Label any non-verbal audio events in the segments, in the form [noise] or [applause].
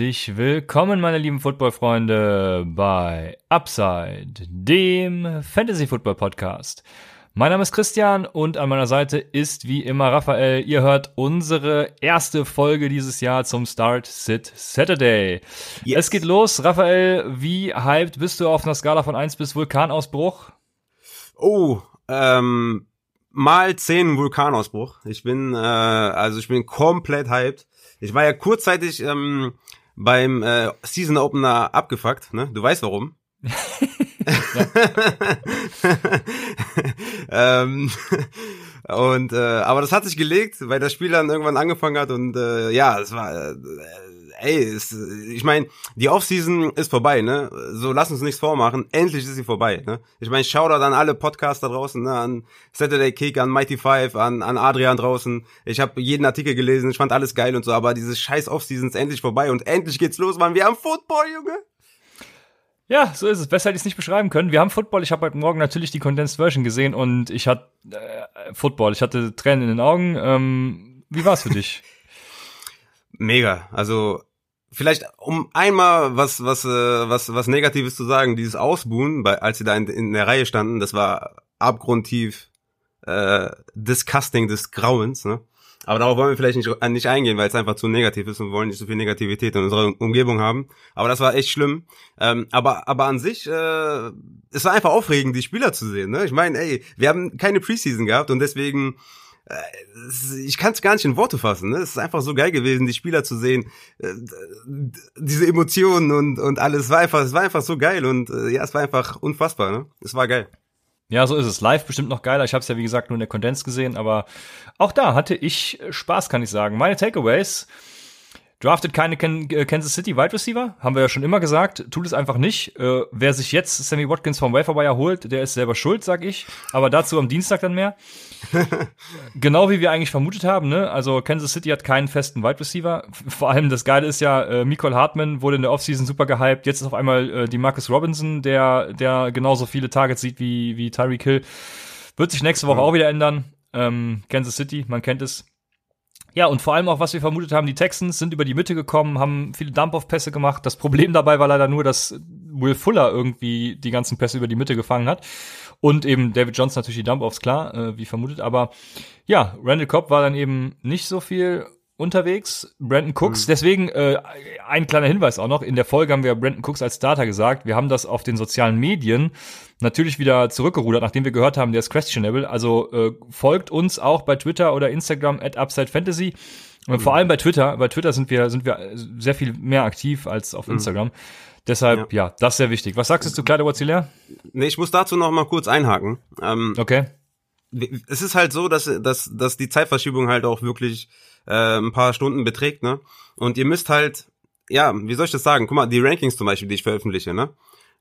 Herzlich willkommen, meine lieben Football-Freunde, bei Upside, dem Fantasy-Football-Podcast. Mein Name ist Christian und an meiner Seite ist wie immer Raphael. Ihr hört unsere erste Folge dieses Jahr zum Start Sit Saturday. Yes. Es geht los. Raphael, wie hyped bist du auf einer Skala von 1 bis Vulkanausbruch? Oh, ähm, mal 10 Vulkanausbruch. Ich bin, äh, also ich bin komplett hyped. Ich war ja kurzzeitig ähm, beim äh, Season Opener abgefuckt, ne? Du weißt warum. [laughs] [laughs] ähm, und äh, aber das hat sich gelegt, weil das Spiel dann irgendwann angefangen hat und äh, ja, es war äh, ey, es, ich meine, die Offseason ist vorbei, ne? So lass uns nichts vormachen. Endlich ist sie vorbei, ne? Ich meine, Shoutout an alle Podcaster draußen, ne? an Saturday Kick, an Mighty Five, an, an Adrian draußen. Ich habe jeden Artikel gelesen, ich fand alles geil und so, aber diese scheiß Offseason ist endlich vorbei und endlich geht's los, Mann. Wir haben Football, Junge. Ja, so ist es. Besser hätte ich es nicht beschreiben können. Wir haben Football. Ich habe heute Morgen natürlich die Condensed Version gesehen und ich hatte äh, Football. Ich hatte Tränen in den Augen. Ähm, wie war's für dich? [laughs] Mega. Also vielleicht um einmal was was äh, was was Negatives zu sagen, dieses Ausbuhen, bei, als sie da in, in der Reihe standen, das war abgrundtief äh, disgusting des Grauens, ne? Aber darauf wollen wir vielleicht nicht, äh, nicht eingehen, weil es einfach zu negativ ist und wollen nicht so viel Negativität in unserer Umgebung haben. Aber das war echt schlimm. Ähm, aber, aber an sich, äh, es war einfach aufregend, die Spieler zu sehen. Ne? Ich meine, ey, wir haben keine Preseason gehabt und deswegen ich kann es gar nicht in Worte fassen. Ne? Es ist einfach so geil gewesen, die Spieler zu sehen, äh, diese Emotionen und und alles. Es war einfach, es war einfach so geil und äh, ja, es war einfach unfassbar. Ne? Es war geil. Ja, so ist es. Live bestimmt noch geiler. Ich habe es ja wie gesagt nur in der Kondens gesehen, aber auch da hatte ich Spaß, kann ich sagen. Meine Takeaways Draftet keine äh, Kansas City Wide Receiver, haben wir ja schon immer gesagt, tut es einfach nicht. Äh, wer sich jetzt Sammy Watkins vom Waferwire holt, der ist selber schuld, sag ich. Aber dazu am Dienstag dann mehr. [laughs] genau wie wir eigentlich vermutet haben, ne? Also Kansas City hat keinen festen Wide Receiver. [laughs] Vor allem das Geile ist ja, äh, Michael Hartman wurde in der Offseason super gehypt. Jetzt ist auf einmal äh, die Marcus Robinson, der, der genauso viele Targets sieht wie, wie Tyreek Hill. Wird sich nächste Woche mhm. auch wieder ändern. Ähm, Kansas City, man kennt es. Ja, und vor allem auch, was wir vermutet haben, die Texans sind über die Mitte gekommen, haben viele Dump-Off-Pässe gemacht. Das Problem dabei war leider nur, dass Will Fuller irgendwie die ganzen Pässe über die Mitte gefangen hat. Und eben David Johnson natürlich die Dump-Offs, klar, äh, wie vermutet. Aber ja, Randall Cobb war dann eben nicht so viel unterwegs. Brandon Cooks, mhm. deswegen äh, ein kleiner Hinweis auch noch. In der Folge haben wir Brandon Cooks als Starter gesagt. Wir haben das auf den sozialen Medien natürlich wieder zurückgerudert, nachdem wir gehört haben, der ist questionable. Also äh, folgt uns auch bei Twitter oder Instagram at Upside Fantasy. Mhm. Vor allem bei Twitter. Bei Twitter sind wir, sind wir sehr viel mehr aktiv als auf mhm. Instagram. Deshalb, ja. ja. das ist sehr wichtig. Was sagst du zu Kleider Wazilär? Nee, ich muss dazu noch mal kurz einhaken. Ähm, okay. Es ist halt so, dass, dass, dass die Zeitverschiebung halt auch wirklich äh, ein paar Stunden beträgt, ne? Und ihr müsst halt, ja, wie soll ich das sagen? Guck mal, die Rankings zum Beispiel, die ich veröffentliche, ne?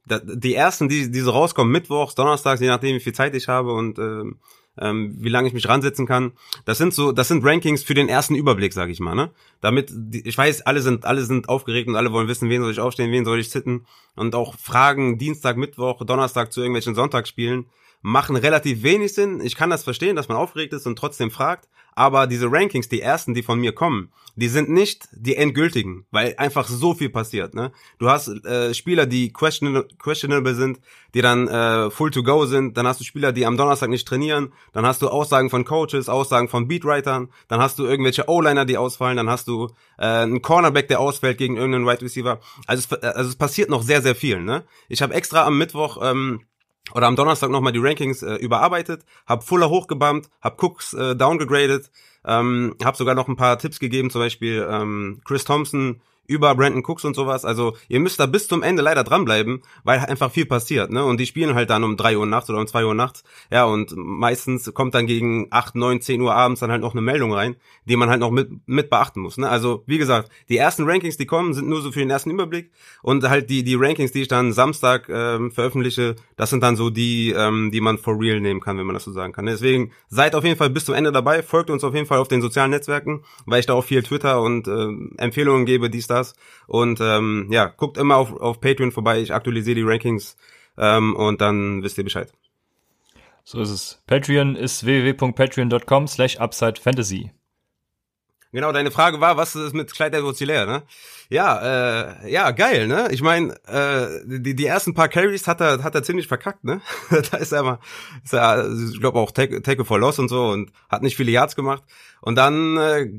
Die ersten, die, die so rauskommen, mittwochs, donnerstags, je nachdem, wie viel Zeit ich habe und ähm, ähm, wie lange ich mich ransetzen kann. Das sind so, das sind Rankings für den ersten Überblick, sag ich mal, ne? Damit, die, ich weiß, alle sind, alle sind aufgeregt und alle wollen wissen, wen soll ich aufstehen, wen soll ich sitten und auch Fragen Dienstag, Mittwoch, Donnerstag zu irgendwelchen Sonntagsspielen machen relativ wenig Sinn. Ich kann das verstehen, dass man aufgeregt ist und trotzdem fragt, aber diese Rankings, die ersten, die von mir kommen, die sind nicht die endgültigen, weil einfach so viel passiert. Ne? Du hast äh, Spieler, die questionable, questionable sind, die dann äh, full to go sind, dann hast du Spieler, die am Donnerstag nicht trainieren, dann hast du Aussagen von Coaches, Aussagen von Beatwritern, dann hast du irgendwelche O-Liner, die ausfallen, dann hast du äh, einen Cornerback, der ausfällt gegen irgendeinen Wide Receiver. Also es, also es passiert noch sehr, sehr viel. Ne? Ich habe extra am Mittwoch ähm, oder am Donnerstag nochmal die Rankings äh, überarbeitet, hab Fuller hochgebammt, hab Cooks äh, downgegradet, ähm, hab sogar noch ein paar Tipps gegeben, zum Beispiel ähm, Chris Thompson über Brandon Cooks und sowas. Also ihr müsst da bis zum Ende leider dranbleiben, weil einfach viel passiert, ne? Und die spielen halt dann um drei Uhr nachts oder um zwei Uhr nachts. Ja, und meistens kommt dann gegen acht, neun, zehn Uhr abends dann halt noch eine Meldung rein, die man halt noch mit, mit beachten muss. Ne? Also, wie gesagt, die ersten Rankings, die kommen, sind nur so für den ersten Überblick. Und halt die, die Rankings, die ich dann Samstag ähm, veröffentliche, das sind dann so die, ähm, die man for real nehmen kann, wenn man das so sagen kann. Deswegen seid auf jeden Fall bis zum Ende dabei, folgt uns auf jeden Fall auf den sozialen Netzwerken, weil ich da auch viel Twitter und äh, Empfehlungen gebe, dies, das. Und ähm, ja, guckt immer auf, auf Patreon vorbei, ich aktualisiere die Rankings ähm, und dann wisst ihr Bescheid. So ist es. Patreon ist www.patreon.com slash upside fantasy. Genau, deine Frage war, was ist mit Clyde edwards ne? Ja, äh, ja, geil, ne? Ich meine, äh, die, die ersten paar Carries hat er, hat er ziemlich verkackt, ne? [laughs] da ist er mal, ist er, ich glaube auch Take, Take for Loss und so und hat nicht viele Yards gemacht. Und dann, äh,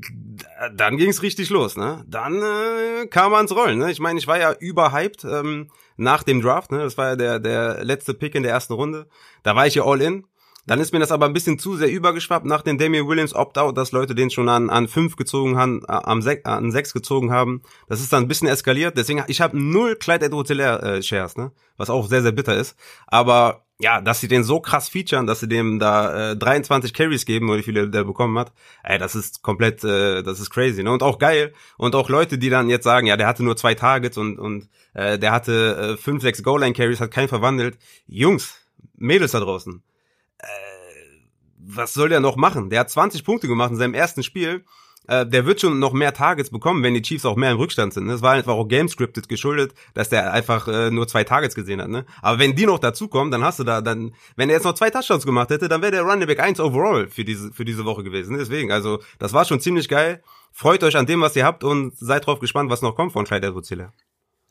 dann ging's richtig los, ne? Dann äh, kam er ans Rollen, ne? Ich meine, ich war ja überhyped ähm, nach dem Draft, ne? Das war ja der, der letzte Pick in der ersten Runde. Da war ich ja all in. Dann ist mir das aber ein bisschen zu sehr übergeschwappt nach dem Damian Williams Opt-out, dass Leute den schon an, an fünf gezogen haben, äh, am sech, an sechs gezogen haben. Das ist dann ein bisschen eskaliert. Deswegen, ich habe null Clyde edwards äh, Shares, ne? Was auch sehr, sehr bitter ist. Aber ja, dass sie den so krass featuren, dass sie dem da äh, 23 Carries geben oder wie viele der bekommen hat, ey, das ist komplett, äh, das ist crazy, ne? Und auch geil. Und auch Leute, die dann jetzt sagen, ja, der hatte nur zwei Targets und und äh, der hatte äh, fünf, sechs Goal-Line Carries, hat keinen verwandelt. Jungs, Mädels da draußen, äh, was soll der noch machen? Der hat 20 Punkte gemacht in seinem ersten Spiel. Äh, der wird schon noch mehr Targets bekommen, wenn die Chiefs auch mehr im Rückstand sind. Das war einfach auch Gamescripted geschuldet, dass der einfach äh, nur zwei Targets gesehen hat. Ne? Aber wenn die noch dazukommen, dann hast du da, dann, wenn er jetzt noch zwei Touchdowns gemacht hätte, dann wäre der Running Back 1 overall für diese, für diese Woche gewesen. Deswegen, also das war schon ziemlich geil. Freut euch an dem, was ihr habt und seid drauf gespannt, was noch kommt von Clyde edwards Ja.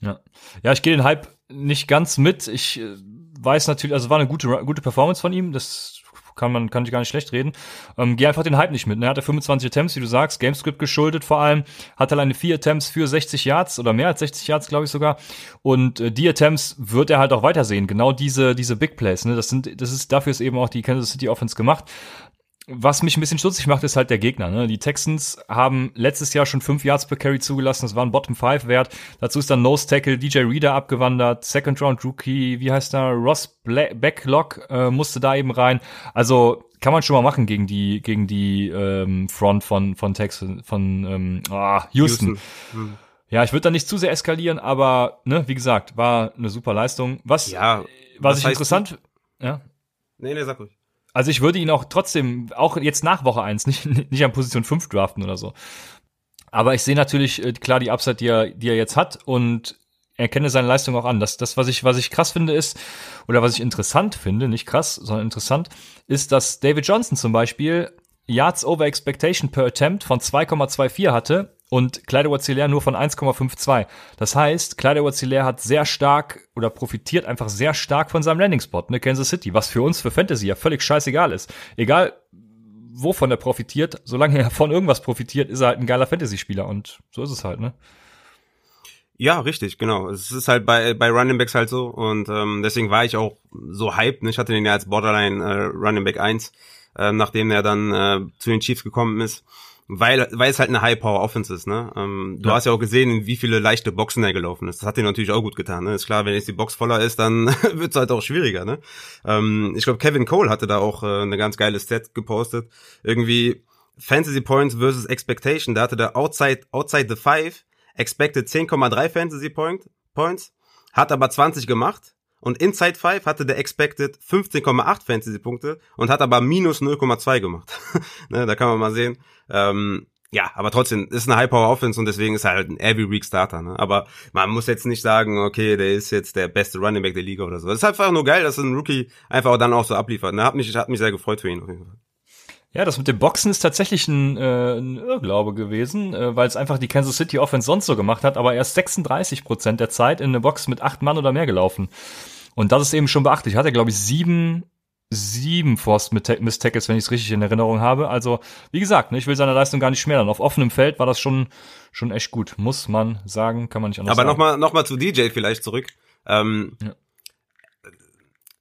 ja, ich gehe den Hype nicht ganz mit. Ich äh, weiß natürlich, also war eine gute, gute Performance von ihm, das kann man, kann ich gar nicht schlecht reden. Ähm, geh einfach den Hype nicht mit. Ne? Er hatte 25 Attempts, wie du sagst, Gamescript geschuldet vor allem, hat alleine vier Attempts für 60 Yards oder mehr als 60 Yards, glaube ich sogar. Und äh, die Attempts wird er halt auch weitersehen. Genau diese, diese Big Plays, ne? Das sind, das ist, dafür ist eben auch die Kansas City Offense gemacht was mich ein bisschen stutzig macht, ist halt der Gegner. Ne? Die Texans haben letztes Jahr schon fünf Yards per Carry zugelassen. Das war ein Bottom Five Wert. Dazu ist dann Nose Tackle DJ Reader abgewandert. Second Round Rookie, wie heißt der? Ross Bla Backlock äh, musste da eben rein. Also kann man schon mal machen gegen die gegen die ähm, Front von von Texas von ähm, oh, Houston. Houston. Hm. Ja, ich würde da nicht zu sehr eskalieren, aber ne, wie gesagt, war eine super Leistung. Was ja, was, was ich interessant, du? ja. Nee, nee, sag ruhig. Also ich würde ihn auch trotzdem, auch jetzt nach Woche eins nicht, nicht an Position 5 draften oder so. Aber ich sehe natürlich äh, klar die Upside, die er, die er jetzt hat und erkenne seine Leistung auch an. Das, das, was ich, was ich krass finde, ist, oder was ich interessant finde, nicht krass, sondern interessant, ist, dass David Johnson zum Beispiel Yards over Expectation per Attempt von 2,24 hatte und Clyde Wazzilair nur von 1,52. Das heißt, Clyde Wazzilair hat sehr stark oder profitiert einfach sehr stark von seinem Landing-Spot, ne, Kansas City, was für uns für Fantasy ja völlig scheißegal ist. Egal, wovon er profitiert, solange er von irgendwas profitiert, ist er halt ein geiler Fantasy-Spieler und so ist es halt, ne? Ja, richtig, genau. Es ist halt bei, bei Running Backs halt so und ähm, deswegen war ich auch so hyped. Ne? Ich hatte den ja als Borderline äh, Running Back 1, äh, nachdem er dann äh, zu den Chiefs gekommen ist weil, weil es halt eine High-Power-Offense ist, ne? Ähm, du ja. hast ja auch gesehen, wie viele leichte Boxen er gelaufen ist. Das hat dir natürlich auch gut getan, ne? Ist klar, wenn jetzt die Box voller ist, dann [laughs] wird's halt auch schwieriger, ne? Ähm, ich glaube, Kevin Cole hatte da auch äh, eine ganz geile Stat gepostet. Irgendwie Fantasy Points versus Expectation. Da hatte der Outside, Outside the Five expected 10,3 Fantasy Point, Points, hat aber 20 gemacht. Und Inside 5 hatte der Expected 15,8 Fantasy-Punkte und hat aber minus 0,2 gemacht. [laughs] ne, da kann man mal sehen. Ähm, ja, aber trotzdem ist eine High-Power-Offense und deswegen ist er halt ein Every-Week-Starter. Ne? Aber man muss jetzt nicht sagen, okay, der ist jetzt der beste Running Back der Liga oder so. Es ist einfach nur geil, dass ein Rookie einfach dann auch so abliefert. Ne? Hat mich, hat mich sehr gefreut für ihn auf jeden Fall. Ja, das mit dem Boxen ist tatsächlich ein, äh, ein Irrglaube gewesen, äh, weil es einfach die Kansas City Offense sonst so gemacht hat, aber erst 36 Prozent der Zeit in eine Box mit acht Mann oder mehr gelaufen. Und das ist eben schon beachtlich. Hat er, glaube ich, sieben, sieben mit Miss Tackles, wenn ich es richtig in Erinnerung habe. Also, wie gesagt, ne, ich will seine Leistung gar nicht schmälern. Auf offenem Feld war das schon, schon echt gut. Muss man sagen, kann man nicht anders aber sagen. Aber nochmal noch mal zu DJ vielleicht zurück. Ähm, ja.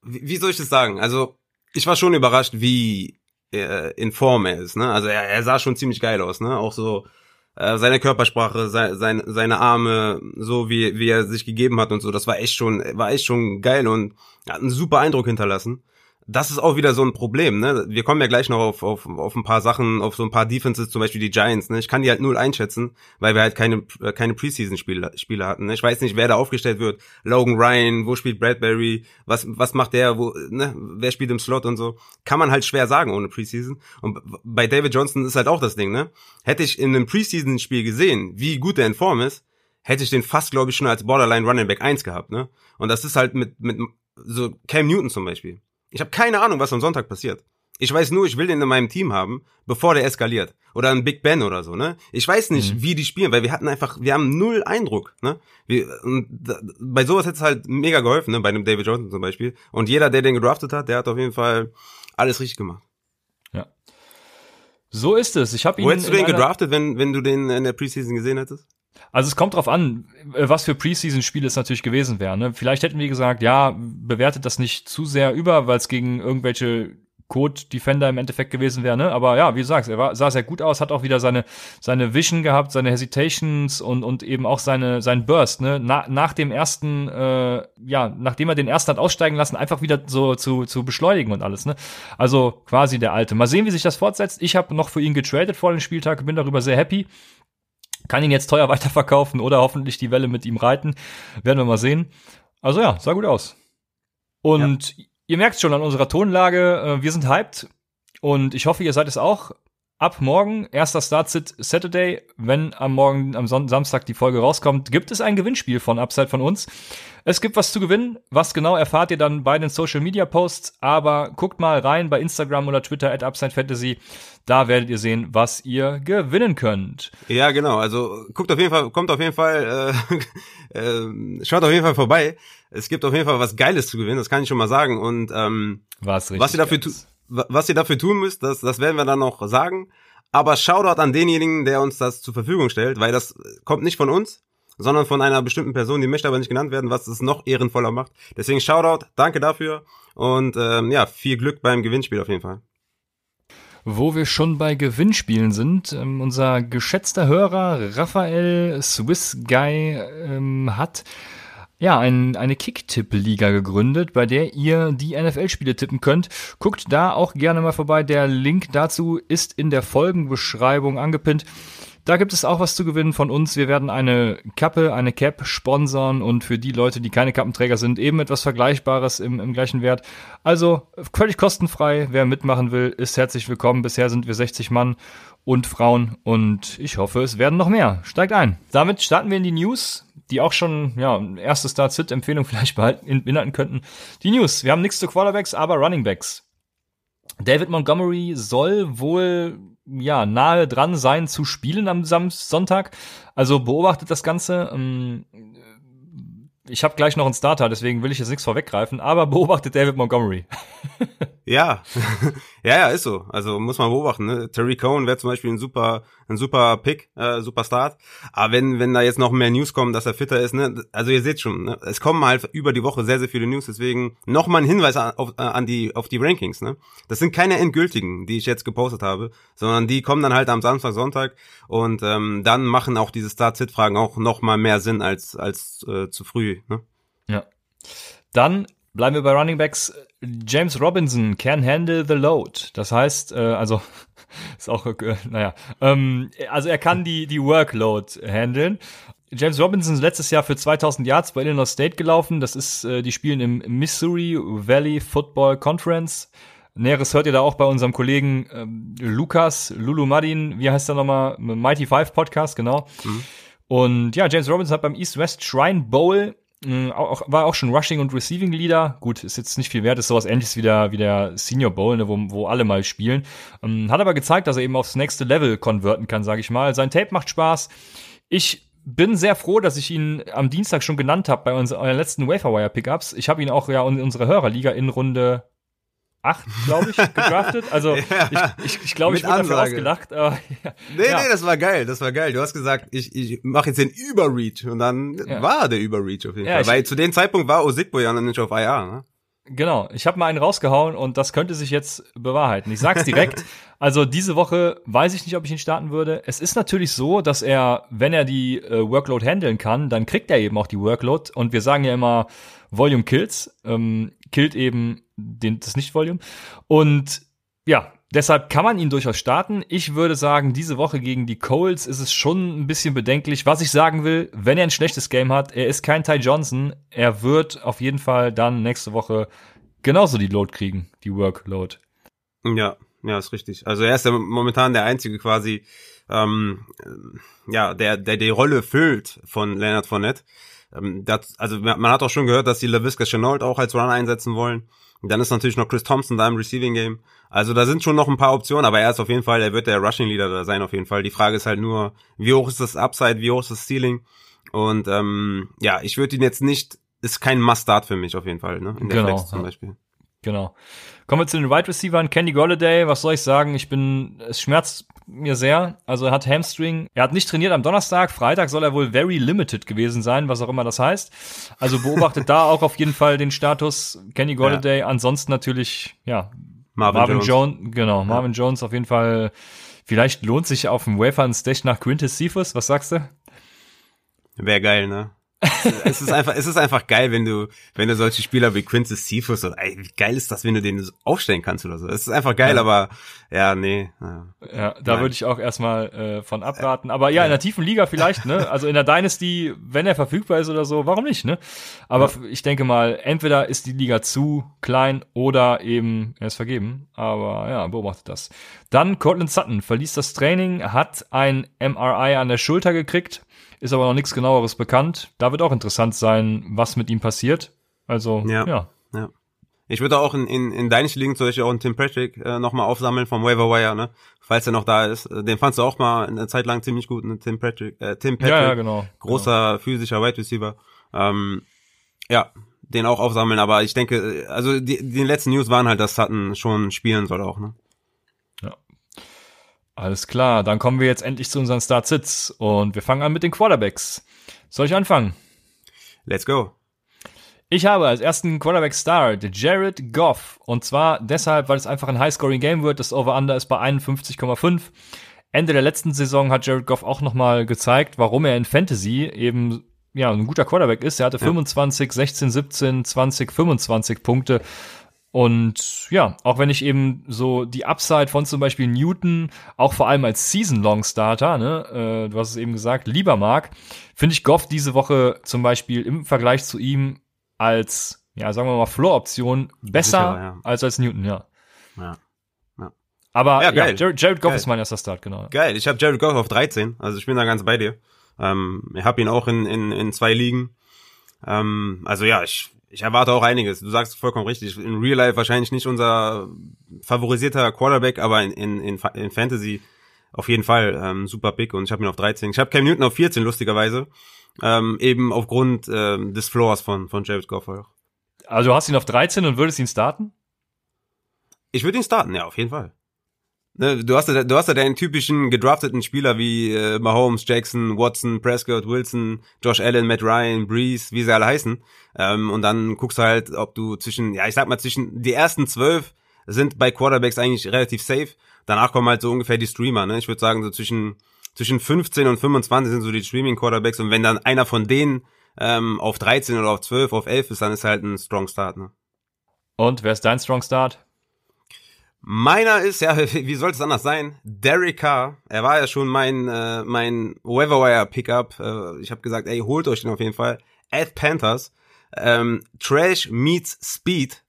wie, wie soll ich das sagen? Also, ich war schon überrascht, wie äh, in Form er ist. Ne? Also er, er sah schon ziemlich geil aus. Ne? Auch so äh, seine Körpersprache, sein, sein, seine Arme, so wie, wie er sich gegeben hat und so, das war echt schon, war echt schon geil und hat einen super Eindruck hinterlassen das ist auch wieder so ein Problem, ne? Wir kommen ja gleich noch auf, auf, auf ein paar Sachen, auf so ein paar Defenses, zum Beispiel die Giants, ne? Ich kann die halt null einschätzen, weil wir halt keine, äh, keine Preseason-Spiele Spiele hatten. Ne? Ich weiß nicht, wer da aufgestellt wird. Logan Ryan, wo spielt Bradbury, was, was macht der, wo, ne? wer spielt im Slot und so. Kann man halt schwer sagen ohne Preseason. Und bei David Johnson ist halt auch das Ding, ne? Hätte ich in einem Preseason-Spiel gesehen, wie gut der in Form ist, hätte ich den fast, glaube ich, schon als Borderline Running Back 1 gehabt, ne? Und das ist halt mit, mit so Cam Newton zum Beispiel. Ich habe keine Ahnung, was am Sonntag passiert. Ich weiß nur, ich will den in meinem Team haben, bevor der eskaliert. Oder ein Big Ben oder so, ne? Ich weiß nicht, mhm. wie die spielen, weil wir hatten einfach, wir haben null Eindruck, ne? Wir, da, bei sowas hätte es halt mega geholfen, ne? Bei einem David Johnson zum Beispiel. Und jeder, der den gedraftet hat, der hat auf jeden Fall alles richtig gemacht. Ja. So ist es. Ich habe ihn. Wo hättest du den gedraftet, wenn, wenn du den in der Preseason gesehen hättest? Also es kommt drauf an, äh, was für Preseason-Spiele es natürlich gewesen wäre. Ne? Vielleicht hätten wir gesagt, ja, bewertet das nicht zu sehr über, weil es gegen irgendwelche Code-Defender im Endeffekt gewesen wäre, ne? Aber ja, wie du sagst, er war, sah sehr gut aus, hat auch wieder seine, seine Vision gehabt, seine Hesitations und, und eben auch seine, sein Burst, ne? Na, nach dem ersten, äh, ja, nachdem er den ersten hat aussteigen lassen, einfach wieder so zu, zu beschleunigen und alles, ne? Also quasi der Alte. Mal sehen, wie sich das fortsetzt. Ich habe noch für ihn getradet vor dem Spieltag, bin darüber sehr happy. Kann ihn jetzt teuer [laughs] weiterverkaufen oder hoffentlich die Welle mit ihm reiten. Werden wir mal sehen. Also ja, sah gut aus. Und ja. ihr merkt schon an unserer Tonlage, äh, wir sind hyped. Und ich hoffe, ihr seid es auch. Ab morgen, erster Start-Sit Saturday, wenn am Morgen, am Son Samstag die Folge rauskommt, gibt es ein Gewinnspiel von Upside von uns. Es gibt was zu gewinnen. Was genau erfahrt ihr dann bei den Social Media Posts. Aber guckt mal rein bei Instagram oder Twitter at Upside Fantasy. Da werdet ihr sehen, was ihr gewinnen könnt. Ja, genau. Also guckt auf jeden Fall, kommt auf jeden Fall, äh, [laughs] äh, schaut auf jeden Fall vorbei. Es gibt auf jeden Fall was Geiles zu gewinnen. Das kann ich schon mal sagen. Und ähm, was, was ihr dafür tut was ihr dafür tun müsst, das, das werden wir dann noch sagen. Aber Shoutout an denjenigen, der uns das zur Verfügung stellt, weil das kommt nicht von uns, sondern von einer bestimmten Person, die möchte aber nicht genannt werden, was es noch ehrenvoller macht. Deswegen Shoutout, danke dafür und ähm, ja, viel Glück beim Gewinnspiel auf jeden Fall. Wo wir schon bei Gewinnspielen sind, ähm, unser geschätzter Hörer Raphael Swiss Guy ähm, hat ja, ein, eine Kick-Tipp-Liga gegründet, bei der ihr die NFL-Spiele tippen könnt. Guckt da auch gerne mal vorbei. Der Link dazu ist in der Folgenbeschreibung angepinnt. Da gibt es auch was zu gewinnen von uns. Wir werden eine Kappe, eine Cap sponsern und für die Leute, die keine Kappenträger sind, eben etwas Vergleichbares im, im gleichen Wert. Also völlig kostenfrei. Wer mitmachen will, ist herzlich willkommen. Bisher sind wir 60 Mann und Frauen und ich hoffe, es werden noch mehr. Steigt ein. Damit starten wir in die News die auch schon, ja, erste Start-Sit-Empfehlung [laughs] vielleicht behalten, beinhalten könnten. Die News. Wir haben nichts zu Quarterbacks, aber Running Backs. David Montgomery soll wohl, ja, nahe dran sein zu spielen am Sam Sonntag. Also beobachtet das Ganze. Ähm, ich habe gleich noch einen Starter, deswegen will ich jetzt nichts vorweggreifen, aber beobachtet David Montgomery. [laughs] ja, [laughs] ja, ja, ist so. Also muss man beobachten. Ne? Terry Cohen wäre zum Beispiel ein super, ein super Pick, äh, super Start. Aber wenn, wenn da jetzt noch mehr News kommen, dass er fitter ist, ne, also ihr seht schon, ne? es kommen halt über die Woche sehr, sehr viele News. Deswegen noch mal ein Hinweis auf, äh, an die, auf die Rankings. Ne? Das sind keine endgültigen, die ich jetzt gepostet habe, sondern die kommen dann halt am Samstag, Sonntag und ähm, dann machen auch diese Start-Sit-Fragen auch noch mal mehr Sinn als als äh, zu früh. Ne? Ja. Dann Bleiben wir bei Running Backs. James Robinson can handle the load. Das heißt, äh, also [laughs] ist auch, äh, naja, ähm, also er kann die, die Workload handeln. James Robinson ist letztes Jahr für 2000 Yards bei Illinois State gelaufen. Das ist, äh, die spielen im Missouri Valley Football Conference. Näheres hört ihr da auch bei unserem Kollegen ähm, Lukas, Lulu Madin, wie heißt der nochmal? Mighty Five Podcast, genau. Mhm. Und ja, James Robinson hat beim East-West Shrine Bowl auch, war auch schon Rushing und Receiving Leader. Gut, ist jetzt nicht viel wert, ist sowas ähnliches wie der, wie der Senior Bowl, ne, wo, wo alle mal spielen. Ähm, hat aber gezeigt, dass er eben aufs nächste Level konverten kann, sage ich mal. Sein Tape macht Spaß. Ich bin sehr froh, dass ich ihn am Dienstag schon genannt habe bei unseren letzten Waferwire Pickups. Ich habe ihn auch ja in unserer Hörerliga in Runde acht, glaube ich, gedraftet. Also [laughs] ja, ich, ich, ich glaube, ich wurde dafür ausgelacht. Aber, [laughs] ja. Nee, ja. nee, das war geil, das war geil. Du hast gesagt, ich, ich mache jetzt den Überreach und dann ja. war der Überreach auf jeden Fall. Weil zu dem Zeitpunkt war Osigbo ja noch nicht auf IR, ne? Genau, ich habe mal einen rausgehauen und das könnte sich jetzt bewahrheiten. Ich sag's direkt. [laughs] also diese Woche weiß ich nicht, ob ich ihn starten würde. Es ist natürlich so, dass er, wenn er die äh, Workload handeln kann, dann kriegt er eben auch die Workload. Und wir sagen ja immer, Volume kills, ähm, killt eben den, das Nicht-Volume. Und ja, deshalb kann man ihn durchaus starten. Ich würde sagen, diese Woche gegen die Coles ist es schon ein bisschen bedenklich. Was ich sagen will, wenn er ein schlechtes Game hat, er ist kein Ty Johnson, er wird auf jeden Fall dann nächste Woche genauso die Load kriegen, die Workload. Ja, ja, ist richtig. Also er ist ja momentan der einzige quasi, ähm, ja, der, der die Rolle füllt von Leonard Fournette. Ähm, das, also man hat auch schon gehört, dass die LaVisca Chenault auch als Run einsetzen wollen. Und dann ist natürlich noch Chris Thompson da im Receiving Game. Also da sind schon noch ein paar Optionen, aber er ist auf jeden Fall, er wird der Rushing Leader da sein auf jeden Fall. Die Frage ist halt nur, wie hoch ist das Upside, wie hoch ist das Ceiling? Und ähm, ja, ich würde ihn jetzt nicht, ist kein Must-Start für mich auf jeden Fall, ne? In der genau, Flex zum Beispiel. Genau. Kommen wir zu den Wide Receivers. Kenny Golladay, was soll ich sagen? Ich bin, es schmerzt mir sehr. Also er hat Hamstring. Er hat nicht trainiert am Donnerstag. Freitag soll er wohl very limited gewesen sein, was auch immer das heißt. Also beobachtet da auch auf jeden Fall den Status Kenny Golladay. Ja. Ansonsten natürlich, ja, Marvin, Marvin Jones. Jones. Genau, Marvin ja. Jones auf jeden Fall. Vielleicht lohnt sich auf dem Wafer ein Stech nach Quintus Cephas. Was sagst du? Wäre geil, ne? Es ist einfach, es ist einfach geil, wenn du, wenn du solche Spieler wie Quintus Cephas oder, ey, wie geil ist das, wenn du den aufstellen kannst oder so. Es ist einfach geil, ja. aber, ja, nee. Ja, ja da würde ich auch erstmal äh, von abraten. Aber ja, in der tiefen Liga vielleicht, ne? Also in der Dynasty, wenn er verfügbar ist oder so, warum nicht, ne? Aber ja. ich denke mal, entweder ist die Liga zu klein oder eben er ist vergeben. Aber ja, beobachtet das. Dann Cortland Sutton verließ das Training, hat ein MRI an der Schulter gekriegt ist aber noch nichts genaueres bekannt. Da wird auch interessant sein, was mit ihm passiert. Also, ja. ja. ja. Ich würde auch in, in, in deinen liegen zum Beispiel auch einen Tim Patrick äh, nochmal aufsammeln vom Waiver Wire, ne? Falls er noch da ist. Äh, den fandst du auch mal eine Zeit lang ziemlich gut, ne? Tim Patrick. Äh, Tim Patrick, ja, ja, genau. großer genau. physischer Wide Receiver. Ähm, ja, den auch aufsammeln, aber ich denke, also die, die letzten News waren halt, dass Sutton schon spielen soll auch, ne? Alles klar, dann kommen wir jetzt endlich zu unseren Start-Sits und wir fangen an mit den Quarterbacks. Soll ich anfangen? Let's go. Ich habe als ersten Quarterback-Star Jared Goff und zwar deshalb, weil es einfach ein High-Scoring-Game wird. Das Over-Under ist bei 51,5. Ende der letzten Saison hat Jared Goff auch nochmal gezeigt, warum er in Fantasy eben ja, ein guter Quarterback ist. Er hatte ja. 25, 16, 17, 20, 25 Punkte und ja, auch wenn ich eben so die Upside von zum Beispiel Newton, auch vor allem als Season-Long-Starter, ne, äh, du hast es eben gesagt, lieber mag, finde ich Goff diese Woche zum Beispiel im Vergleich zu ihm als, ja, sagen wir mal, Floor-Option besser Sicher, ja. als als Newton, ja. Ja. ja. Aber ja, geil. Ja, Jared, Jared Goff geil. ist mein erster Start, genau. Geil, ich habe Jared Goff auf 13, also ich bin da ganz bei dir. Ähm, ich habe ihn auch in, in, in zwei Ligen. Ähm, also ja, ich ich erwarte auch einiges. Du sagst vollkommen richtig. In Real Life wahrscheinlich nicht unser favorisierter Quarterback, aber in, in, in, in Fantasy auf jeden Fall ähm, super big und ich habe ihn auf 13. Ich habe Cam Newton auf 14, lustigerweise. Ähm, eben aufgrund ähm, des Floors von, von Jared Goff. Also du hast ihn auf 13 und würdest ihn starten? Ich würde ihn starten, ja, auf jeden Fall. Ne, du hast ja, du hast ja deinen typischen gedrafteten Spieler wie äh, Mahomes, Jackson, Watson, Prescott, Wilson, Josh Allen, Matt Ryan, Breeze, wie sie alle heißen. Ähm, und dann guckst du halt, ob du zwischen, ja, ich sag mal zwischen die ersten zwölf sind bei Quarterbacks eigentlich relativ safe. Danach kommen halt so ungefähr die Streamer. Ne? Ich würde sagen so zwischen zwischen 15 und 25 sind so die Streaming Quarterbacks. Und wenn dann einer von denen ähm, auf 13 oder auf 12, auf 11 ist, dann ist halt ein Strong Start. Ne? Und wer ist dein Strong Start? Meiner ist, ja, [laughs] wie soll es anders sein? Derek Carr. Er war ja schon mein, äh, mein Weatherwire Pickup. Äh, ich habe gesagt, ey, holt euch den auf jeden Fall. At Panthers. Ähm, Trash meets Speed.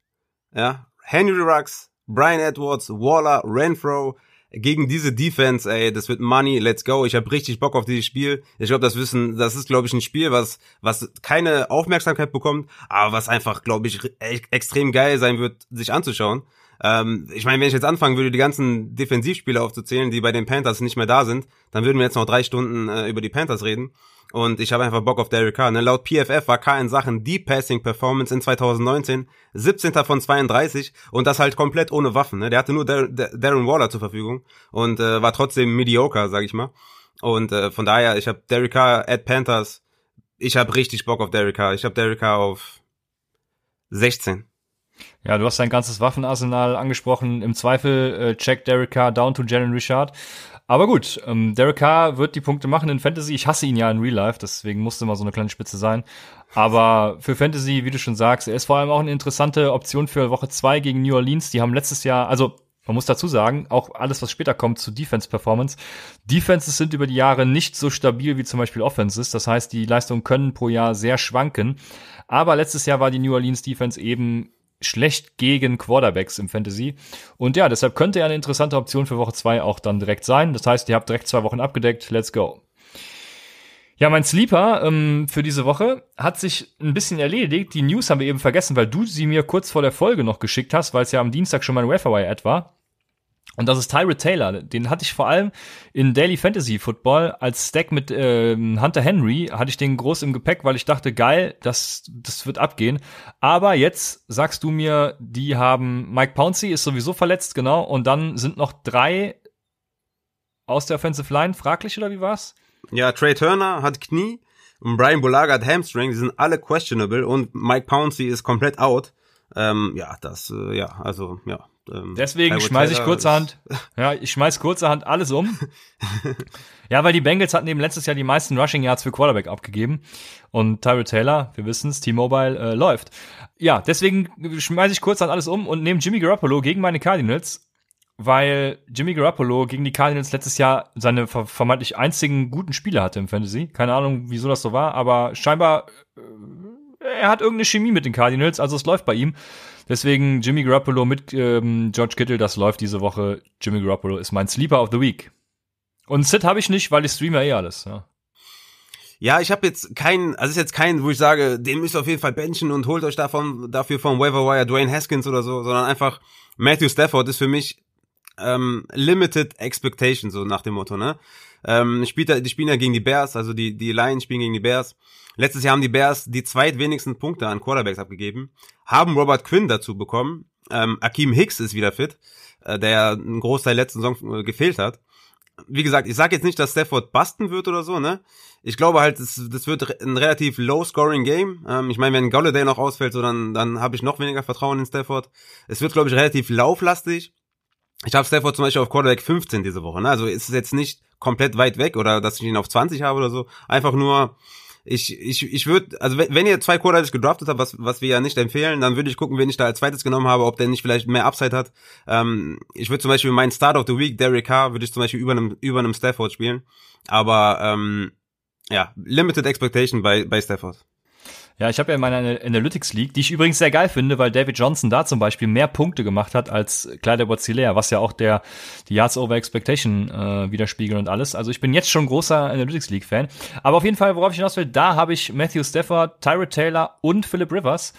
Ja. Henry Rux, Brian Edwards, Waller, Renfro. Gegen diese Defense, ey, das wird Money, let's go. Ich habe richtig Bock auf dieses Spiel. Ich glaube, das wissen, das ist, glaube ich, ein Spiel, was, was keine Aufmerksamkeit bekommt, aber was einfach, glaube ich, extrem geil sein wird, sich anzuschauen. Ähm, ich meine, wenn ich jetzt anfangen würde, die ganzen Defensivspieler aufzuzählen, die bei den Panthers nicht mehr da sind, dann würden wir jetzt noch drei Stunden äh, über die Panthers reden. Und ich habe einfach Bock auf Derek Carr. Ne? Laut PFF war Carr in Sachen Deep Passing Performance in 2019 17. von 32 und das halt komplett ohne Waffen. Ne? Der hatte nur Dar Darren Waller zur Verfügung und äh, war trotzdem mediocre, sag ich mal. Und äh, von daher, ich habe Derek Carr at Panthers. Ich habe richtig Bock auf Derek Carr. Ich habe Derek Carr auf 16. Ja, du hast dein ganzes Waffenarsenal angesprochen. Im Zweifel äh, check Derek Carr down to Jalen Richard. Aber gut, ähm, Derek Carr wird die Punkte machen in Fantasy. Ich hasse ihn ja in Real Life, deswegen musste mal so eine kleine Spitze sein. Aber für Fantasy, wie du schon sagst, er ist vor allem auch eine interessante Option für Woche zwei gegen New Orleans. Die haben letztes Jahr, also man muss dazu sagen, auch alles, was später kommt zu Defense Performance. Defenses sind über die Jahre nicht so stabil wie zum Beispiel Offenses. Das heißt, die Leistungen können pro Jahr sehr schwanken. Aber letztes Jahr war die New Orleans Defense eben schlecht gegen Quarterbacks im Fantasy. Und ja, deshalb könnte er eine interessante Option für Woche zwei auch dann direkt sein. Das heißt, ihr habt direkt zwei Wochen abgedeckt. Let's go. Ja, mein Sleeper ähm, für diese Woche hat sich ein bisschen erledigt. Die News haben wir eben vergessen, weil du sie mir kurz vor der Folge noch geschickt hast, weil es ja am Dienstag schon mein Waferwire-Ad war. Und das ist Tyrod Taylor. Den hatte ich vor allem in Daily Fantasy Football als Stack mit ähm, Hunter Henry. Hatte ich den groß im Gepäck, weil ich dachte, geil, das, das wird abgehen. Aber jetzt sagst du mir, die haben Mike Pouncey ist sowieso verletzt, genau. Und dann sind noch drei aus der Offensive Line fraglich oder wie war's? Ja, Trey Turner hat Knie und Brian Bulaga hat Hamstring. Die sind alle questionable und Mike Pouncey ist komplett out. Ähm, ja, das, äh, ja, also, ja, ähm, Deswegen schmeiße ich kurzerhand, [laughs] ja, ich schmeiß kurzerhand alles um. [laughs] ja, weil die Bengals hatten eben letztes Jahr die meisten Rushing Yards für Quarterback abgegeben. Und Tyrell Taylor, wir wissen es, T-Mobile äh, läuft. Ja, deswegen schmeiße ich kurzerhand alles um und nehme Jimmy Garoppolo gegen meine Cardinals, weil Jimmy Garoppolo gegen die Cardinals letztes Jahr seine vermeintlich einzigen guten Spiele hatte im Fantasy. Keine Ahnung, wieso das so war, aber scheinbar äh, er hat irgendeine Chemie mit den Cardinals, also es läuft bei ihm. Deswegen Jimmy Garoppolo mit ähm, George Kittle, das läuft diese Woche. Jimmy Garoppolo ist mein Sleeper of the Week. Und Sid habe ich nicht, weil ich streame eh alles. Ja. Ja, ich habe jetzt keinen, also ist jetzt kein, wo ich sage, den müsst ihr auf jeden Fall benchen und holt euch davon, dafür vom Waiver Wire Dwayne Haskins oder so, sondern einfach Matthew Stafford ist für mich ähm, limited expectation, so nach dem Motto, ne? Ähm, spielt, die spielen ja gegen die Bears, also die, die Lions spielen gegen die Bears. Letztes Jahr haben die Bears die zweitwenigsten Punkte an Quarterbacks abgegeben, haben Robert Quinn dazu bekommen. Ähm, Akeem Hicks ist wieder fit, äh, der einen Großteil letzten Saison äh, gefehlt hat. Wie gesagt, ich sage jetzt nicht, dass Stafford basten wird oder so, ne? Ich glaube halt, das, das wird ein relativ low-scoring-Game. Ähm, ich meine, wenn Galladay noch ausfällt, so dann, dann habe ich noch weniger Vertrauen in Stafford. Es wird, glaube ich, relativ lauflastig. Ich habe Stafford zum Beispiel auf Quarterback 15 diese Woche, ne? Also ist es jetzt nicht komplett weit weg oder dass ich ihn auf 20 habe oder so. Einfach nur, ich, ich, ich würde, also wenn, wenn ihr zwei Quarterbacks gedraftet habt, was, was wir ja nicht empfehlen, dann würde ich gucken, wen ich da als zweites genommen habe, ob der nicht vielleicht mehr Upside hat. Ähm, ich würde zum Beispiel meinen Start of the Week, Derek Carr, würde ich zum Beispiel über einem, über einem Stafford spielen. Aber ähm, ja, Limited Expectation bei, bei Stafford. Ja, ich habe ja in meiner Analytics League, die ich übrigens sehr geil finde, weil David Johnson da zum Beispiel mehr Punkte gemacht hat als Kleider Botzilea, was ja auch der die Yards over Expectation äh, widerspiegelt und alles. Also ich bin jetzt schon großer Analytics League Fan. Aber auf jeden Fall, worauf ich hinaus will, da habe ich Matthew Stafford, Tyrod Taylor und Philip Rivers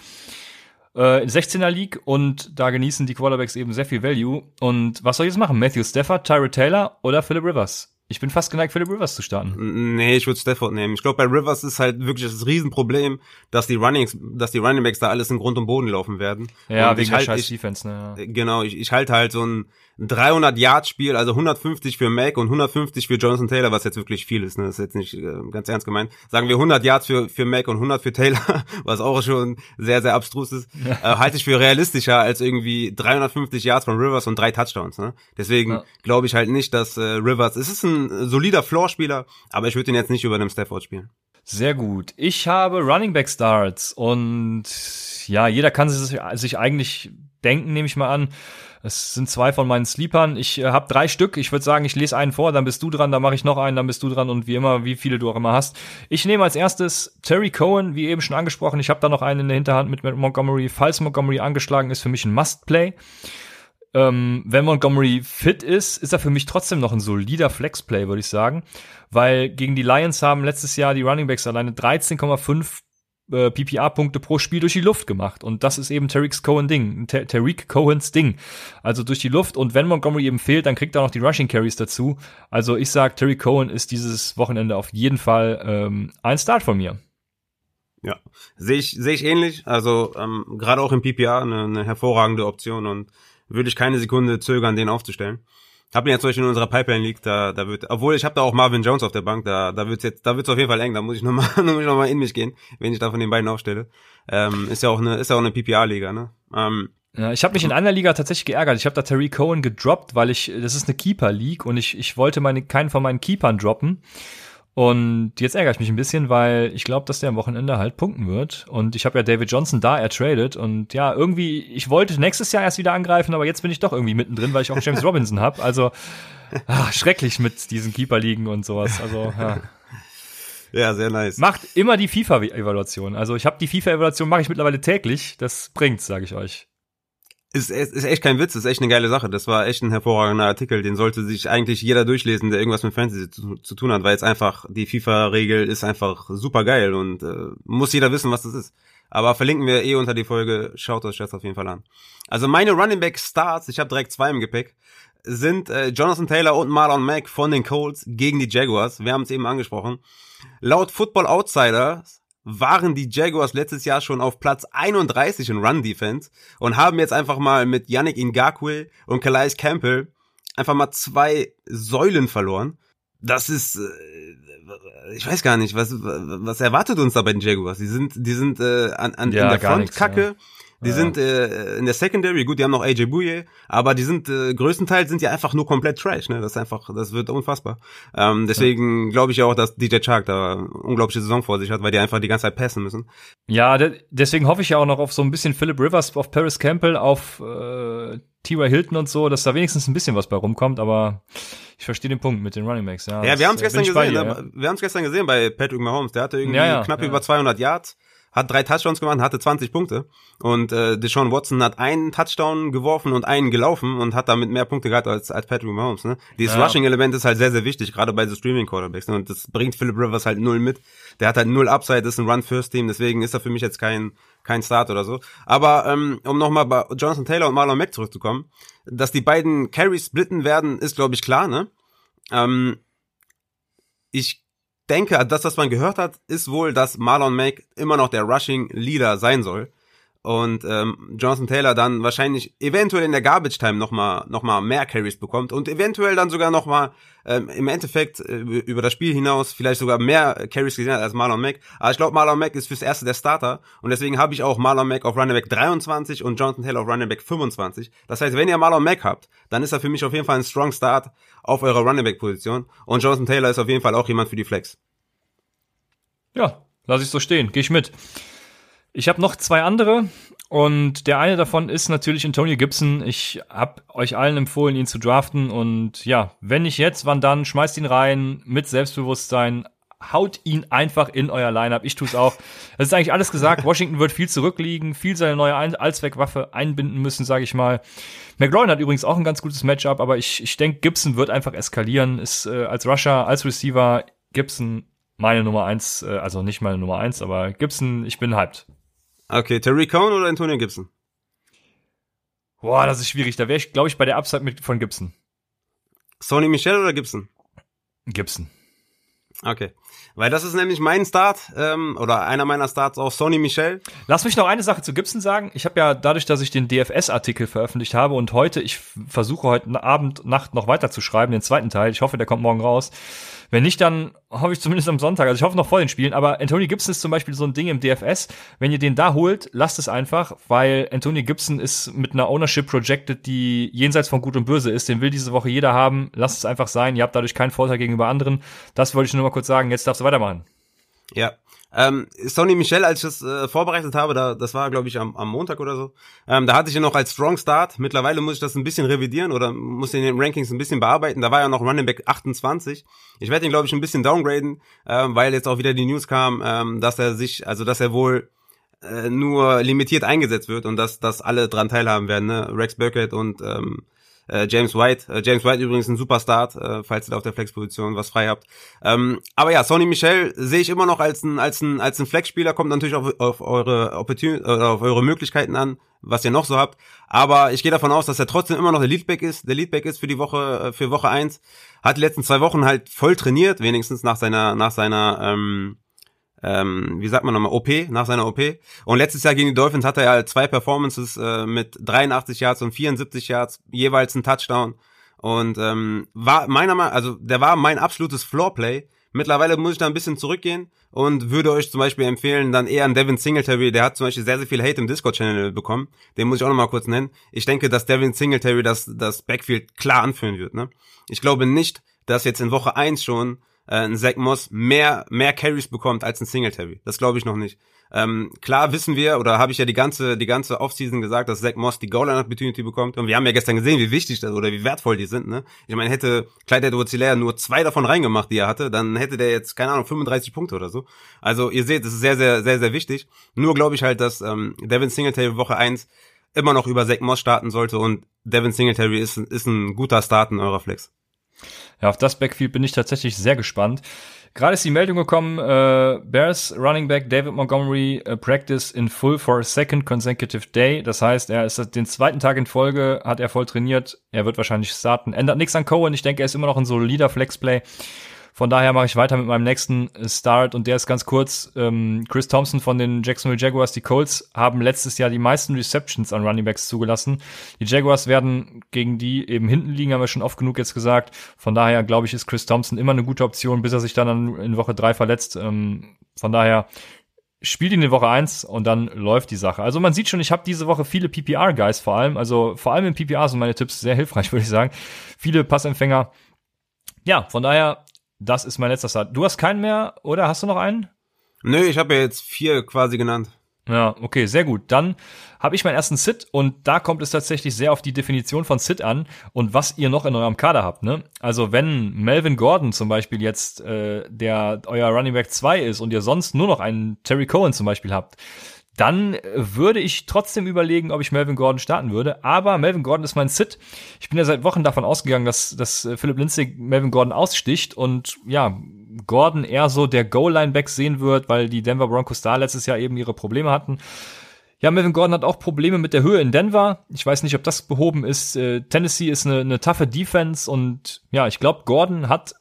äh, in 16er League und da genießen die Quarterbacks eben sehr viel Value. Und was soll ich jetzt machen? Matthew Stafford, Tyrod Taylor oder Philip Rivers? Ich bin fast geneigt, Philip Rivers zu starten. Nee, ich würde Stafford nehmen. Ich glaube, bei Rivers ist halt wirklich das Riesenproblem, dass die Runnings, dass die Running Backs da alles in Grund und Boden laufen werden. Ja, und wegen der halt, scheiß Defense, ne? Ja. Genau, ich, ich halte halt so ein, 300 Yard Spiel, also 150 für Mac und 150 für Jonathan Taylor, was jetzt wirklich viel ist, ne? Das ist jetzt nicht äh, ganz ernst gemeint. Sagen wir 100 Yards für für Mac und 100 für Taylor, [laughs] was auch schon sehr sehr abstrus ist. Ja. [laughs] Äh, halte ich für realistischer als irgendwie 350 Yards von Rivers und drei Touchdowns, ne? Deswegen ja. glaube ich halt nicht, dass äh, Rivers es ist ein solider Floor Spieler, aber ich würde ihn jetzt nicht über einem Stafford spielen. Sehr gut. Ich habe Running Back Starts und ja, jeder kann sich, sich eigentlich denken, nehme ich mal an. Es sind zwei von meinen Sleepern. Ich äh, habe drei Stück. Ich würde sagen, ich lese einen vor, dann bist du dran, dann mache ich noch einen, dann bist du dran und wie immer, wie viele du auch immer hast. Ich nehme als erstes Terry Cohen, wie eben schon angesprochen. Ich habe da noch einen in der Hinterhand mit, mit Montgomery. Falls Montgomery angeschlagen ist, für mich ein Must-Play. Ähm, wenn Montgomery fit ist, ist er für mich trotzdem noch ein solider Flex-Play, würde ich sagen. Weil gegen die Lions haben letztes Jahr die Running Backs alleine 13,5 äh, PPA-Punkte pro Spiel durch die Luft gemacht. Und das ist eben Tariq Cohen Ding, Tariq Cohens Ding. Also durch die Luft. Und wenn Montgomery eben fehlt, dann kriegt er noch die Rushing Carries dazu. Also ich sag, Tariq Cohen ist dieses Wochenende auf jeden Fall ähm, ein Start von mir. Ja, sehe ich, sehe ich ähnlich. Also ähm, gerade auch im PPA eine, eine hervorragende Option und würde ich keine Sekunde zögern, den aufzustellen. Hab ihn ja zum Beispiel in unserer Pipeline liegt, da, da wird, obwohl ich habe da auch Marvin Jones auf der Bank, da, da wird's jetzt, da wird's auf jeden Fall eng, da muss ich nochmal, noch [laughs] in mich gehen, wenn ich da von den beiden aufstelle. Ähm, ist ja auch eine, ist ja auch eine PPA-Liga, ne? Ähm, ja, ich habe mich in einer Liga tatsächlich geärgert. Ich habe da Terry Cohen gedroppt, weil ich, das ist eine Keeper-League und ich, ich wollte meine, keinen von meinen Keepern droppen. Und jetzt ärgere ich mich ein bisschen, weil ich glaube, dass der am Wochenende halt punkten wird. Und ich habe ja David Johnson da ertradet. Und ja, irgendwie, ich wollte nächstes Jahr erst wieder angreifen, aber jetzt bin ich doch irgendwie mittendrin, weil ich auch [laughs] James Robinson habe. Also ach, schrecklich mit diesen Keeper-Ligen und sowas. Also ja. [laughs] Ja, sehr nice. Macht immer die FIFA-Evaluation. Also ich habe die FIFA-Evaluation mache ich mittlerweile täglich. Das bringt's, sage ich euch ist, ist, ist echt kein Witz, ist echt eine geile Sache. Das war echt ein hervorragender Artikel, den sollte sich eigentlich jeder durchlesen, der irgendwas mit Fantasy zu, zu tun hat, weil jetzt einfach die FIFA-Regel ist einfach super geil und äh, muss jeder wissen, was das ist. Aber verlinken wir eh unter die Folge, schaut euch das auf jeden Fall an. Also meine Running Back Starts, ich habe direkt zwei im Gepäck, sind äh, Jonathan Taylor und Marlon Mack von den Colts gegen die Jaguars. Wir haben es eben angesprochen. Laut Football Outsiders waren die Jaguars letztes Jahr schon auf Platz 31 in Run Defense und haben jetzt einfach mal mit Yannick Ngakwe und Calais Campbell einfach mal zwei Säulen verloren. Das ist, äh, ich weiß gar nicht, was, was erwartet uns da bei den Jaguars? Die sind, die sind äh, an, an ja, in der Front kacke. Ja. Die ja. sind äh, in der Secondary, gut, die haben noch AJ Bouye, aber die sind äh, größtenteils sind die einfach nur komplett Trash, ne? Das ist einfach, das wird unfassbar. Ähm, deswegen ja. glaube ich auch, dass DJ Chark da unglaubliche Saison vor sich hat, weil die einfach die ganze Zeit passen müssen. Ja, de deswegen hoffe ich ja auch noch auf so ein bisschen Philip Rivers, auf Paris Campbell, auf äh, T.Y. Hilton und so, dass da wenigstens ein bisschen was bei rumkommt, aber ich verstehe den Punkt mit den Running Backs. Ja, ja wir haben es gestern gesehen. Dir, ja. Wir haben es gestern gesehen bei Patrick Mahomes. Der hatte irgendwie ja, knapp über 200 Yards hat drei Touchdowns gemacht, hatte 20 Punkte. Und äh, Deshaun Watson hat einen Touchdown geworfen und einen gelaufen und hat damit mehr Punkte gehabt als, als Patrick Mahomes. Ne? Dieses ja. Rushing-Element ist halt sehr, sehr wichtig, gerade bei so Streaming-Quarterbacks. Ne? Und das bringt Philip Rivers halt null mit. Der hat halt null Upside, ist ein Run-First-Team, deswegen ist er für mich jetzt kein, kein Start oder so. Aber ähm, um nochmal bei Jonathan Taylor und Marlon Mack zurückzukommen, dass die beiden Carries splitten werden, ist, glaube ich, klar. Ne? Ähm, ich denke, das, was man gehört hat, ist wohl, dass Marlon Mack immer noch der Rushing Leader sein soll. Und ähm, Jonathan Taylor dann wahrscheinlich eventuell in der Garbage Time nochmal noch mal mehr Carries bekommt und eventuell dann sogar nochmal ähm, im Endeffekt äh, über das Spiel hinaus vielleicht sogar mehr Carries gesehen hat als Marlon Mack. Aber ich glaube, Marlon Mack ist fürs Erste der Starter und deswegen habe ich auch Marlon Mack auf Running Back 23 und Jonathan Taylor auf Running Back 25. Das heißt, wenn ihr Marlon Mack habt, dann ist er für mich auf jeden Fall ein Strong Start auf eurer Running Back Position und Jonathan Taylor ist auf jeden Fall auch jemand für die Flex. Ja, lass ich so stehen. Gehe ich mit. Ich habe noch zwei andere und der eine davon ist natürlich Antonio Gibson. Ich habe euch allen empfohlen, ihn zu draften und ja, wenn nicht jetzt, wann dann? Schmeißt ihn rein mit Selbstbewusstsein. Haut ihn einfach in euer Lineup. Ich tue es auch. Es ist eigentlich alles gesagt. Washington wird viel zurückliegen, viel seine neue Allzweckwaffe einbinden müssen, sage ich mal. McLaurin hat übrigens auch ein ganz gutes Matchup, aber ich, ich denke, Gibson wird einfach eskalieren. Ist äh, als Rusher, als Receiver Gibson meine Nummer eins, äh, also nicht meine Nummer eins, aber Gibson, ich bin hyped. Okay, Terry Cohn oder Antonio Gibson? Boah, das ist schwierig. Da wäre ich, glaube ich, bei der Upside mit von Gibson. Sony Michel oder Gibson? Gibson. Okay. Weil das ist nämlich mein Start ähm, oder einer meiner Starts auch Sony Michel. Lass mich noch eine Sache zu Gibson sagen. Ich habe ja dadurch, dass ich den DFS-Artikel veröffentlicht habe und heute, ich versuche heute Abend, Nacht noch weiter zu schreiben, den zweiten Teil. Ich hoffe, der kommt morgen raus. Wenn nicht, dann hoffe ich zumindest am Sonntag. Also ich hoffe noch vor den Spielen. Aber Anthony Gibson ist zum Beispiel so ein Ding im DFS. Wenn ihr den da holt, lasst es einfach, weil Anthony Gibson ist mit einer Ownership projected, die jenseits von Gut und Böse ist. Den will diese Woche jeder haben. Lasst es einfach sein. Ihr habt dadurch keinen Vorteil gegenüber anderen. Das wollte ich nur mal kurz sagen. Jetzt darfst du weitermachen. Ja, ähm, Sonny Michel, als ich das äh, vorbereitet habe, da, das war, glaube ich, am, am Montag oder so, ähm, da hatte ich ihn noch als Strong Start. Mittlerweile muss ich das ein bisschen revidieren oder muss in den Rankings ein bisschen bearbeiten. Da war ja noch Running Back 28. Ich werde ihn, glaube ich, ein bisschen downgraden, ähm, weil jetzt auch wieder die News kam, ähm, dass er sich, also dass er wohl äh, nur limitiert eingesetzt wird und dass, dass alle dran teilhaben werden, ne? Rex Burkett und ähm, äh, James White. Äh, James White übrigens ein super Start, äh, falls ihr da auf der Flexposition was frei habt. Ähm, aber ja, Sonny Michel sehe ich immer noch als ein als ein als ein Flexspieler. Kommt natürlich auf, auf eure Opportun oder auf eure Möglichkeiten an, was ihr noch so habt. Aber ich gehe davon aus, dass er trotzdem immer noch der Leadback ist. Der Leadback ist für die Woche äh, für Woche eins. Hat die letzten zwei Wochen halt voll trainiert, wenigstens nach seiner nach seiner ähm, ähm, wie sagt man nochmal, OP, nach seiner OP. Und letztes Jahr gegen die Dolphins hatte er halt zwei Performances äh, mit 83 Yards und 74 Yards, jeweils ein Touchdown. Und ähm, war meiner Meinung, also der war mein absolutes Floorplay. Mittlerweile muss ich da ein bisschen zurückgehen und würde euch zum Beispiel empfehlen, dann eher an Devin Singletary, der hat zum Beispiel sehr, sehr viel Hate im Discord-Channel bekommen. Den muss ich auch nochmal kurz nennen. Ich denke, dass Devin Singletary das, das Backfield klar anführen wird. Ne? Ich glaube nicht, dass jetzt in Woche eins schon äh, ein Zach Moss mehr, mehr Carries bekommt als ein Singletary. Das glaube ich noch nicht. Ähm, klar wissen wir, oder habe ich ja die ganze, die ganze Offseason gesagt, dass Zach Moss die Goal-Line-Opportunity bekommt. Und wir haben ja gestern gesehen, wie wichtig das oder wie wertvoll die sind. Ne? Ich meine, hätte Clyde edwards nur zwei davon reingemacht, die er hatte, dann hätte der jetzt, keine Ahnung, 35 Punkte oder so. Also ihr seht, das ist sehr, sehr, sehr, sehr wichtig. Nur glaube ich halt, dass ähm, Devin Singletary Woche eins immer noch über Zach Moss starten sollte und Devin Singletary ist, ist ein guter Start in eurer Flex. Ja, auf das Backfield bin ich tatsächlich sehr gespannt. Gerade ist die Meldung gekommen, äh, Bears Running Back David Montgomery uh, practice in full for a second consecutive day. Das heißt, er ist den zweiten Tag in Folge, hat er voll trainiert. Er wird wahrscheinlich starten. Ändert nichts an Cohen. Ich denke, er ist immer noch ein solider Flexplay. Von daher mache ich weiter mit meinem nächsten Start und der ist ganz kurz. Ähm, Chris Thompson von den Jacksonville Jaguars. Die Colts haben letztes Jahr die meisten Receptions an Running Backs zugelassen. Die Jaguars werden gegen die eben hinten liegen, haben wir schon oft genug jetzt gesagt. Von daher glaube ich, ist Chris Thompson immer eine gute Option, bis er sich dann in Woche drei verletzt. Ähm, von daher spielt ihn in Woche eins und dann läuft die Sache. Also man sieht schon, ich habe diese Woche viele PPR-Guys vor allem. Also vor allem in PPR sind meine Tipps sehr hilfreich, [laughs] würde ich sagen. Viele Passempfänger. Ja, von daher das ist mein letzter Start. Du hast keinen mehr, oder hast du noch einen? Nö, ich habe ja jetzt vier quasi genannt. Ja, okay, sehr gut. Dann habe ich meinen ersten Sit und da kommt es tatsächlich sehr auf die Definition von Sit an und was ihr noch in eurem Kader habt. Ne? Also wenn Melvin Gordon zum Beispiel jetzt äh, der euer Running Back 2 ist und ihr sonst nur noch einen Terry Cohen zum Beispiel habt, dann würde ich trotzdem überlegen, ob ich Melvin Gordon starten würde. Aber Melvin Gordon ist mein Sit. Ich bin ja seit Wochen davon ausgegangen, dass, dass äh, Philipp Lindsay Melvin Gordon aussticht und ja, Gordon eher so der Goal-Line-Back sehen wird, weil die Denver Broncos da letztes Jahr eben ihre Probleme hatten. Ja, Melvin Gordon hat auch Probleme mit der Höhe in Denver. Ich weiß nicht, ob das behoben ist. Äh, Tennessee ist eine, eine taffe Defense und ja, ich glaube, Gordon hat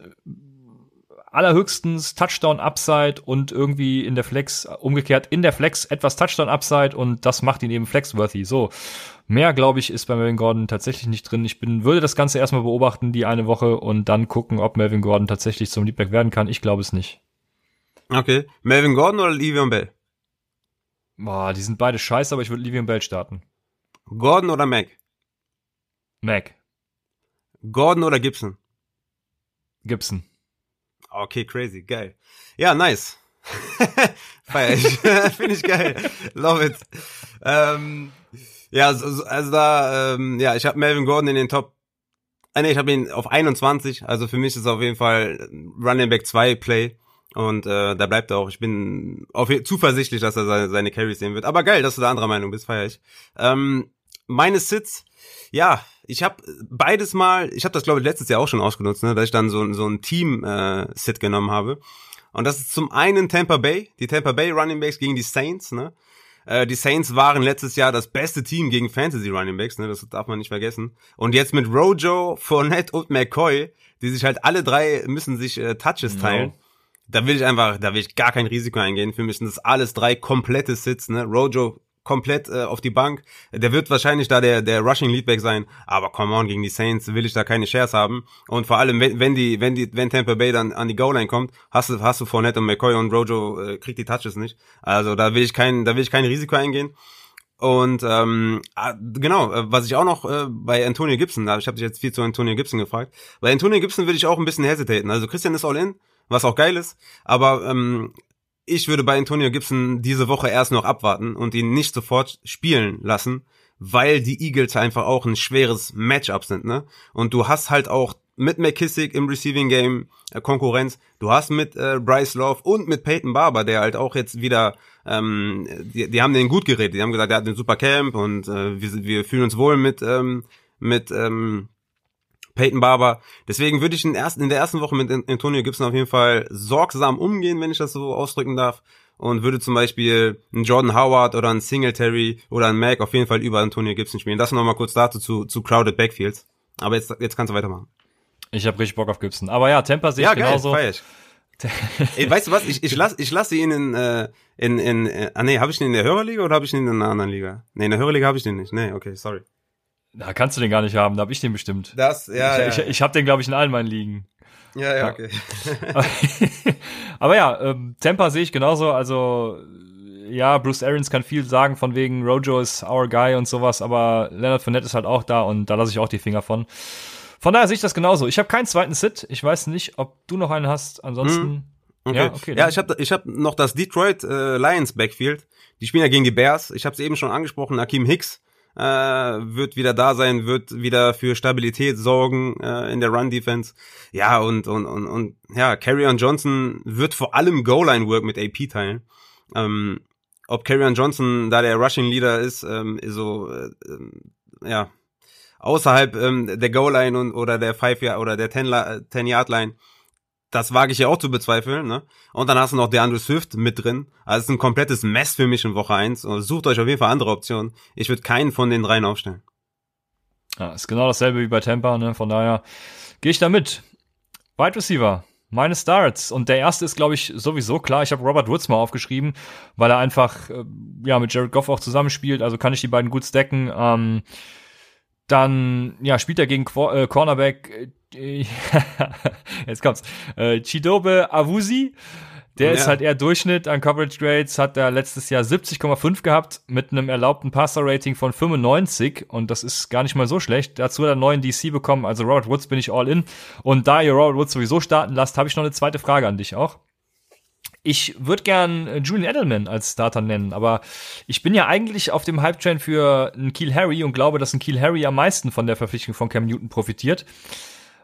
allerhöchstens Touchdown Upside und irgendwie in der Flex, umgekehrt in der Flex etwas Touchdown Upside und das macht ihn eben flexworthy. So. Mehr, glaube ich, ist bei Melvin Gordon tatsächlich nicht drin. Ich bin, würde das Ganze erstmal beobachten, die eine Woche, und dann gucken, ob Melvin Gordon tatsächlich zum Leadback werden kann. Ich glaube es nicht. Okay. Melvin Gordon oder Livion Bell? Boah, die sind beide scheiße, aber ich würde Livion Bell starten. Gordon oder Mac? Mac. Gordon oder Gibson? Gibson. Okay, crazy, geil. Ja, nice. [laughs] Feier ich. [laughs] Finde ich geil. Love it. Ähm, ja, also, also da, ähm, ja, ich habe Melvin Gordon in den Top. Äh, nee, ich habe ihn auf 21. Also für mich ist auf jeden Fall Running Back 2 Play. Und äh, da bleibt er auch. Ich bin auf, zuversichtlich, dass er seine, seine Carries sehen wird. Aber geil, dass du da anderer Meinung bist, feier ich. Ähm, meine Sits, ja, ich habe beides mal, ich habe das glaube ich letztes Jahr auch schon ausgenutzt, ne, dass ich dann so, so ein Team-Sit äh, genommen habe. Und das ist zum einen Tampa Bay, die Tampa Bay Running Backs gegen die Saints, ne. Äh, die Saints waren letztes Jahr das beste Team gegen Fantasy Running Backs, ne, das darf man nicht vergessen. Und jetzt mit Rojo, Fournette und McCoy, die sich halt alle drei müssen sich äh, Touches teilen. No. Da will ich einfach, da will ich gar kein Risiko eingehen. Für mich sind das alles drei komplette Sits, ne. Rojo komplett äh, auf die Bank. Der wird wahrscheinlich da der, der Rushing Leadback sein, aber come on, gegen die Saints will ich da keine Shares haben. Und vor allem, wenn, wenn die, wenn die, wenn Tampa Bay dann an die Goal-Line kommt, hast du, hast du Fournette und McCoy und Rojo äh, kriegt die Touches nicht. Also da will ich kein, da will ich kein Risiko eingehen. Und ähm, ah, genau, äh, was ich auch noch äh, bei Antonio Gibson, ich habe dich jetzt viel zu Antonio Gibson gefragt. Bei Antonio Gibson würde ich auch ein bisschen hesitaten. Also Christian ist all in, was auch geil ist, aber ähm, ich würde bei Antonio Gibson diese Woche erst noch abwarten und ihn nicht sofort spielen lassen, weil die Eagles einfach auch ein schweres Matchup sind, ne? Und du hast halt auch mit McKissick im Receiving Game äh, Konkurrenz. Du hast mit äh, Bryce Love und mit Peyton Barber, der halt auch jetzt wieder, ähm, die, die haben den gut geredet. Die haben gesagt, er hat einen super Camp und äh, wir, wir fühlen uns wohl mit ähm, mit ähm, Peyton Barber. Deswegen würde ich in, ersten, in der ersten Woche mit Antonio Gibson auf jeden Fall sorgsam umgehen, wenn ich das so ausdrücken darf. Und würde zum Beispiel einen Jordan Howard oder einen Singletary oder einen Mac auf jeden Fall über Antonio Gibson spielen. Das nochmal kurz dazu zu, zu Crowded Backfields. Aber jetzt, jetzt kannst du weitermachen. Ich habe richtig Bock auf Gibson. Aber ja, Temper sehe ja, ich geil, genauso. Feier ich. [laughs] Ey, weißt du was? Ich, ich lasse ich lass ihn in, äh, in, in, äh, ah nee, habe ich ihn in der Hörerliga oder habe ich ihn in einer anderen Liga? Nee, in der Hörerliga habe ich den nicht. Nee, okay, sorry. Da kannst du den gar nicht haben, da habe ich den bestimmt. Das, ja. Ich, ja. ich, ich habe den, glaube ich, in allen meinen Ligen. Ja, ja, okay. [laughs] Aber ja, ähm, Tampa sehe ich genauso. Also ja, Bruce Arians kann viel sagen von wegen Rojo ist our guy und sowas, aber Leonard Fournette ist halt auch da und da lasse ich auch die Finger von. Von daher sehe ich das genauso. Ich habe keinen zweiten Sit. Ich weiß nicht, ob du noch einen hast. Ansonsten. Hm. Okay. Ja, okay, ja, ich habe ich hab noch das Detroit äh, Lions Backfield. Die spielen ja gegen die Bears. Ich habe es eben schon angesprochen. Akeem Hicks äh, wird wieder da sein, wird wieder für Stabilität sorgen äh, in der Run Defense. Ja und und und und ja, Carrion Johnson wird vor allem Goal Line Work mit AP teilen. Ähm, ob Carrion Johnson da der Rushing Leader ist, ähm, so äh, ja außerhalb ähm, der Goal Line und oder der Five Yard oder der Ten, Ten Yard Line das wage ich ja auch zu bezweifeln, ne? Und dann hast du noch DeAndre Swift mit drin. Also es ist ein komplettes Mess für mich in Woche 1. Und sucht euch auf jeden Fall andere Optionen. Ich würde keinen von den dreien aufstellen. Ja, ist genau dasselbe wie bei Tampa, ne? Von daher gehe ich da mit. Wide Receiver, meine Starts. Und der erste ist, glaube ich, sowieso klar. Ich habe Robert Woods mal aufgeschrieben, weil er einfach äh, ja mit Jared Goff auch zusammenspielt. Also kann ich die beiden gut stacken. Ähm, dann ja spielt er gegen Qu äh, Cornerback [laughs] jetzt kommt's. Äh, Chidobe Awusi, der ja. ist halt eher Durchschnitt an Coverage Grades, hat er letztes Jahr 70,5 gehabt mit einem erlaubten Passer-Rating von 95 und das ist gar nicht mal so schlecht. Dazu hat er einen neuen DC bekommen, also Robert Woods bin ich all in. Und da ihr Robert Woods sowieso starten lasst, habe ich noch eine zweite Frage an dich auch. Ich würde gern äh, Julian Edelman als Starter nennen, aber ich bin ja eigentlich auf dem Hype-Train für einen Keel Harry und glaube, dass ein Keel Harry am meisten von der Verpflichtung von Cam Newton profitiert.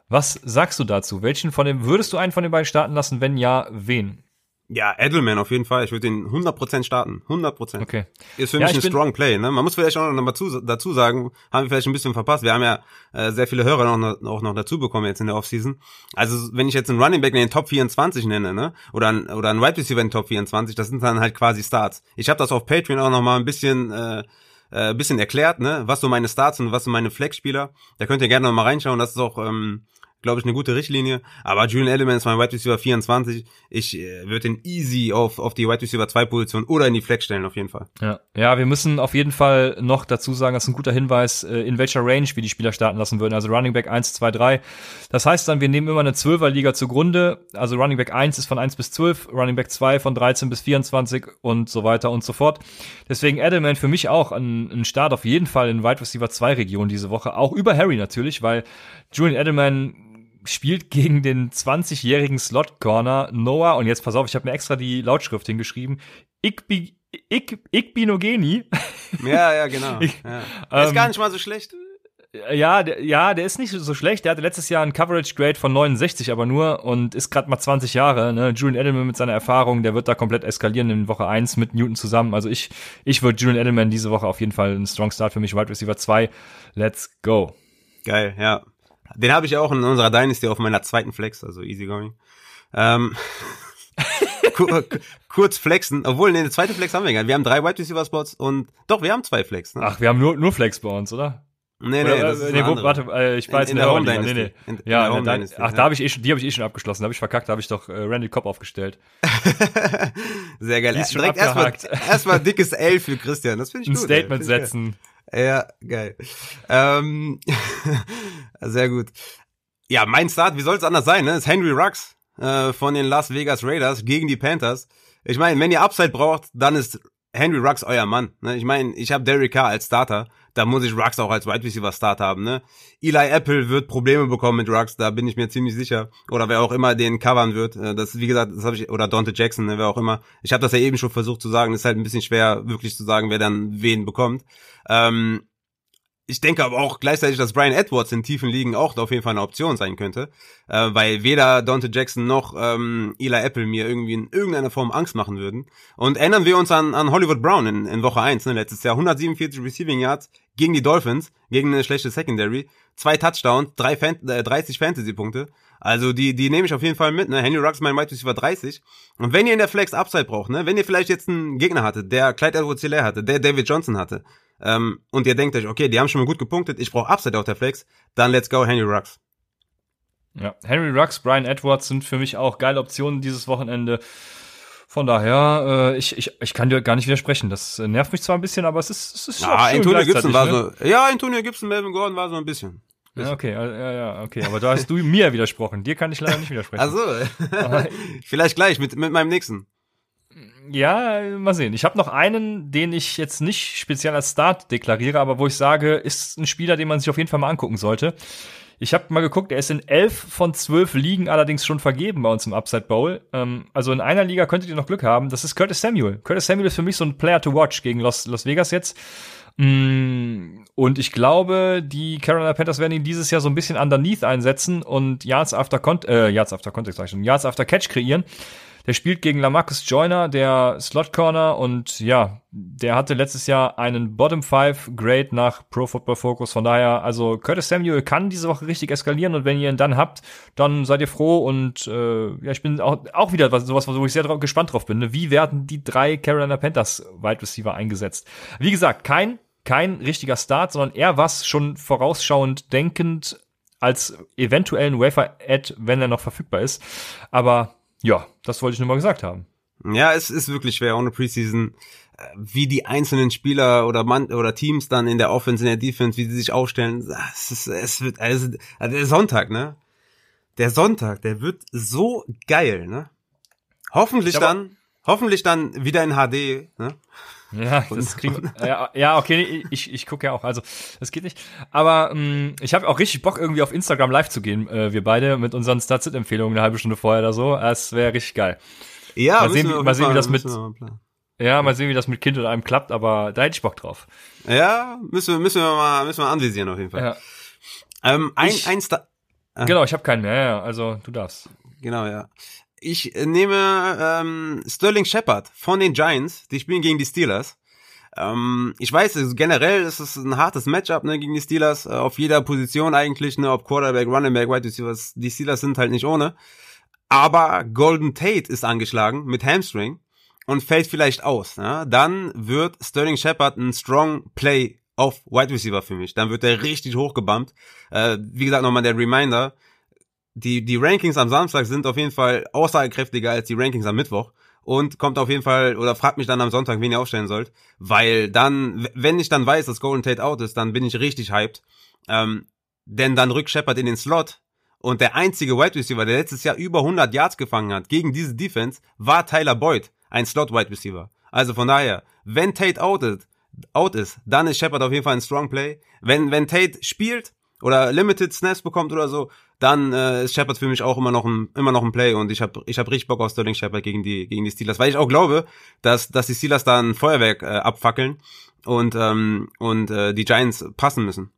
Was sagst du dazu? Welchen von dem würdest du einen von den beiden starten lassen? Wenn ja, wen? Ja, Edelman auf jeden Fall. Ich würde den 100% starten. 100%. Okay. Ist für ja, mich ein strong Play. Ne? Man muss vielleicht auch noch mal zu, dazu sagen, haben wir vielleicht ein bisschen verpasst. Wir haben ja äh, sehr viele Hörer noch, auch noch dazu bekommen jetzt in der Offseason. Also wenn ich jetzt einen Running Back in den Top 24 nenne, ne? oder, ein, oder ein Wide Receiver in den Top 24, das sind dann halt quasi Starts. Ich habe das auf Patreon auch noch mal ein bisschen... Äh, äh, bisschen erklärt, ne, was so meine Starts und was so meine Flex-Spieler. Da könnt ihr gerne noch mal reinschauen. Das ist auch ähm, glaube ich, eine gute Richtlinie. Aber Julian Edelman ist mein Wide Receiver 24. Ich äh, würde den easy auf, auf die Wide Receiver 2 Position oder in die Flex stellen, auf jeden Fall. Ja. ja, wir müssen auf jeden Fall noch dazu sagen, das ist ein guter Hinweis, äh, in welcher Range wir die Spieler starten lassen würden. Also Running Back 1, 2, 3. Das heißt dann, wir nehmen immer eine 12er Liga zugrunde. Also Running Back 1 ist von 1 bis 12, Running Back 2 von 13 bis 24 und so weiter und so fort. Deswegen Edelman für mich auch ein, ein Start auf jeden Fall in Wide Receiver 2 Region diese Woche. Auch über Harry natürlich, weil Julian Edelman spielt gegen den 20-jährigen Slot-Corner Noah, und jetzt pass auf, ich habe mir extra die Lautschrift hingeschrieben, Ikbi, Ik, Ikbinogeni. [laughs] Ja, ja, genau. Ich, ja. ist ähm, gar nicht mal so schlecht. Ja, der, ja, der ist nicht so schlecht. Der hatte letztes Jahr ein Coverage Grade von 69, aber nur und ist gerade mal 20 Jahre. Ne? Julian Edelman mit seiner Erfahrung, der wird da komplett eskalieren in Woche 1 mit Newton zusammen. Also ich, ich würde Julian Edelman diese Woche auf jeden Fall ein Strong Start für mich. Wide Receiver 2. Let's go. Geil, ja. Den habe ich auch in unserer Dynasty auf meiner zweiten Flex, also easy going. Ähm, [laughs] kurz flexen, obwohl, nee, eine zweite Flex haben wir gar nicht. Wir haben drei Wide Receiver Spots und doch, wir haben zwei Flex. Ne? Ach, wir haben nur, nur Flex bei uns, oder? Nee, nee, oder, das ist nee, wo, warte, äh, ich weiß in, in, in der Home Dynasty. Nee, nee. In, ja, in der Home Dynasty. Ach, da habe ich eh schon, die habe ich eh schon abgeschlossen. Da habe ich verkackt, da habe ich doch äh, Randy Cobb aufgestellt. [laughs] Sehr geil. Direkt erstmal erstmal dickes L für Christian. Das finde ich Ein gut. Ein Statement setzen. Ja, geil. Ähm, [laughs] sehr gut. Ja, mein Start, wie soll es anders sein, ne? ist Henry Rux äh, von den Las Vegas Raiders gegen die Panthers. Ich meine, wenn ihr Upside braucht, dann ist Henry Rux euer Mann. Ne? Ich meine, ich habe Derek Carr als Starter, da muss ich Rux auch als Wide Receiver Start haben. Ne? Eli Apple wird Probleme bekommen mit Rux, da bin ich mir ziemlich sicher. Oder wer auch immer den covern wird. Äh, das, wie gesagt, das habe ich, oder Dante Jackson, ne, wer auch immer. Ich habe das ja eben schon versucht zu sagen. Ist halt ein bisschen schwer, wirklich zu sagen, wer dann wen bekommt. Ähm, ich denke aber auch gleichzeitig, dass Brian Edwards in tiefen Ligen auch auf jeden Fall eine Option sein könnte, äh, weil weder Dante Jackson noch ähm, Eli Apple mir irgendwie in irgendeiner Form Angst machen würden. Und erinnern wir uns an, an Hollywood Brown in, in Woche 1, ne, letztes Jahr, 147 Receiving Yards gegen die Dolphins, gegen eine schlechte Secondary, zwei Touchdowns, drei Fan äh, 30 Fantasy-Punkte. Also die, die nehme ich auf jeden Fall mit. Ne? Henry Rux, mein Wide Receiver 30. Und wenn ihr in der Flex Upside braucht, ne? wenn ihr vielleicht jetzt einen Gegner hattet, der Clyde Edwards-Hilaire hatte, der David Johnson hatte, ähm, und ihr denkt euch, okay, die haben schon mal gut gepunktet, ich brauche Upside auf der Flex, dann let's go Henry Rux. Ja, Henry Rux, Brian Edwards sind für mich auch geile Optionen dieses Wochenende. Von daher, äh, ich, ich, ich kann dir gar nicht widersprechen. Das äh, nervt mich zwar ein bisschen, aber es ist, es ist ja, auch schön Antonio Gibson war ne? so, ja, Antonio Gibson, Melvin Gordon war so ein bisschen. Ja, okay, ja, ja, okay. Aber da hast du mir widersprochen. Dir kann ich leider nicht widersprechen. Also, [laughs] vielleicht gleich mit, mit meinem nächsten. Ja, mal sehen. Ich habe noch einen, den ich jetzt nicht speziell als Start deklariere, aber wo ich sage, ist ein Spieler, den man sich auf jeden Fall mal angucken sollte. Ich habe mal geguckt, er ist in elf von zwölf Ligen allerdings schon vergeben bei uns im Upside Bowl. Ähm, also in einer Liga könntet ihr noch Glück haben. Das ist Curtis Samuel. Curtis Samuel ist für mich so ein Player to watch gegen Los, Las Vegas jetzt. Mm, und ich glaube, die Carolina Panthers werden ihn dieses Jahr so ein bisschen underneath einsetzen und Yards after Con äh, Yards after Context sag ich schon, Yards after Catch kreieren. Der spielt gegen Lamarcus Joyner, der Slot Corner und ja, der hatte letztes Jahr einen Bottom 5 Grade nach Pro Football Focus. Von daher, also Curtis Samuel kann diese Woche richtig eskalieren und wenn ihr ihn dann habt, dann seid ihr froh und äh, ja, ich bin auch, auch wieder was, sowas, wo ich sehr drauf, gespannt drauf bin. Ne? Wie werden die drei Carolina Panthers Wide Receiver eingesetzt? Wie gesagt, kein kein richtiger Start, sondern eher was schon vorausschauend denkend als eventuellen Wafer-Ad, wenn er noch verfügbar ist. Aber ja, das wollte ich nur mal gesagt haben. Ja, es ist wirklich schwer ohne Preseason, äh, wie die einzelnen Spieler oder Mann oder Teams dann in der Offense, in der Defense, wie sie sich aufstellen. Es, ist, es wird also, also der Sonntag, ne? Der Sonntag, der wird so geil, ne? Hoffentlich dann, hoffentlich dann wieder in HD, ne? Ja, das kriegen, [laughs] ja, ja, okay, ich, ich gucke ja auch, also das geht nicht. Aber ähm, ich habe auch richtig Bock, irgendwie auf Instagram live zu gehen, äh, wir beide mit unseren Statsit-Empfehlungen eine halbe Stunde vorher oder so. Das wäre richtig geil. Ja, mal sehen, wie, mal sehen, wie das mit. Ja, mal sehen, wie das mit Kind oder einem klappt, aber da hätte ich Bock drauf. Ja, müssen wir, müssen wir mal, müssen wir anvisieren auf jeden Fall. Ja. Ähm, ein, ich, ein Star ah. Genau, ich habe keinen mehr, ja, also du darfst. Genau, ja. Ich nehme ähm, Sterling Shepard von den Giants. Die spielen gegen die Steelers. Ähm, ich weiß, also generell ist es ein hartes Matchup ne, gegen die Steelers. Äh, auf jeder Position eigentlich, ne, ob Quarterback, Running Back, Wide Receivers. Die Steelers sind halt nicht ohne. Aber Golden Tate ist angeschlagen mit Hamstring und fällt vielleicht aus. Ne? Dann wird Sterling Shepard ein Strong Play auf Wide Receiver für mich. Dann wird er richtig hochgebumpt. Äh, wie gesagt, nochmal der Reminder die, die Rankings am Samstag sind auf jeden Fall aussagekräftiger als die Rankings am Mittwoch und kommt auf jeden Fall oder fragt mich dann am Sonntag, wen ihr aufstellen sollt, weil dann, wenn ich dann weiß, dass Golden Tate out ist, dann bin ich richtig hyped, ähm, denn dann rückt Shepard in den Slot und der einzige Wide Receiver, der letztes Jahr über 100 Yards gefangen hat gegen diese Defense, war Tyler Boyd, ein Slot Wide Receiver. Also von daher, wenn Tate out ist, out ist, dann ist Shepard auf jeden Fall ein Strong Play. Wenn, wenn Tate spielt, oder Limited Snaps bekommt oder so, dann äh, ist Shepard für mich auch immer noch ein immer noch ein Play und ich habe ich hab richtig Bock auf Sterling Shepard gegen die gegen die Steelers, weil ich auch glaube, dass dass die Steelers da ein Feuerwerk äh, abfackeln und ähm, und äh, die Giants passen müssen.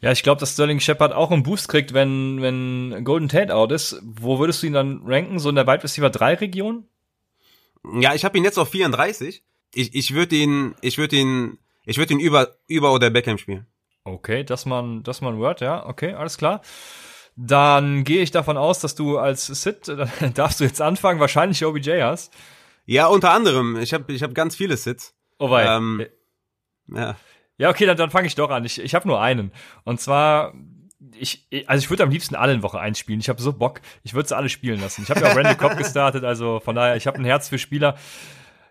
Ja, ich glaube, dass Sterling Shepard auch einen Boost kriegt, wenn wenn Golden Tate out ist. Wo würdest du ihn dann ranken? So in der Wide Receiver 3 Region? Ja, ich habe ihn jetzt auf 34. Ich ich würde ihn ich würde ihn ich würde ihn über über oder Beckham spielen. Okay, das man, das man Word, ja, okay, alles klar. Dann gehe ich davon aus, dass du als Sit, [laughs] darfst du jetzt anfangen, wahrscheinlich OBJ hast. Ja, unter anderem. Ich habe ich hab ganz viele Sits. Oh wei. Ähm, ja. Ja, okay, dann, dann fange ich doch an. Ich, ich habe nur einen. Und zwar, ich, also ich würde am liebsten alle in Woche 1 spielen. Ich habe so Bock. Ich würde sie alle spielen lassen. Ich habe ja auch Randy Cobb [laughs] gestartet, also von daher, ich habe ein Herz für Spieler.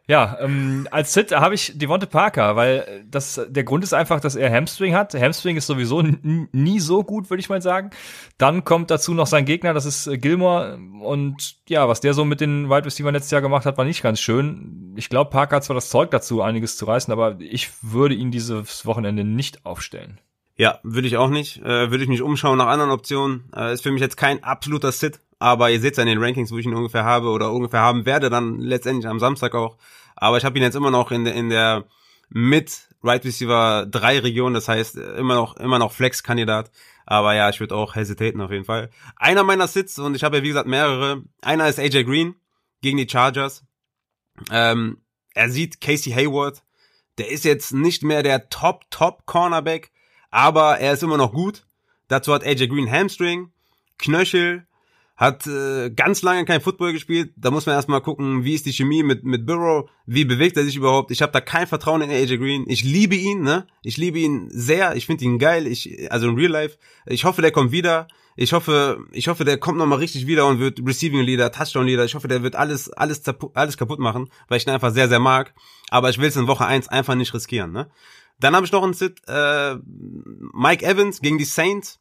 Ja, ähm, als Sit habe ich Devonte Parker, weil das der Grund ist einfach, dass er Hamstring hat. Hamstring ist sowieso nie so gut, würde ich mal sagen. Dann kommt dazu noch sein Gegner, das ist äh, Gilmore und ja, was der so mit den Wide Receiver letztes Jahr gemacht hat, war nicht ganz schön. Ich glaube, Parker hat zwar das Zeug dazu, einiges zu reißen, aber ich würde ihn dieses Wochenende nicht aufstellen. Ja, würde ich auch nicht. Äh, würde ich mich umschauen nach anderen Optionen. Äh, ist für mich jetzt kein absoluter Sit, aber ihr seht es ja in den Rankings, wo ich ihn ungefähr habe oder ungefähr haben werde, dann letztendlich am Samstag auch. Aber ich habe ihn jetzt immer noch in der, in der mit Right Receiver 3 Region, das heißt immer noch, immer noch Flex-Kandidat. Aber ja, ich würde auch hesitaten auf jeden Fall. Einer meiner Sits, und ich habe ja wie gesagt mehrere, einer ist AJ Green gegen die Chargers. Ähm, er sieht Casey Hayward. Der ist jetzt nicht mehr der Top, Top Cornerback, aber er ist immer noch gut. Dazu hat AJ Green Hamstring, Knöchel, hat äh, ganz lange kein Football gespielt. Da muss man erstmal gucken, wie ist die Chemie mit mit Burrow, wie bewegt er sich überhaupt. Ich habe da kein Vertrauen in AJ Green. Ich liebe ihn, ne? Ich liebe ihn sehr. Ich finde ihn geil. Ich also in Real Life. Ich hoffe, der kommt wieder. Ich hoffe, ich hoffe, der kommt nochmal richtig wieder und wird Receiving Leader, Touchdown Leader. Ich hoffe, der wird alles, alles, alles kaputt machen, weil ich ihn einfach sehr, sehr mag. Aber ich will es in Woche eins einfach nicht riskieren. Ne? Dann habe ich noch einen Sit, äh, Mike Evans gegen die Saints.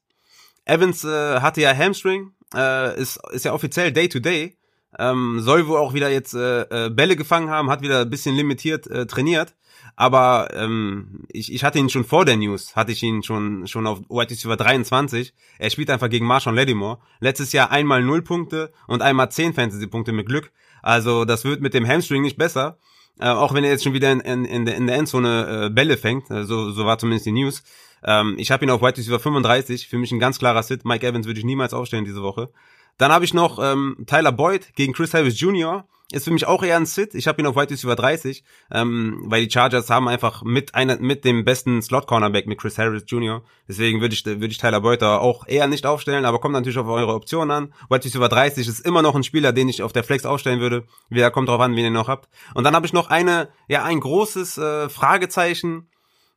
Evans äh, hatte ja Hamstring, äh, ist, ist ja offiziell Day to Day. Ähm, soll wohl auch wieder jetzt äh, äh, Bälle gefangen haben, hat wieder ein bisschen limitiert äh, trainiert. Aber ähm, ich, ich hatte ihn schon vor der News, hatte ich ihn schon schon auf White Receiver 23. Er spielt einfach gegen Marshawn Lattimore. Letztes Jahr einmal 0 Punkte und einmal 10 Fantasy-Punkte mit Glück. Also das wird mit dem Hamstring nicht besser. Äh, auch wenn er jetzt schon wieder in, in, in, der, in der Endzone äh, Bälle fängt. Äh, so, so war zumindest die News. Ähm, ich habe ihn auf White Receiver 35. Für mich ein ganz klarer Sit. Mike Evans würde ich niemals aufstellen diese Woche. Dann habe ich noch ähm, Tyler Boyd gegen Chris Harris Jr. Ist für mich auch eher ein Sit. Ich habe ihn auf White Receiver 30, ähm, weil die Chargers haben einfach mit einer mit dem besten Slot Cornerback mit Chris Harris Jr. Deswegen würde ich würde ich Tyler Boyd da auch eher nicht aufstellen, aber kommt natürlich auf eure Optionen an. White Receiver 30 ist immer noch ein Spieler, den ich auf der Flex aufstellen würde. Wieder kommt drauf an, wen ihr noch habt. Und dann habe ich noch eine ja ein großes äh, Fragezeichen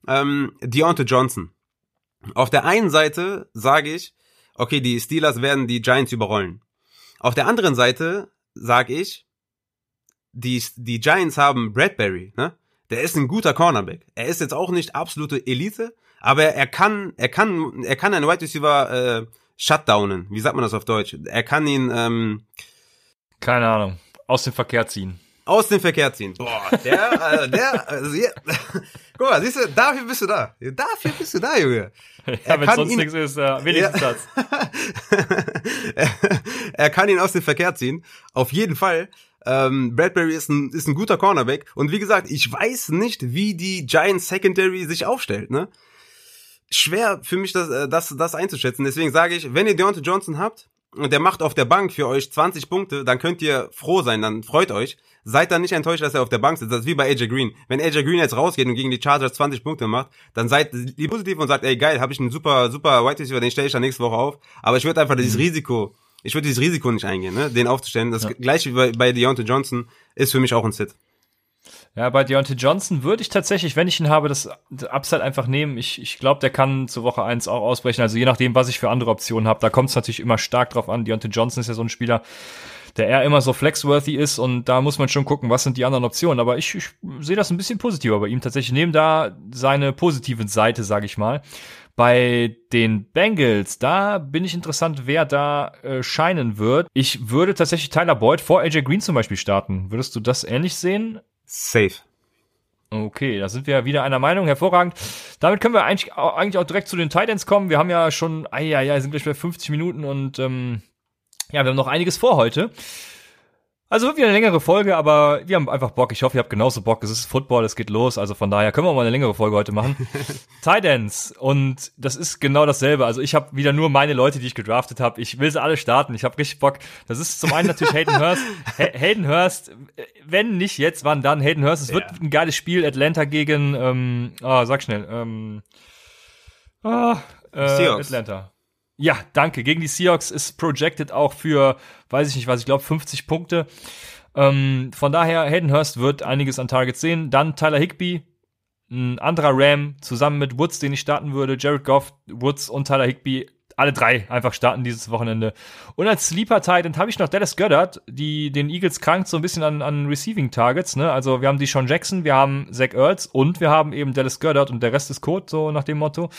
ähm, Deontay Johnson. Auf der einen Seite sage ich, okay, die Steelers werden die Giants überrollen. Auf der anderen Seite sage ich, die, die Giants haben Bradbury, ne? Der ist ein guter Cornerback. Er ist jetzt auch nicht absolute Elite, aber er kann, er kann, er kann einen Wide Receiver äh, shutdownen. Wie sagt man das auf Deutsch? Er kann ihn, ähm, keine Ahnung, aus dem Verkehr ziehen. Aus dem Verkehr ziehen. Boah, der, äh, der, also, ja. Guck mal, siehst du, dafür bist du da. Dafür bist du da, Junge. [laughs] Ja, wenn sonst ihn, nichts ist, äh, wenigstens ja. das. [laughs] er, er kann ihn aus dem Verkehr ziehen. Auf jeden Fall. Ähm, Bradbury ist ein, ist ein guter Cornerback. Und wie gesagt, ich weiß nicht, wie die Giants Secondary sich aufstellt, ne? Schwer für mich, das, äh, das, das einzuschätzen. Deswegen sage ich, wenn ihr Deontay Johnson habt und der macht auf der Bank für euch 20 Punkte, dann könnt ihr froh sein, dann freut euch. Seid dann nicht enttäuscht, dass er auf der Bank sitzt. Das ist wie bei AJ Green. Wenn AJ Green jetzt rausgeht und gegen die Chargers 20 Punkte macht, dann seid positiv und sagt, ey geil, habe ich einen super, super White Receiver, den stelle ich dann nächste Woche auf. Aber ich würde einfach dieses mhm. Risiko ich würde dieses Risiko nicht eingehen, ne? den aufzustellen. Das ja. gleiche wie bei, bei Deontay Johnson ist für mich auch ein Sit. Ja, bei Deontay Johnson würde ich tatsächlich, wenn ich ihn habe, das Upside einfach nehmen. Ich, ich glaube, der kann zur Woche eins auch ausbrechen. Also je nachdem, was ich für andere Optionen habe. Da kommt es natürlich immer stark drauf an. Deontay Johnson ist ja so ein Spieler, der eher immer so flexworthy ist und da muss man schon gucken, was sind die anderen Optionen. Aber ich, ich sehe das ein bisschen positiver bei ihm tatsächlich. Nehmen da seine positive Seite, sage ich mal. Bei den Bengals, da bin ich interessant, wer da äh, scheinen wird. Ich würde tatsächlich Tyler Boyd vor AJ Green zum Beispiel starten. Würdest du das ähnlich sehen? Safe. Okay, da sind wir wieder einer Meinung. Hervorragend. Damit können wir eigentlich, eigentlich auch direkt zu den Titans kommen. Wir haben ja schon, ja, ja, sind gleich bei 50 Minuten und ähm, ja, wir haben noch einiges vor heute. Also wird wieder eine längere Folge, aber wir haben einfach Bock. Ich hoffe, ihr habt genauso Bock. Es ist Football, es geht los. Also von daher können wir mal eine längere Folge heute machen. [laughs] Tidance und das ist genau dasselbe. Also ich habe wieder nur meine Leute, die ich gedraftet habe. Ich will sie alle starten. Ich habe richtig Bock. Das ist zum einen natürlich Hayden Hurst. [laughs] Hayden Hurst, wenn nicht jetzt, wann dann? Hayden Hurst. Es wird ja. ein geiles Spiel. Atlanta gegen, ähm, ah, sag schnell, ähm, ah, äh, Atlanta. Ja, danke. Gegen die Seahawks ist projected auch für, weiß ich nicht was, ich glaube 50 Punkte. Ähm, von daher, Hayden Hurst wird einiges an Targets sehen. Dann Tyler Higby, ein anderer Ram, zusammen mit Woods, den ich starten würde. Jared Goff, Woods und Tyler Higby, alle drei einfach starten dieses Wochenende. Und als Sleeper Titan habe ich noch Dallas Goddard, die den Eagles krankt so ein bisschen an, an Receiving Targets. Ne? Also wir haben die Sean Jackson, wir haben Zach Earls und wir haben eben Dallas Goddard und der Rest ist Code, so nach dem Motto.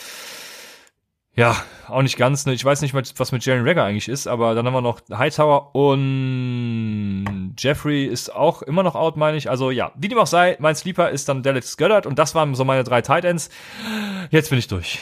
Ja, auch nicht ganz. Ne? Ich weiß nicht, was mit Jalen Rager eigentlich ist, aber dann haben wir noch Hightower und Jeffrey ist auch immer noch out, meine ich. Also ja, wie dem auch sei, mein Sleeper ist dann Dallas Goddard und das waren so meine drei Tight Ends. Jetzt bin ich durch.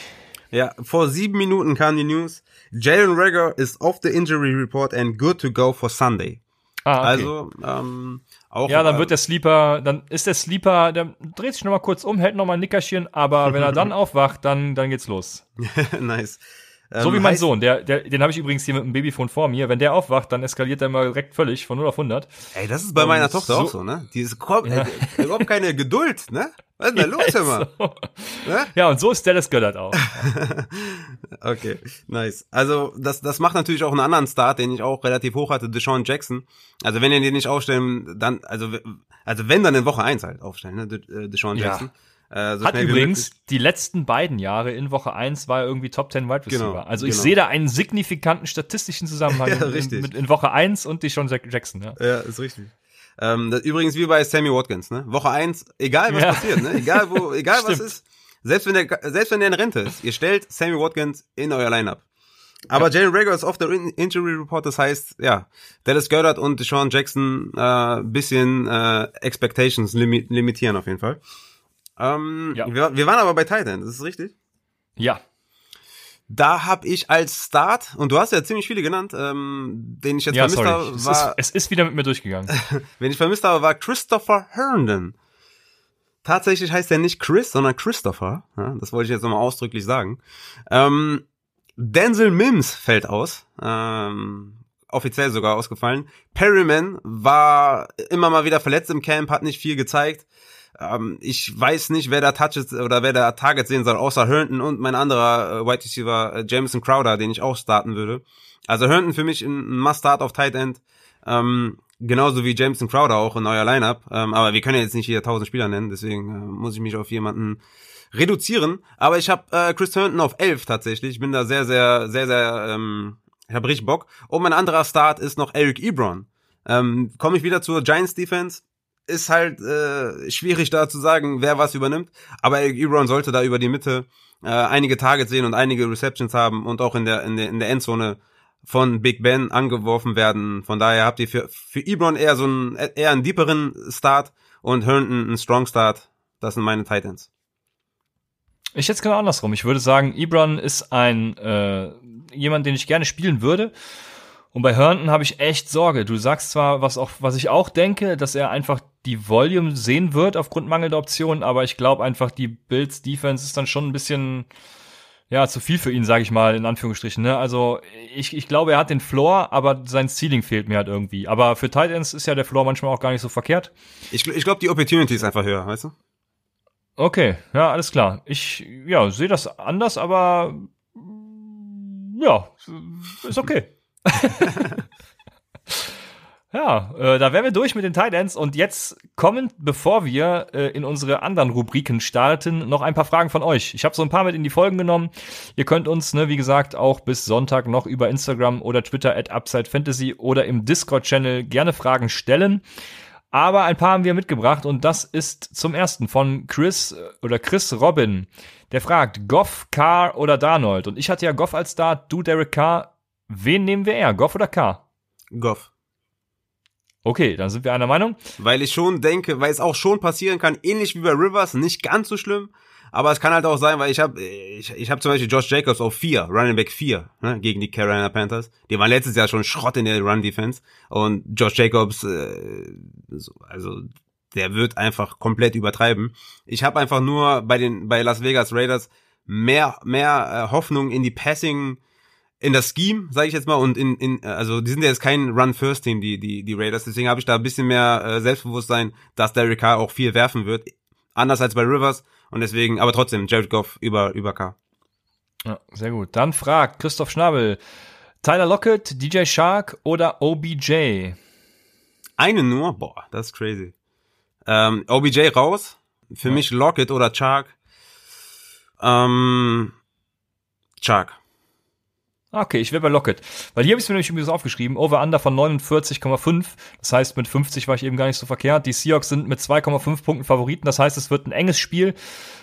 Ja, vor sieben Minuten kam die News. Jalen Rager is off the injury report and good to go for Sunday. Ah, okay. Also, ähm, auch, ja, dann wird der Sleeper, dann ist der Sleeper, der dreht sich nochmal kurz um, hält nochmal ein Nickerchen, aber wenn er dann [laughs] aufwacht, dann, dann geht's los. [laughs] nice. So ähm, wie mein Sohn, der, der, den habe ich übrigens hier mit dem Babyphone vor mir. Wenn der aufwacht, dann eskaliert er immer direkt völlig von 0 auf 100. Ey, das ist bei Und meiner Tochter so, auch so, ne? Die ist ja. äh, überhaupt keine Geduld, ne? Was ist denn da [laughs] los immer? So. Ne? Ja, und so ist Dallas Göttert auch. [laughs] okay, nice. Also, das, das macht natürlich auch einen anderen Start, den ich auch relativ hoch hatte, Deshaun Jackson. Also, wenn ihr den nicht aufstellen, dann, also, also wenn dann in Woche 1 halt aufstellen, ne? Deshaun Jackson. Ja. Äh, so Hat übrigens die letzten beiden Jahre in Woche 1 war er irgendwie Top 10 Wide Receiver. Genau, also ich genau. sehe da einen signifikanten statistischen Zusammenhang [laughs] Ja, in, in Woche 1 und die Sean Jackson. Ja. Ja, ist richtig. Ähm, das, übrigens wie bei Sammy Watkins, ne? Woche eins, egal was Ja. passiert, ne? Egal wo, [laughs] egal was ist. Selbst wenn der, selbst wenn der in Rente ist, ihr stellt Sammy Watkins in euer Lineup. Aber Jalen Rager ist the in- Injury Report, das heißt, ja, Dallas Goddard und Sean Jackson äh, bisschen äh, Expectations limi limitieren auf jeden Fall. Ähm, Ja. wir, wir waren aber bei Titan, das ist richtig. ja. Da habe ich als Start, und du hast ja ziemlich viele genannt, ähm, den ich jetzt Ja, vermisst sorry. habe, Es ist, war, es ist wieder mit mir durchgegangen. [laughs] wen ich vermisst habe, war Christopher Herndon. Tatsächlich heißt er nicht Chris, sondern Christopher. Ja, das wollte ich jetzt nochmal ausdrücklich sagen. Ähm, Denzel Mims fällt aus. Ähm, offiziell sogar ausgefallen. Perryman war immer mal wieder verletzt im Camp, hat nicht viel gezeigt. Ähm, ich weiß nicht, wer da Touches oder wer da Targets sehen soll, außer Herndon und mein anderer äh, Wide Receiver äh, Jameson Crowder, den ich auch starten würde. Also Herndon für mich ein Must-Start auf Tight End. Ähm, genauso wie Jameson Crowder auch in euer Lineup. Ähm, aber wir können ja jetzt nicht hier 1000 Spieler nennen, deswegen äh, muss ich mich auf jemanden reduzieren. Aber ich habe äh, Chris Herndon auf 11 tatsächlich. Ich bin da sehr, sehr, sehr, sehr, ähm, ich habe richtig Bock. Und mein anderer Start ist noch Eric Ebron. Ähm, Komme ich wieder zur Giants Defense. Ist halt äh, schwierig da zu sagen, wer was übernimmt. Aber Ebron sollte da über die Mitte äh, einige Targets sehen und einige Receptions haben und auch in der, in der, in der Endzone von Big Ben angeworfen werden. Von daher habt ihr für, für Ebron eher so einen, eher einen deeperen Start und Herndon einen Strong Start. Das sind meine Titans. Ich jetzt genau andersrum. Ich würde sagen, Ebron ist ein äh, jemand, den ich gerne spielen würde. Und bei Herndon habe ich echt Sorge. Du sagst zwar, was auch, was ich auch denke, dass er einfach die Volume sehen wird aufgrund mangelnder Optionen, aber ich glaube einfach, die Bills Defense ist dann schon ein bisschen ja zu viel für ihn, sage ich mal in Anführungsstrichen. Ne? Also ich, ich glaube, er hat den Floor, aber sein Ceiling fehlt mir halt irgendwie. Aber für Tight Ends ist ja der Floor manchmal auch gar nicht so verkehrt. Ich, ich glaube, die Opportunity ist einfach höher, weißt du? Okay, ja, alles klar. Ich ja, sehe das anders, aber ja, ist okay. [laughs] [laughs] ja, äh, da wären wir durch mit den Tight Ends und jetzt kommen, bevor wir äh, in unsere anderen Rubriken starten, noch ein paar Fragen von euch. Ich habe so ein paar mit in die Folgen genommen. Ihr könnt uns, ne, wie gesagt, auch bis Sonntag noch über Instagram oder Twitter at Upside Fantasy oder im Discord-Channel gerne Fragen stellen. Aber ein paar haben wir mitgebracht und das ist zum ersten von Chris äh, oder Chris Robin. Der fragt, Goff, Carr oder Darnold? Und ich hatte ja Goff als Start, du Derek Carr. Wen nehmen wir eher, Goff oder Carr? Goff. Okay, dann sind wir einer Meinung. Weil ich schon denke, weil es auch schon passieren kann, ähnlich wie bei Rivers, nicht ganz so schlimm. Aber es kann halt auch sein, weil ich habe ich, ich hab zum Beispiel Josh Jacobs auf 4, Running Back 4, ne, gegen die Carolina Panthers. Die waren letztes Jahr schon Schrott in der Run-Defense. Und Josh Jacobs, äh, so, also der wird einfach komplett übertreiben. Ich habe einfach nur bei den bei Las Vegas Raiders mehr mehr äh, Hoffnung in die Passing in das Scheme, sage ich jetzt mal, und in, in also die sind ja jetzt kein Run-First-Team, die, die, die Raiders, deswegen habe ich da ein bisschen mehr äh, Selbstbewusstsein, dass Derek Carr auch viel werfen wird. Anders als bei Rivers. Und deswegen, aber trotzdem, Jared Goff über, über Carr. Ja, sehr gut. Dann fragt Christoph Schnabel, Tyler Lockett, DJ Shark oder OBJ? Eine nur, boah, das ist crazy. Ähm, OBJ raus. Für mich Lockett oder Chark. Ähm, Chark. Ah, Okay, ich wäre bei Lockett. Weil hier habe ich mir nämlich so aufgeschrieben. Over-Under von 49,5. Das heißt, mit 50 war ich eben gar nicht so verkehrt. Die Seahawks sind mit 2,5 Punkten Favoriten. Das heißt, es wird ein enges Spiel.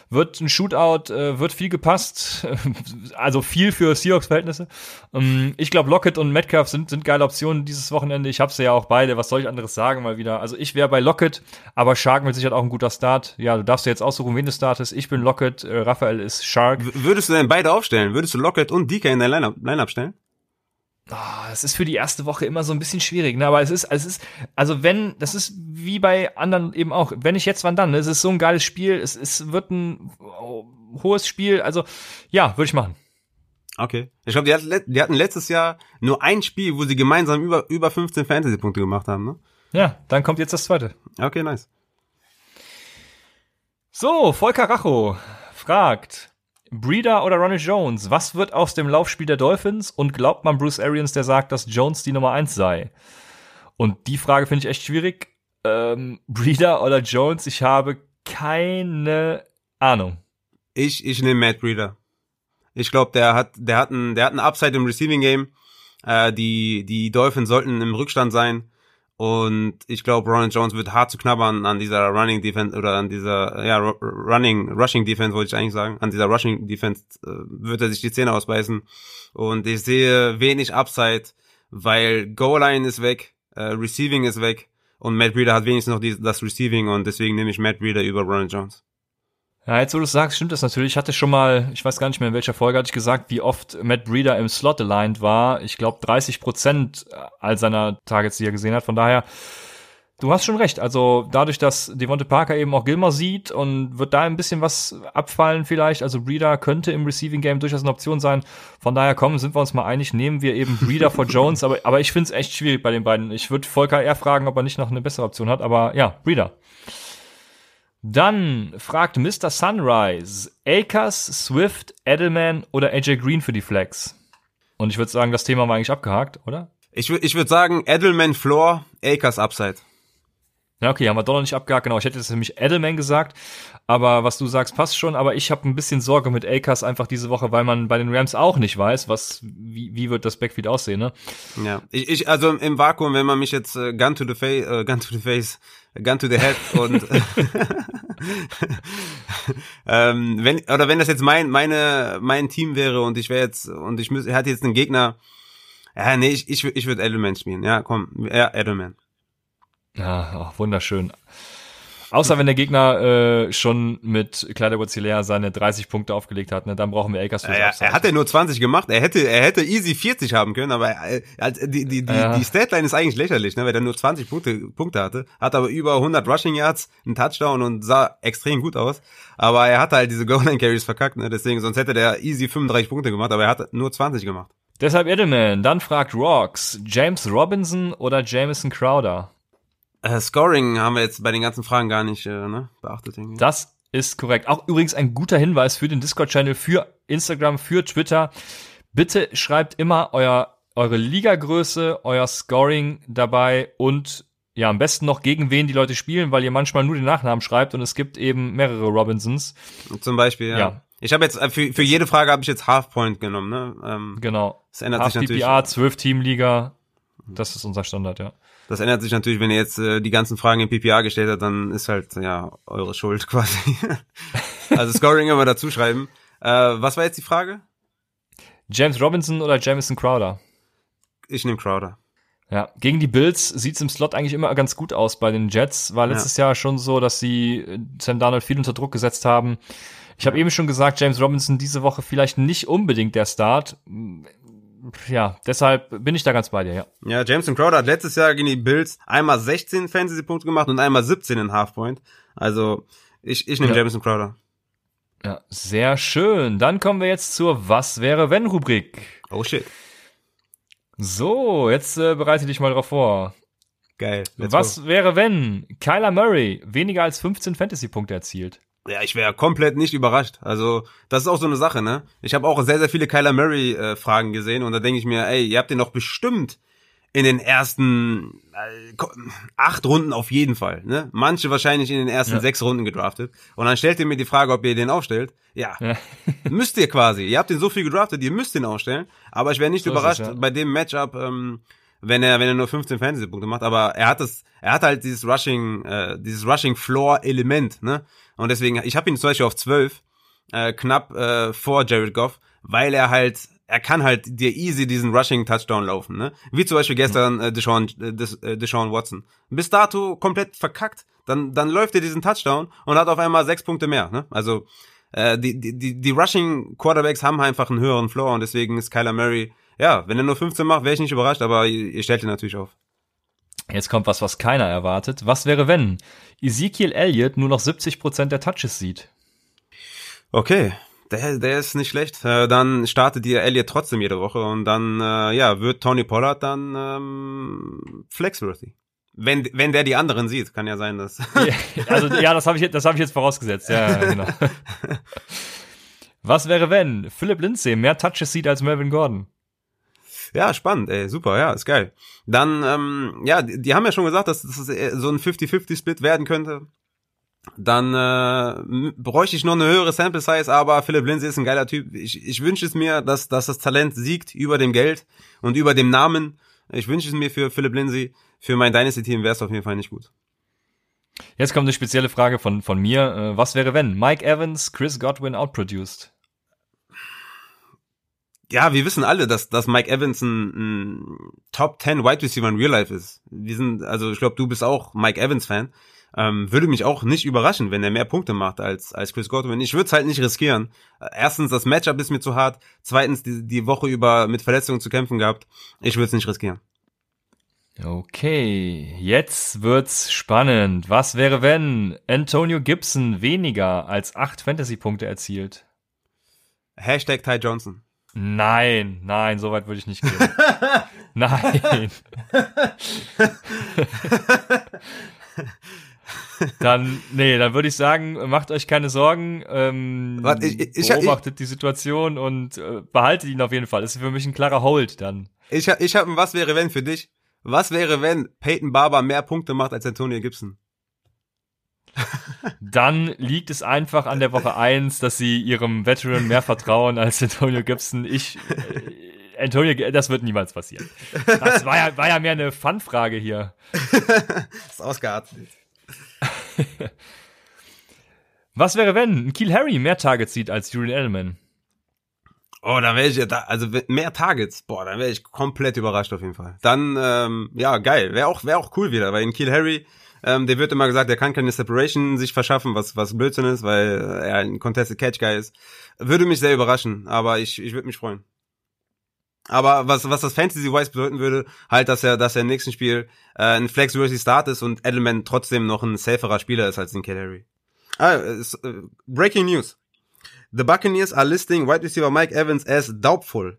Wird ein Shootout, äh, wird viel gepasst. [laughs] also viel für Seahawks-Verhältnisse. Ähm, ich glaube, Lockett und Metcalf sind, sind geile Optionen dieses Wochenende. Ich habe sie ja auch beide. Was soll ich anderes sagen mal wieder? Also ich wäre bei Lockett, aber Shark mit Sicherheit auch ein guter Start. Ja, du darfst dir jetzt aussuchen, wen du startest. Ich bin Lockett, äh, Raphael ist Shark. W würdest du denn beide aufstellen? Würdest du Lockett und DK in dein Lineup, Lineup stellen? Ah, Es ist für die erste Woche immer so ein bisschen schwierig, ne? Aber es ist, es ist, also wenn, das ist wie bei anderen eben auch, wenn ich jetzt, wann dann? Ne? Es ist so ein geiles Spiel, es, es wird ein oh, hohes Spiel, also ja, würde ich machen. Okay. Ich glaube, die, die hatten letztes Jahr nur ein Spiel, wo sie gemeinsam über, über 15 Fantasy-Punkte gemacht haben, ne? Ja, dann kommt jetzt das zweite. Okay, nice. So, Volker Racho fragt, Breeder oder Ronnie Jones, was wird aus dem Laufspiel der Dolphins und glaubt man Bruce Arians, der sagt, dass Jones die Nummer eins sei? Und die Frage finde ich echt schwierig. Ähm, Breeder oder Jones, ich habe keine Ahnung. Ich, ich nehme Matt Breeder. Ich glaube, der hat, der hat der hat ein Upside im Receiving Game. Äh, die, die Dolphins sollten im Rückstand sein. Und ich glaube, Ronald Jones wird hart zu knabbern an dieser Running Defense oder an dieser, ja, Running, Rushing Defense wollte ich eigentlich sagen. An dieser Rushing Defense äh, wird er sich die Zähne ausbeißen. Und ich sehe wenig Upside, weil Goal Line ist weg, äh, Receiving ist weg und Matt Breeder hat wenigstens noch die, das Receiving und deswegen nehme ich Matt Breeder über Ronald Jones. Ja, jetzt wo du es sagst, stimmt das natürlich. Ich hatte schon mal, ich weiß gar nicht mehr in welcher Folge, hatte ich gesagt, wie oft Matt Breeder im Slot aligned war. Ich glaube 30 Prozent all seiner Targets, die er gesehen hat. Von daher, du hast schon recht. Also dadurch, dass Devonte Parker eben auch Gilmer sieht und wird da ein bisschen was abfallen vielleicht. Also Breeder könnte im Receiving Game durchaus eine Option sein. Von daher kommen, sind wir uns mal einig, nehmen wir eben Breeder vor [laughs] Jones. Aber, aber ich finde es echt schwierig bei den beiden. Ich würde Volker eher fragen, ob er nicht noch eine bessere Option hat. Aber ja, Breeder. Dann fragt Mr. Sunrise, Akers, Swift, Edelman oder AJ Green für die Flex? Und ich würde sagen, das Thema war eigentlich abgehakt, oder? Ich würde ich würd sagen, Edelman Floor, Akers Upside. Ja, okay, haben wir doch noch nicht abgehakt. Genau, ich hätte jetzt nämlich Edelman gesagt, aber was du sagst, passt schon. Aber ich habe ein bisschen Sorge mit Akers einfach diese Woche, weil man bei den Rams auch nicht weiß, was wie, wie wird das Backfield aussehen, ne? Ja, ich, ich also im Vakuum, wenn man mich jetzt äh, Gun to the Face, äh, Gun to the Face, Gun to the Head [laughs] und [laughs] ähm, wenn oder wenn das jetzt mein meine mein Team wäre und ich wäre jetzt und ich müsste, hatte jetzt einen Gegner, ja nee, ich ich, ich würde Edelman spielen. Ja, komm, ja Edelman. Ja, oh, wunderschön. Außer wenn der Gegner äh, schon mit Kleider Wozilea seine 30 Punkte aufgelegt hat, ne, dann brauchen wir Akers fürs ja, Er hat ja nur 20 gemacht. Er hätte, er hätte easy 40 haben können, aber äh, die, die, die, ja. die Statline ist eigentlich lächerlich, ne, weil er nur 20 Punkte, Punkte hatte, hat aber über 100 Rushing Yards, einen Touchdown und sah extrem gut aus. Aber er hatte halt diese Goal Carries verkackt, ne, deswegen, sonst hätte der easy 35 Punkte gemacht, aber er hat nur 20 gemacht. Deshalb Edelman, dann fragt Rocks, James Robinson oder Jameson Crowder? Äh, Scoring haben wir jetzt bei den ganzen Fragen gar nicht äh, ne, beachtet. Irgendwie. Das ist korrekt. Auch übrigens ein guter Hinweis für den Discord-Channel, für Instagram, für Twitter. Bitte schreibt immer euer, eure Ligagröße, euer Scoring dabei und ja, am besten noch gegen wen die Leute spielen, weil ihr manchmal nur den Nachnamen schreibt und es gibt eben mehrere Robinsons. Zum Beispiel, ja. ja. Ich habe jetzt äh, für, für jede Frage habe ich jetzt Half Point genommen, ne? Ähm, genau. Das ändert Half sich natürlich. PPA, 12 Team Liga. Das ist unser Standard, ja. Das ändert sich natürlich, wenn ihr jetzt äh, die ganzen Fragen in PPA gestellt habt, dann ist halt ja eure Schuld [laughs] quasi. also Scoring immer dazu schreiben. Äh, was war jetzt die Frage? James Robinson oder Jamison Crowder? Ich nehme Crowder. Ja, gegen die Bills sieht's im Slot eigentlich immer ganz gut aus bei den Jets. War letztes ja. Jahr schon so, dass sie äh, Sam Darnold viel unter Druck gesetzt haben. Ich habe eben schon gesagt, James Robinson diese Woche vielleicht nicht unbedingt der Start ja, deshalb bin ich da ganz bei dir, ja. Ja, Jameson Crowder hat letztes Jahr gegen die Bills einmal 16 Fantasy-Punkte gemacht und einmal 17 in Halfpoint. Also, ich, ich nehme ja. Jameson Crowder. Ja, sehr schön. Dann kommen wir jetzt zur Was wäre wenn Rubrik. Oh shit. So, jetzt äh, bereite dich mal drauf vor. Geil. Was go. wäre wenn Kyler Murray weniger als 15 Fantasy-Punkte erzielt? Ja, ich wäre komplett nicht überrascht. Also, das ist auch so eine Sache, ne? Ich habe auch sehr, sehr viele Kyler Murray-Fragen äh, gesehen und da denke ich mir, ey, ihr habt den doch bestimmt in den ersten äh, acht Runden auf jeden Fall, ne? Manche wahrscheinlich in den ersten ja. sechs Runden gedraftet. Und dann stellt ihr mir die Frage, ob ihr den aufstellt. Ja, ja. [laughs] müsst ihr quasi. Ihr habt den so viel gedraftet, ihr müsst den aufstellen. Aber ich wäre nicht so überrascht es, ja. bei dem Matchup, ähm, wenn er wenn er nur 15 Fantasy-Punkte macht. Aber er hat das, er hat halt dieses Rushing, äh, dieses Rushing Floor Element, ne? Und deswegen, ich habe ihn zum Beispiel auf 12, äh, knapp äh, vor Jared Goff, weil er halt, er kann halt dir easy diesen Rushing-Touchdown laufen, ne? Wie zum Beispiel gestern äh, Deshaun, äh, Deshaun Watson. Bis dato komplett verkackt, dann, dann läuft er diesen Touchdown und hat auf einmal sechs Punkte mehr, ne? Also, äh, die, die, die Rushing Quarterbacks haben einfach einen höheren Floor und deswegen ist Kyler Murray, ja, wenn er nur 15 macht, wäre ich nicht überrascht, aber ihr, ihr stellt ihn natürlich auf. Jetzt kommt was, was keiner erwartet. Was wäre, wenn Ezekiel Elliott nur noch 70% der Touches sieht? Okay, der, der ist nicht schlecht. Äh, dann startet ihr Elliott trotzdem jede Woche und dann äh, ja wird Tony Pollard dann ähm, flexworthy. Wenn, wenn der die anderen sieht, kann ja sein, dass. [laughs] [laughs] also ja, das habe ich, das hab ich jetzt vorausgesetzt. Ja, genau. [laughs] Was wäre, wenn Philip Lindsay mehr Touches sieht als Melvin Gordon? Ja, spannend, ey, super, ja, ist geil. Dann, ähm, ja, die, die haben ja schon gesagt, dass das so ein 50-50-Split werden könnte. dann äh, bräuchte ich noch eine höhere Sample Size, aber Philipp Lindsay ist ein geiler Typ. Ich, ich wünsche es mir, dass, dass das Talent siegt über dem Geld und über dem Namen. Ich wünsche es mir für Philipp Lindsay. Für mein Dynasty-Team wäre es auf jeden Fall nicht gut. Jetzt kommt eine spezielle Frage von, von mir. Äh, was wäre, wenn Mike Evans Chris Godwin outproduced? Ja, wir wissen alle, dass, dass Mike Evans ein, ein Top 10 Wide Receiver in Real Life ist. Wir sind, also ich glaube, du bist auch Mike Evans Fan. Ähm, würde mich auch nicht überraschen, wenn er mehr Punkte macht als, als Chris Godwin. Ich würde es halt nicht riskieren. Erstens, das Matchup ist mir zu hart. Zweitens, die, die Woche über mit Verletzungen zu kämpfen gehabt. Ich würde es nicht riskieren. Okay, jetzt wird's spannend. Was wäre, wenn Antonio Gibson weniger als acht Fantasy-Punkte erzielt? Hashtag Ty Johnson. Nein, nein, so weit würde ich nicht gehen. [laughs] nein. dann, nee, dann würde ich sagen, macht euch keine Sorgen, ähm, Warte, ich, ich, beobachtet ich, die Situation und äh, behaltet ihn auf jeden Fall. Das ist für mich ein klarer Hold dann. Ich, ich habe ein Was wäre wenn für dich. Was wäre, wenn Peyton Barber mehr Punkte macht als Antonio Gibson? Dann liegt es einfach an der Woche eins, dass sie ihrem Veteran mehr vertrauen als Antonio Gibson. Ich, äh, Antonio, das wird niemals passieren. Das war ja, war ja mehr eine Fun-Frage hier. ist ausgeartet. Was wäre, wenn ein Kiel Harry mehr Targets sieht als Julian Edelman? Oh, dann wäre ich ja da, also mehr Targets, boah, dann wäre ich komplett überrascht auf jeden Fall. Dann, ähm, ja, geil, wäre auch, wäre auch cool wieder, weil in Kiel Harry, ähm, der wird immer gesagt, der kann keine Separation sich verschaffen, was, was Blödsinn ist, weil er ein Contested Catch Guy ist. Würde mich sehr überraschen, aber ich, ich würde mich freuen. Aber was, was das Fantasy-wise bedeuten würde, halt, dass er, dass er im nächsten Spiel äh, ein Flex-worthy Start ist und Edelman trotzdem noch ein saferer Spieler ist als Kiel Harry. Ah, äh, Breaking News. The Buccaneers are listing wide receiver Mike Evans as doubtful.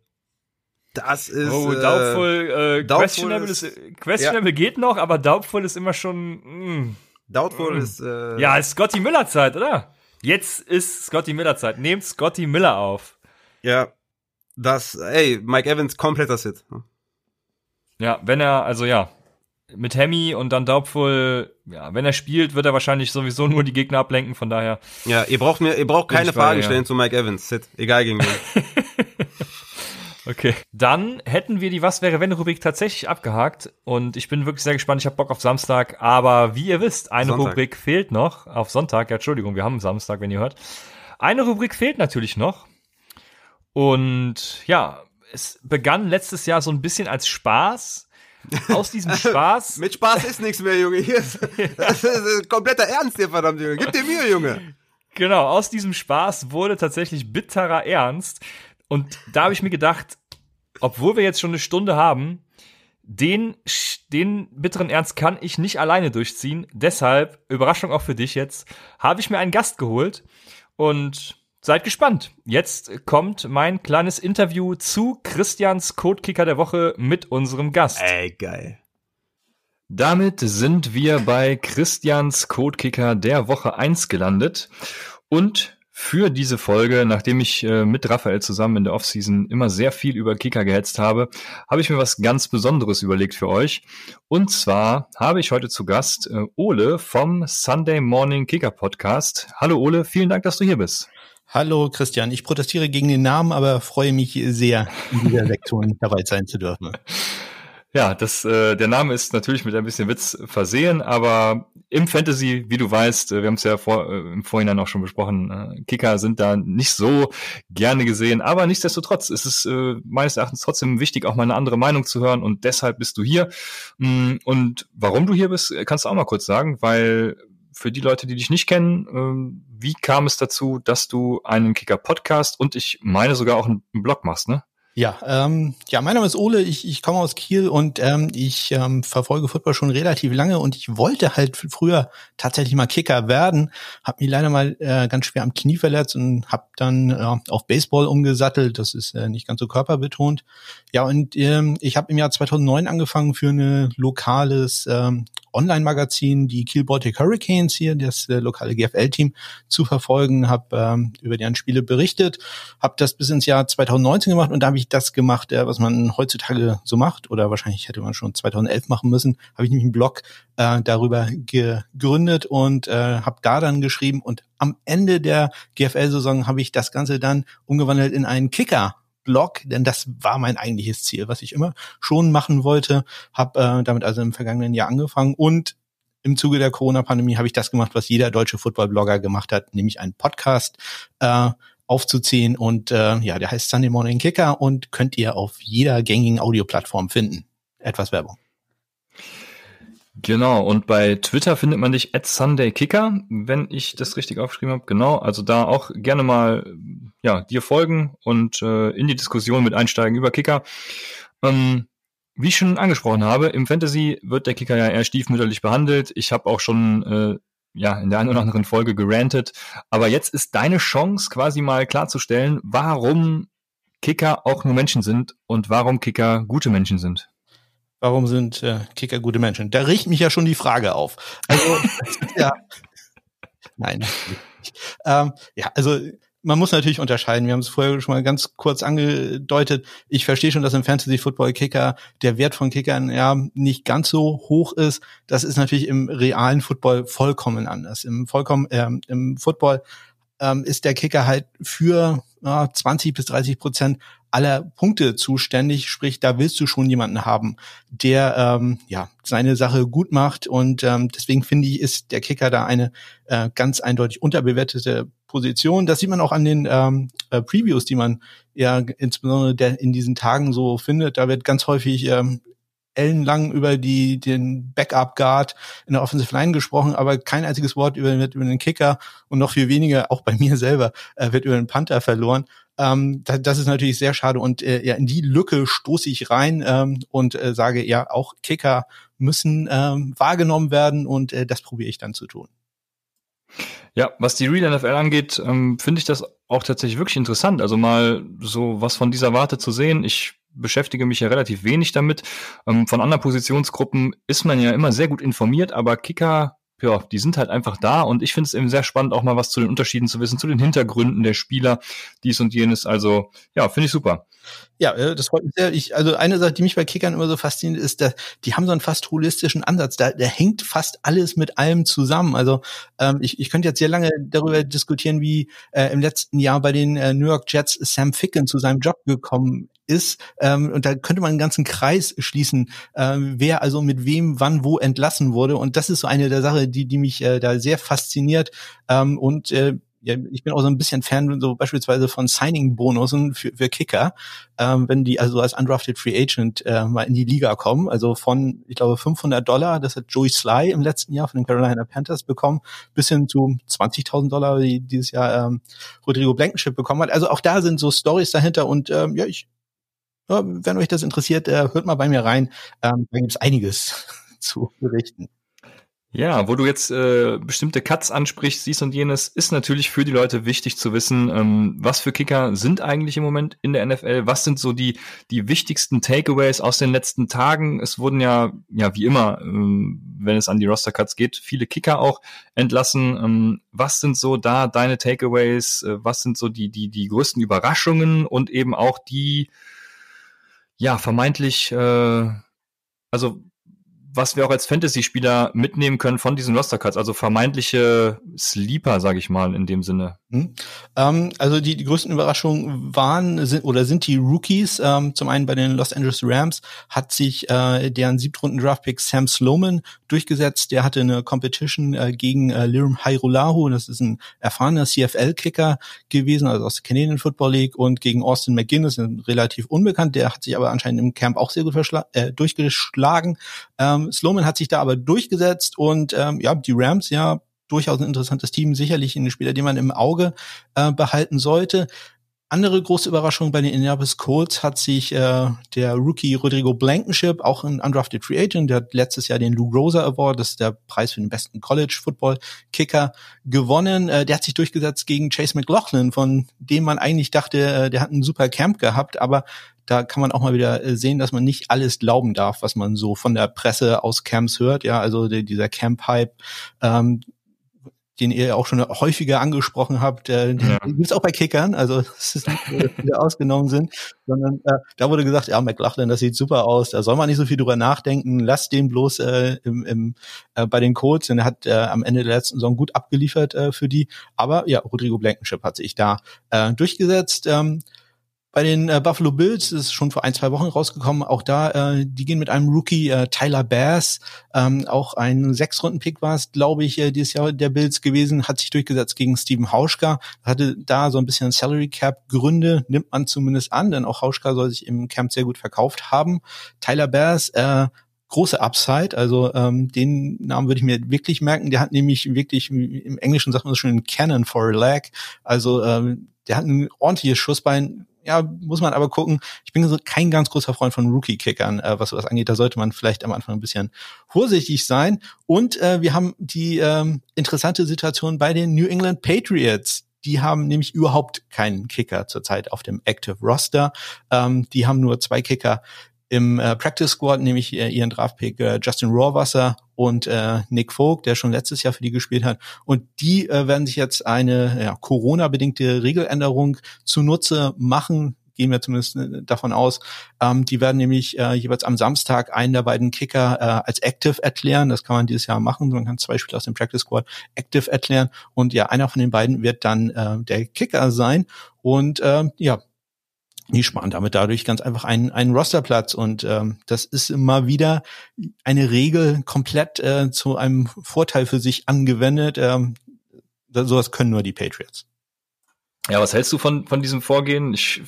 Das ist. Oh, doubtful, äh, doubtful questionable, ist, ist, questionable ja. geht noch, aber doubtful ist immer schon. Mm, doubtful mm. ist. Äh, ja, ist Scotty Miller Zeit, oder? Jetzt ist Scotty Miller Zeit. Nehmt Scotty Miller auf. Ja. Das, ey, Mike Evans kompletter Sit. Ja, wenn er, also ja, mit Hemi und dann Daubful, ja, wenn er spielt, wird er wahrscheinlich sowieso nur die Gegner ablenken, von daher. Ja, ihr braucht mir, ihr braucht keine Fragen stellen ja. zu Mike Evans, Sid, egal gegen wen. [laughs] okay. Dann hätten wir die Was wäre wenn Rubrik tatsächlich abgehakt und ich bin wirklich sehr gespannt, ich habe Bock auf Samstag, aber wie ihr wisst, eine Sonntag. Rubrik fehlt noch auf Sonntag. Ja, Entschuldigung, wir haben Samstag, wenn ihr hört. Eine Rubrik fehlt natürlich noch. Und ja, es begann letztes Jahr so ein bisschen als Spaß aus diesem [laughs] Spaß. Mit Spaß ist nichts mehr, Junge. Hier [laughs] ist, das ist kompletter Ernst hier, verdammt, Junge. Gib dir Mühe, Junge. Genau, aus diesem Spaß wurde tatsächlich bitterer Ernst. Und da habe ich mir gedacht, obwohl wir jetzt schon eine Stunde haben, den, den bitteren Ernst kann ich nicht alleine durchziehen. Deshalb, Überraschung auch für dich jetzt, habe ich mir einen Gast geholt. Und Seid gespannt. Jetzt kommt mein kleines Interview zu Christians Codekicker der Woche mit unserem Gast. Ey, geil. Damit sind wir bei Christians Codekicker der Woche 1 gelandet. Und für diese Folge, nachdem ich äh, mit Raphael zusammen in der Offseason immer sehr viel über Kicker gehetzt habe, habe ich mir was ganz Besonderes überlegt für euch. Und zwar habe ich heute zu Gast äh, Ole vom Sunday Morning Kicker Podcast. Hallo Ole, vielen Dank, dass du hier bist. Hallo Christian, ich protestiere gegen den Namen, aber freue mich sehr, in dieser [laughs] Lektion dabei sein zu dürfen. Ja, das, äh, der Name ist natürlich mit ein bisschen Witz versehen, aber im Fantasy, wie du weißt, äh, wir haben es ja vor, äh, im Vorhinein auch schon besprochen, äh, Kicker sind da nicht so gerne gesehen, aber nichtsdestotrotz ist es äh, meines Erachtens trotzdem wichtig, auch mal eine andere Meinung zu hören und deshalb bist du hier. Mm, und warum du hier bist, kannst du auch mal kurz sagen, weil für die Leute, die dich nicht kennen, ähm, wie kam es dazu, dass du einen Kicker-Podcast und ich meine sogar auch einen Blog machst, ne? Ja, ähm, ja, mein Name ist Ole, ich, ich komme aus Kiel und ähm, ich ähm, verfolge Football schon relativ lange und ich wollte halt früher tatsächlich mal Kicker werden, habe mich leider mal äh, ganz schwer am Knie verletzt und habe dann äh, auf Baseball umgesattelt, das ist äh, nicht ganz so körperbetont. Ja, und ähm, ich habe im Jahr 2009 angefangen für ein lokales ähm, Online-Magazin die Kiel Baltic Hurricanes hier, das äh, lokale GFL-Team, zu verfolgen, habe ähm, über deren Spiele berichtet, habe das bis ins Jahr 2019 gemacht und da habe ich das gemacht, äh, was man heutzutage so macht oder wahrscheinlich hätte man schon 2011 machen müssen, habe ich nämlich einen Blog äh, darüber gegründet und äh, habe da dann geschrieben und am Ende der GFL-Saison habe ich das Ganze dann umgewandelt in einen Kicker Blog, denn das war mein eigentliches Ziel, was ich immer schon machen wollte. Habe äh, damit also im vergangenen Jahr angefangen und im Zuge der Corona-Pandemie habe ich das gemacht, was jeder deutsche Football-Blogger gemacht hat, nämlich einen Podcast äh, aufzuziehen und äh, ja, der heißt Sunday Morning Kicker und könnt ihr auf jeder gängigen Audioplattform finden. Etwas Werbung. Genau, und bei Twitter findet man dich at SundayKicker, wenn ich das richtig aufgeschrieben habe. Genau, also da auch gerne mal ja, dir folgen und äh, in die Diskussion mit einsteigen über Kicker. Ähm, wie ich schon angesprochen habe, im Fantasy wird der Kicker ja eher stiefmütterlich behandelt. Ich habe auch schon äh, ja in der einen oder anderen Folge gerantet, aber jetzt ist deine Chance quasi mal klarzustellen, warum Kicker auch nur Menschen sind und warum Kicker gute Menschen sind. Warum sind äh, Kicker gute Menschen? Da riecht mich ja schon die Frage auf. Also, [laughs] ja. Nein. Ähm, ja, also man muss natürlich unterscheiden. Wir haben es vorher schon mal ganz kurz angedeutet. Ich verstehe schon, dass im Fantasy Football Kicker der Wert von Kickern ja nicht ganz so hoch ist. Das ist natürlich im realen Football vollkommen anders. Im vollkommen äh, im Football ähm, ist der Kicker halt für ja, 20 bis 30 Prozent aller Punkte zuständig. Sprich, da willst du schon jemanden haben, der ähm, ja seine Sache gut macht. Und ähm, deswegen finde ich, ist der Kicker da eine äh, ganz eindeutig unterbewertete Position. Das sieht man auch an den ähm, äh, Previews, die man ja insbesondere der, in diesen Tagen so findet. Da wird ganz häufig ähm, ellenlang über die, den Backup Guard in der Offensive Line gesprochen, aber kein einziges Wort über, über den Kicker und noch viel weniger, auch bei mir [laughs] selber, äh, wird über den Panther verloren. Ähm, das, das ist natürlich sehr schade und äh, ja, in die Lücke stoße ich rein ähm, und äh, sage, ja, auch Kicker müssen ähm, wahrgenommen werden und äh, das probiere ich dann zu tun. Ja, was die Real NFL angeht, ähm, finde ich das auch tatsächlich wirklich interessant. Also mal so was von dieser Warte zu sehen. Ich beschäftige mich ja relativ wenig damit. Ähm, von anderen Positionsgruppen ist man ja immer sehr gut informiert, aber Kicker, ja, die sind halt einfach da und ich finde es eben sehr spannend, auch mal was zu den Unterschieden zu wissen, zu den Hintergründen der Spieler, dies und jenes. Also ja, finde ich super. Ja, äh, das freut mich sehr. Ich, also eine Sache, die mich bei Kickern immer so fasziniert, ist, dass die haben so einen fast holistischen Ansatz. Da, da hängt fast alles mit allem zusammen. Also ähm, ich, ich könnte jetzt sehr lange darüber diskutieren, wie äh, im letzten Jahr bei den äh, New York Jets Sam Ficken zu seinem Job gekommen ist. Ähm, und da könnte man einen ganzen Kreis schließen, ähm, wer also mit wem, wann, wo entlassen wurde. Und das ist so eine der Sachen, die, die mich äh, da sehr fasziniert. Ähm, und äh, ja, ich bin auch so ein bisschen Fan so beispielsweise von Signing-Bonussen für, für Kicker, ähm, wenn die also als undrafted Free Agent äh, mal in die Liga kommen. Also von, ich glaube, 500 Dollar, das hat Joey Sly im letzten Jahr von den Carolina Panthers bekommen, bis hin zu 20.000 Dollar, die dieses Jahr ähm, Rodrigo Blankenship bekommen hat. Also auch da sind so Stories dahinter und ähm, ja, ich wenn euch das interessiert, äh, hört mal bei mir rein. Ähm, da gibt es einiges [laughs] zu berichten. Ja, wo du jetzt äh, bestimmte Cuts ansprichst, dies und jenes, ist natürlich für die Leute wichtig zu wissen, ähm, was für Kicker sind eigentlich im Moment in der NFL, was sind so die, die wichtigsten Takeaways aus den letzten Tagen. Es wurden ja, ja wie immer, ähm, wenn es an die Roster-Cuts geht, viele Kicker auch entlassen. Ähm, was sind so da deine Takeaways, äh, was sind so die, die, die größten Überraschungen und eben auch die, ja, vermeintlich, äh, also was wir auch als Fantasy-Spieler mitnehmen können von diesen Roster-Cuts, also vermeintliche Sleeper, sage ich mal, in dem Sinne. Hm. Ähm, also die, die größten Überraschungen waren sind, oder sind die Rookies. Ähm, zum einen bei den Los Angeles Rams hat sich äh, deren siebtrunden Draftpick Sam Sloman durchgesetzt. Der hatte eine Competition äh, gegen äh, Lirum Hairulahu, das ist ein erfahrener CFL-Kicker gewesen, also aus der Canadian Football League, und gegen Austin McGinnis, relativ unbekannt. Der hat sich aber anscheinend im Camp auch sehr gut äh, durchgeschlagen. Ähm, Sloman hat sich da aber durchgesetzt und ähm, ja, die Rams ja durchaus ein interessantes Team, sicherlich ein Spieler, den man im Auge äh, behalten sollte. Andere große Überraschung bei den Indianapolis Colts hat sich äh, der Rookie Rodrigo Blankenship, auch ein undrafted Free Agent, der hat letztes Jahr den Lou Rosa Award, das ist der Preis für den besten College Football Kicker, gewonnen. Äh, der hat sich durchgesetzt gegen Chase McLaughlin, von dem man eigentlich dachte, äh, der hat einen super Camp gehabt, aber da kann man auch mal wieder äh, sehen, dass man nicht alles glauben darf, was man so von der Presse aus Camps hört. Ja, also die, dieser Camp-Hype, ähm, den ihr auch schon häufiger angesprochen habt, äh, den ja. gibt's auch bei Kickern, also [laughs] es ist nicht so, dass die ausgenommen sind, sondern äh, da wurde gesagt, ja, McLaughlin, das sieht super aus, da soll man nicht so viel drüber nachdenken, lasst den bloß äh, im, im, äh, bei den Codes, denn er hat äh, am Ende der letzten Saison gut abgeliefert äh, für die, aber ja, Rodrigo Blankenship hat sich da äh, durchgesetzt, ähm, bei den äh, Buffalo Bills ist schon vor ein, zwei Wochen rausgekommen. Auch da, äh, die gehen mit einem Rookie, äh, Tyler Bass, ähm, auch ein Sechs-Runden-Pick war es, glaube ich, äh, dieses Jahr der Bills gewesen, hat sich durchgesetzt gegen Steven Hauschka, hatte da so ein bisschen Salary Cap Gründe, nimmt man zumindest an, denn auch Hauschka soll sich im Camp sehr gut verkauft haben. Tyler Bass, äh, große Upside. Also ähm, den Namen würde ich mir wirklich merken. Der hat nämlich wirklich, im Englischen sagt man das schon, einen Cannon for a leg. Also ähm, der hat ein ordentliches Schussbein, ja, muss man aber gucken. Ich bin kein ganz großer Freund von Rookie-Kickern, äh, was sowas angeht. Da sollte man vielleicht am Anfang ein bisschen vorsichtig sein. Und äh, wir haben die ähm, interessante Situation bei den New England Patriots. Die haben nämlich überhaupt keinen Kicker zurzeit auf dem Active Roster. Ähm, die haben nur zwei Kicker im äh, Practice Squad, nämlich äh, ihren Draftpick äh, Justin Rohrwasser und äh, Nick Vogt, der schon letztes Jahr für die gespielt hat. Und die äh, werden sich jetzt eine ja, Corona-bedingte Regeländerung zunutze machen, gehen wir zumindest äh, davon aus. Ähm, die werden nämlich äh, jeweils am Samstag einen der beiden Kicker äh, als Active erklären. Das kann man dieses Jahr machen. Man kann zwei Spieler aus dem Practice Squad Active erklären. Und ja, einer von den beiden wird dann äh, der Kicker sein. Und äh, ja, die sparen damit dadurch ganz einfach einen, einen Rosterplatz und ähm, das ist immer wieder eine Regel komplett äh, zu einem Vorteil für sich angewendet. Ähm, das, sowas können nur die Patriots. Ja, was hältst du von, von diesem Vorgehen? Ich,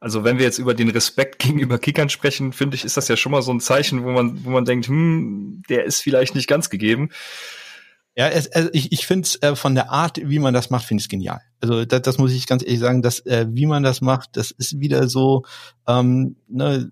also wenn wir jetzt über den Respekt [laughs] gegenüber Kickern sprechen, finde ich, ist das ja schon mal so ein Zeichen, wo man, wo man denkt, hm, der ist vielleicht nicht ganz gegeben. Ja, es, also ich, ich finde es äh, von der Art, wie man das macht, finde ich genial. Also das, das muss ich ganz ehrlich sagen, dass äh, wie man das macht, das ist wieder so, ähm, ne,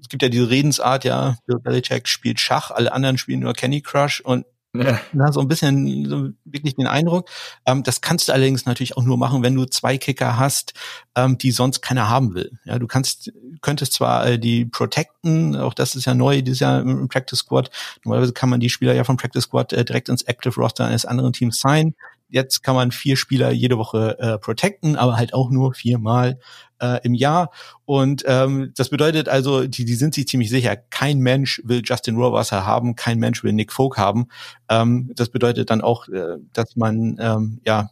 es gibt ja diese Redensart, ja, Bill Belichick spielt Schach, alle anderen spielen nur Candy Crush und ja. So ein bisschen so wirklich den Eindruck. Ähm, das kannst du allerdings natürlich auch nur machen, wenn du zwei Kicker hast, ähm, die sonst keiner haben will. Ja, du kannst, könntest zwar äh, die protecten, auch das ist ja neu dieses Jahr im Practice Squad. Normalerweise kann man die Spieler ja vom Practice Squad äh, direkt ins Active Roster eines anderen Teams sein. Jetzt kann man vier Spieler jede Woche äh, protecten, aber halt auch nur viermal äh, im Jahr. Und ähm, das bedeutet also, die, die sind sich ziemlich sicher, kein Mensch will Justin Rohrwasser haben, kein Mensch will Nick Folk haben. Ähm, das bedeutet dann auch, äh, dass man ähm, ja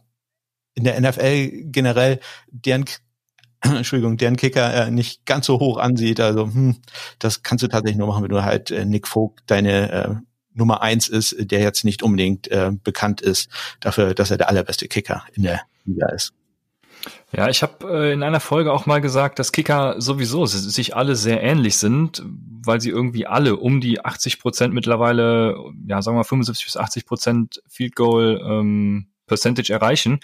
in der NFL generell deren [clears throat] Entschuldigung, deren Kicker äh, nicht ganz so hoch ansieht. Also hm, das kannst du tatsächlich nur machen, wenn du halt äh, Nick Folk deine äh, Nummer eins ist, der jetzt nicht unbedingt äh, bekannt ist dafür, dass er der allerbeste Kicker in der Liga ist. Ja, ich habe äh, in einer Folge auch mal gesagt, dass Kicker sowieso sich alle sehr ähnlich sind, weil sie irgendwie alle um die 80 Prozent mittlerweile, ja, sagen wir 75 bis 80 Prozent Field Goal ähm, Percentage erreichen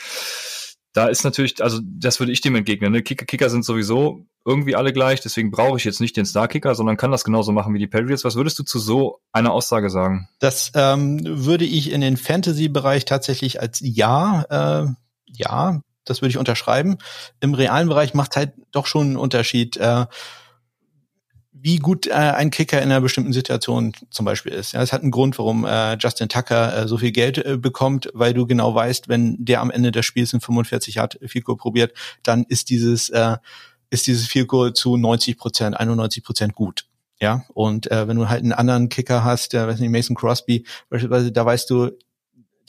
da ist natürlich, also das würde ich dem entgegnen. Ne? Kicker, Kicker sind sowieso irgendwie alle gleich, deswegen brauche ich jetzt nicht den Star-Kicker, sondern kann das genauso machen wie die Patriots. Was würdest du zu so einer Aussage sagen? Das ähm, würde ich in den Fantasy-Bereich tatsächlich als Ja, äh, ja, das würde ich unterschreiben. Im realen Bereich macht halt doch schon einen Unterschied. Äh, wie gut äh, ein Kicker in einer bestimmten Situation zum Beispiel ist. Ja, es hat einen Grund, warum äh, Justin Tucker äh, so viel Geld äh, bekommt, weil du genau weißt, wenn der am Ende des Spiels in 45 Yard Goal probiert, dann ist dieses äh, ist dieses Goal zu 90 Prozent, 91 Prozent gut. Ja, und äh, wenn du halt einen anderen Kicker hast, der, weiß nicht, Mason Crosby beispielsweise, da weißt du,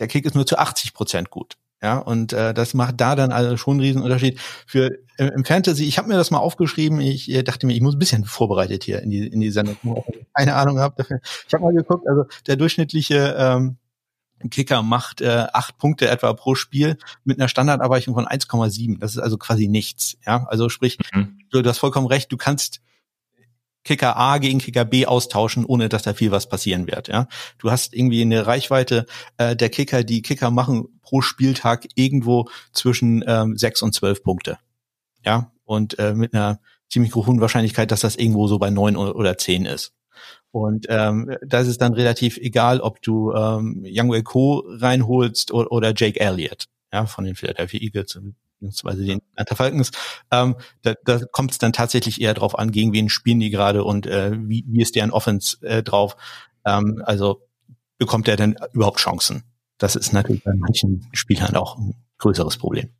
der Kick ist nur zu 80 Prozent gut. Ja, und äh, das macht da dann also schon einen Riesenunterschied. Für äh, im Fantasy, ich habe mir das mal aufgeschrieben, ich äh, dachte mir, ich muss ein bisschen vorbereitet hier in die, in die Sendung, keine Ahnung habe dafür. Ich habe mal geguckt, also der durchschnittliche ähm, Kicker macht äh, acht Punkte etwa pro Spiel mit einer Standardabweichung von 1,7. Das ist also quasi nichts. Ja, also sprich, mhm. du, du hast vollkommen recht, du kannst Kicker A gegen Kicker B austauschen, ohne dass da viel was passieren wird. Ja, du hast irgendwie eine Reichweite äh, der Kicker, die Kicker machen pro Spieltag irgendwo zwischen ähm, sechs und zwölf Punkte. Ja, und äh, mit einer ziemlich hohen Wahrscheinlichkeit, dass das irgendwo so bei neun oder zehn ist. Und ähm, da ist dann relativ egal, ob du ähm, Young Co reinholst oder, oder Jake Elliott, ja, von den Philadelphia Eagles beziehungsweise den Atlanta Falcons. Ähm, da da kommt es dann tatsächlich eher drauf an, gegen wen spielen die gerade und äh, wie, wie ist deren Offense äh, drauf. Ähm, also bekommt er denn überhaupt Chancen? Das ist natürlich bei manchen Spielern auch ein größeres Problem.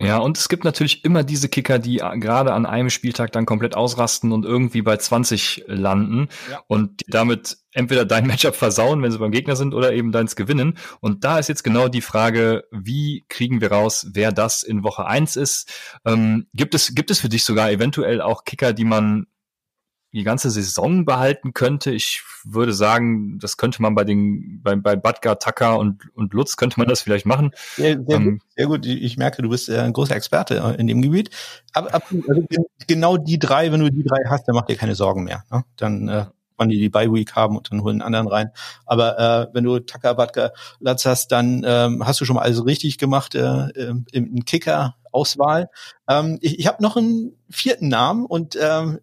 Ja, und es gibt natürlich immer diese Kicker, die gerade an einem Spieltag dann komplett ausrasten und irgendwie bei 20 landen ja. und damit entweder dein [laughs] Matchup versauen, wenn sie beim Gegner sind, oder eben deins gewinnen. Und da ist jetzt genau die Frage, wie kriegen wir raus, wer das in Woche eins ist? Ähm, gibt es, gibt es für dich sogar eventuell auch Kicker, die man die ganze Saison behalten könnte. Ich würde sagen, das könnte man bei den, bei, bei Badgar, Tucker und, und Lutz könnte man das vielleicht machen. Sehr, sehr, ähm, gut, sehr gut. Ich merke, du bist ein großer Experte äh, in dem Gebiet. Aber, also genau die drei, wenn du die drei hast, dann mach dir keine Sorgen mehr. Ne? Dann äh, wann die die Bye Week haben und dann holen einen anderen rein. Aber äh, wenn du Tucker, Badgar, Latz hast, dann ähm, hast du schon mal alles richtig gemacht äh, im, im Kicker Auswahl. Ähm, ich ich habe noch einen vierten Namen und ähm,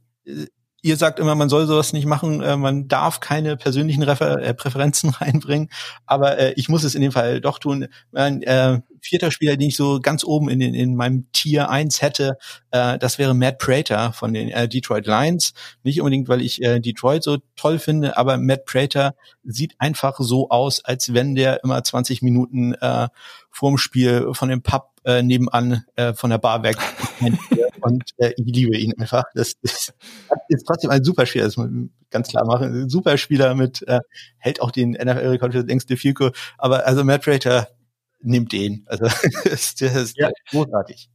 ihr sagt immer, man soll sowas nicht machen, äh, man darf keine persönlichen Refer äh, Präferenzen [laughs] reinbringen, aber äh, ich muss es in dem Fall doch tun. Mein äh, vierter Spieler, den ich so ganz oben in, in, in meinem Tier 1 hätte, äh, das wäre Matt Prater von den äh, Detroit Lions. Nicht unbedingt, weil ich äh, Detroit so toll finde, aber Matt Prater sieht einfach so aus, als wenn der immer 20 Minuten äh, vorm Spiel von dem Pub äh, nebenan äh, von der Bar weg [laughs] und äh, ich liebe ihn einfach. Das, [laughs] das ist trotzdem ein super Spieler, das muss man ganz klar machen. Super Spieler mit, äh, hält auch den NFL-Rekord für das längste Fico, aber also Matt Prater nimmt den. Also [laughs] das, das ist ja. großartig.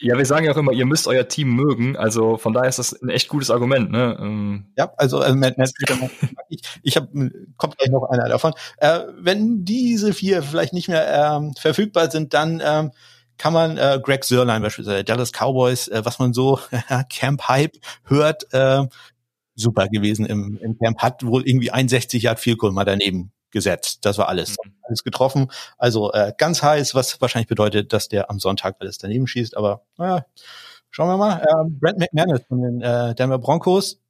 Ja, wir sagen ja auch immer, ihr müsst euer Team mögen. Also von daher ist das ein echt gutes Argument. Ne? Ähm ja, also, also Matt, Matt ich, ich habe kommt gleich noch einer davon. Äh, wenn diese vier vielleicht nicht mehr ähm, verfügbar sind, dann ähm, kann man äh, Greg Sörlein beispielsweise, Dallas Cowboys, äh, was man so [laughs] Camp Hype hört, äh, super gewesen im, im Camp, hat wohl irgendwie 61 Yard Goal mal daneben gesetzt. Das war alles. Mhm. Alles getroffen. Also äh, ganz heiß, was wahrscheinlich bedeutet, dass der am Sonntag alles daneben schießt. Aber naja, schauen wir mal. Äh, Brent McManus von den äh, Denver Broncos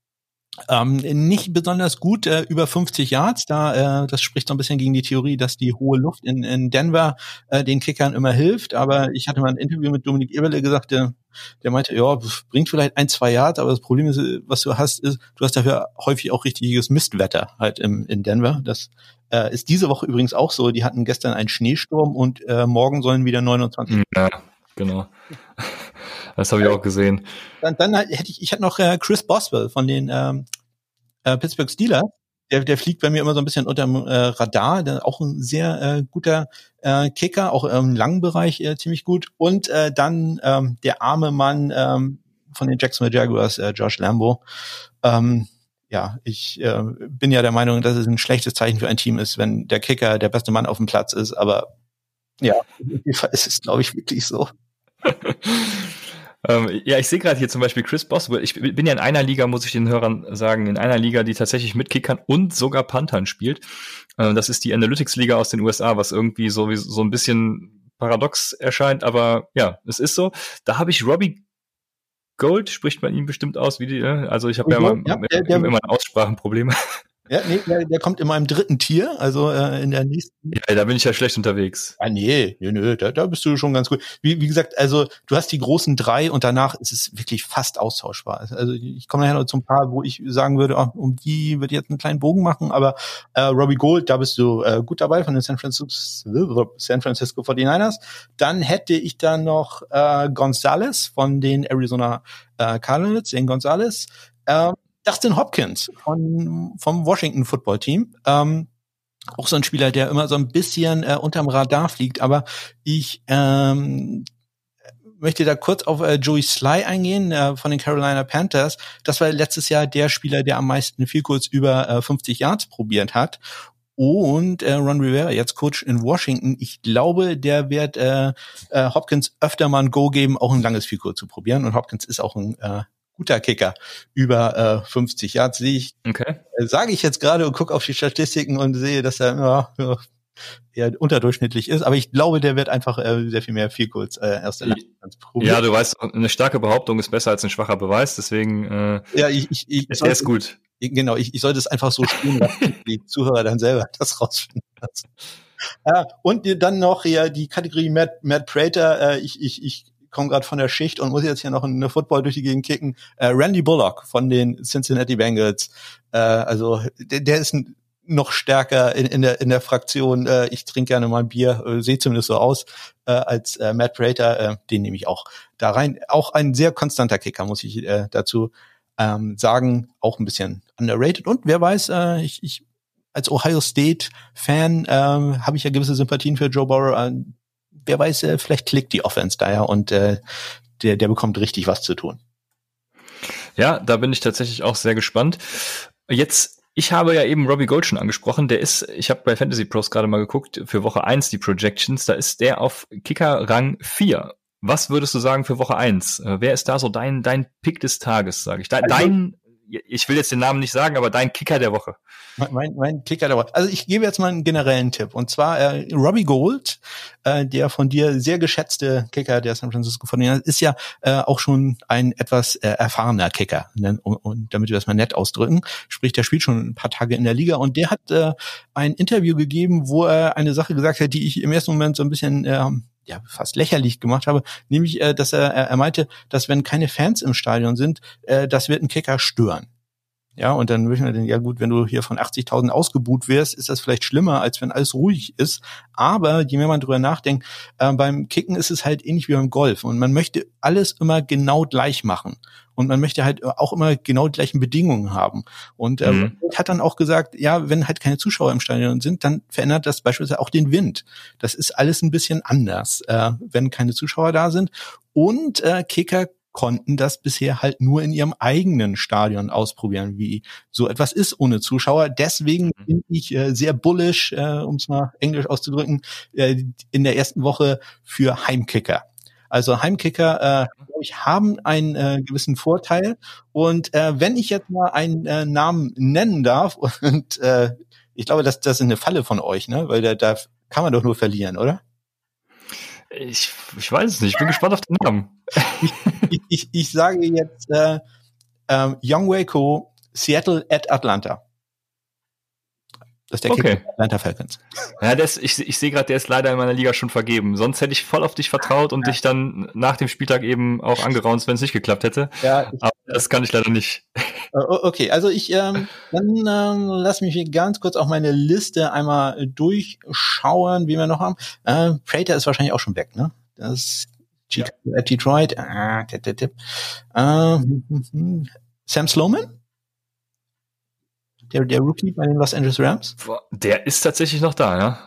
ähm, nicht besonders gut, äh, über 50 Yards. Da, äh, das spricht so ein bisschen gegen die Theorie, dass die hohe Luft in, in Denver äh, den Kickern immer hilft. Aber ich hatte mal ein Interview mit Dominik Eberle gesagt, der, der meinte, ja, bringt vielleicht ein, zwei Yards, aber das Problem ist, was du hast, ist, du hast dafür häufig auch richtiges Mistwetter halt im, in Denver. Das äh, ist diese Woche übrigens auch so. Die hatten gestern einen Schneesturm und äh, morgen sollen wieder 29. Ja, genau. Das habe ich auch gesehen. Dann, dann hätte ich, ich hatte noch äh, Chris Boswell von den ähm, äh, Pittsburgh Steelers. Der, der fliegt bei mir immer so ein bisschen unterm äh, Radar. Der, auch ein sehr äh, guter äh, Kicker, auch im langen Bereich äh, ziemlich gut. Und äh, dann ähm, der arme Mann ähm, von den Jacksonville Jaguars, äh, Josh Lambo. Ähm, ja, ich äh, bin ja der Meinung, dass es ein schlechtes Zeichen für ein Team ist, wenn der Kicker der beste Mann auf dem Platz ist. Aber ja, es ist, glaube ich, wirklich so. [laughs] Ähm, ja, ich sehe gerade hier zum Beispiel Chris Boswell. Ich bin ja in einer Liga, muss ich den Hörern sagen, in einer Liga, die tatsächlich mit Kickern und sogar Panthern spielt. Ähm, das ist die Analytics-Liga aus den USA, was irgendwie so, so ein bisschen paradox erscheint, aber ja, es ist so. Da habe ich Robbie Gold, spricht man ihn bestimmt aus, wie die, ne? also ich habe ja, immer, ja, der, der, immer Aussprachenprobleme. Ja, nee, der, der kommt in meinem dritten Tier, also äh, in der nächsten. Ja, da bin ich ja schlecht unterwegs. Ah, nee, nee, nee, da, da bist du schon ganz gut. Wie, wie gesagt, also du hast die großen drei und danach ist es wirklich fast austauschbar. Also ich komme nachher noch zu ein paar, wo ich sagen würde, oh, um die würde ich jetzt einen kleinen Bogen machen, aber äh, Robbie Gold, da bist du äh, gut dabei von den San Francisco, San Francisco 49ers. Dann hätte ich da noch äh, Gonzalez von den Arizona äh, Cardinals, den Gonzalez. Ähm, Dustin Hopkins von, vom Washington Football Team. Ähm, auch so ein Spieler, der immer so ein bisschen äh, unterm Radar fliegt, aber ich ähm, möchte da kurz auf äh, Joey Sly eingehen äh, von den Carolina Panthers. Das war letztes Jahr der Spieler, der am meisten viel kurz über äh, 50 Yards probiert hat. Und äh, Ron Rivera, jetzt Coach in Washington, ich glaube, der wird äh, äh, Hopkins öfter mal ein Go geben, auch ein langes Vielkurs zu probieren. Und Hopkins ist auch ein äh, guter Kicker über äh, 50 Yards sehe ich. Okay. Äh, Sage ich jetzt gerade und gucke auf die Statistiken und sehe, dass er ja, ja, eher unterdurchschnittlich ist, aber ich glaube, der wird einfach äh, sehr viel mehr viel kurz äh, erst probieren. Ja, du weißt, eine starke Behauptung ist besser als ein schwacher Beweis, deswegen äh, ja, ich, ich, ich, ist, ist gut. Genau, ich, ich sollte es einfach so spielen lassen, [laughs] die Zuhörer dann selber das rausfinden lassen. Äh, und dann noch ja die Kategorie Matt, Matt Prater. Äh, ich, ich, ich komme gerade von der Schicht und muss jetzt hier noch eine Football durch die Gegend kicken. Äh, Randy Bullock von den Cincinnati Bengals. Äh, also der, der ist ein noch stärker in, in der in der Fraktion. Äh, ich trinke gerne mal ein Bier, äh, sehe zumindest so aus äh, als äh, Matt Prater. Äh, den nehme ich auch da rein. Auch ein sehr konstanter Kicker, muss ich äh, dazu ähm, sagen. Auch ein bisschen underrated. Und wer weiß, äh, ich, ich als Ohio State Fan ähm, habe ich ja gewisse Sympathien für Joe Burrow. Äh, wer weiß, äh, vielleicht klickt die Offense da ja und äh, der der bekommt richtig was zu tun. Ja, da bin ich tatsächlich auch sehr gespannt. Jetzt ich habe ja eben Robbie Gold schon angesprochen. Der ist, ich habe bei Fantasy Pros gerade mal geguckt, für Woche 1 die Projections, da ist der auf Kicker Rang 4. Was würdest du sagen für Woche 1? Äh, wer ist da so dein, dein Pick des Tages, sage ich? Dein, also, dein ich will jetzt den Namen nicht sagen, aber dein Kicker der Woche. Mein, mein Kicker der Woche. Also ich gebe jetzt mal einen generellen Tipp. Und zwar äh, Robbie Gold, äh, der von dir sehr geschätzte Kicker der San Francisco 49 ist ja äh, auch schon ein etwas äh, erfahrener Kicker. Ne? Und, und damit wir das mal nett ausdrücken, sprich, der spielt schon ein paar Tage in der Liga und der hat äh, ein Interview gegeben, wo er eine Sache gesagt hat, die ich im ersten Moment so ein bisschen äh, ja fast lächerlich gemacht habe, nämlich, äh, dass er, er meinte, dass wenn keine Fans im Stadion sind, äh, das wird ein Kicker stören. Ja, und dann würde ich mir denken, ja gut, wenn du hier von 80.000 ausgebuht wirst, ist das vielleicht schlimmer, als wenn alles ruhig ist. Aber je mehr man drüber nachdenkt, äh, beim Kicken ist es halt ähnlich wie beim Golf. Und man möchte alles immer genau gleich machen. Und man möchte halt auch immer genau die gleichen Bedingungen haben. Und äh, mhm. hat dann auch gesagt, ja, wenn halt keine Zuschauer im Stadion sind, dann verändert das beispielsweise auch den Wind. Das ist alles ein bisschen anders, äh, wenn keine Zuschauer da sind. Und äh, Kicker konnten das bisher halt nur in ihrem eigenen Stadion ausprobieren, wie so etwas ist ohne Zuschauer. Deswegen mhm. bin ich äh, sehr bullish, äh, um es mal englisch auszudrücken, äh, in der ersten Woche für Heimkicker. Also Heimkicker, äh, ich, haben einen äh, gewissen Vorteil. Und äh, wenn ich jetzt mal einen äh, Namen nennen darf, [laughs] und äh, ich glaube, das, das ist eine Falle von euch, ne? Weil da, da kann man doch nur verlieren, oder? Ich, ich weiß es nicht. Ich bin gespannt auf den Namen. ich, ich, ich, sage jetzt äh, ähm, Young Waco, Seattle at Atlanta. Das ist der okay. Kicker Atlanta Falcons. Ja, das, ich, ich sehe gerade, der ist leider in meiner Liga schon vergeben. Sonst hätte ich voll auf dich vertraut und ja. dich dann nach dem Spieltag eben auch angeraunzt, wenn es nicht geklappt hätte. Ja, ich, Aber das kann ich leider nicht. Okay, also ich ähm, dann ähm, lass mich ganz kurz auch meine Liste einmal durchschauen, wie wir noch haben. Äh, Prater ist wahrscheinlich auch schon weg, ne? Das ja. Detroit. Ah, tipp, tipp, tipp. Äh, Sam Sloman? Der, der Rookie bei den Los Angeles Rams. Der ist tatsächlich noch da, ja.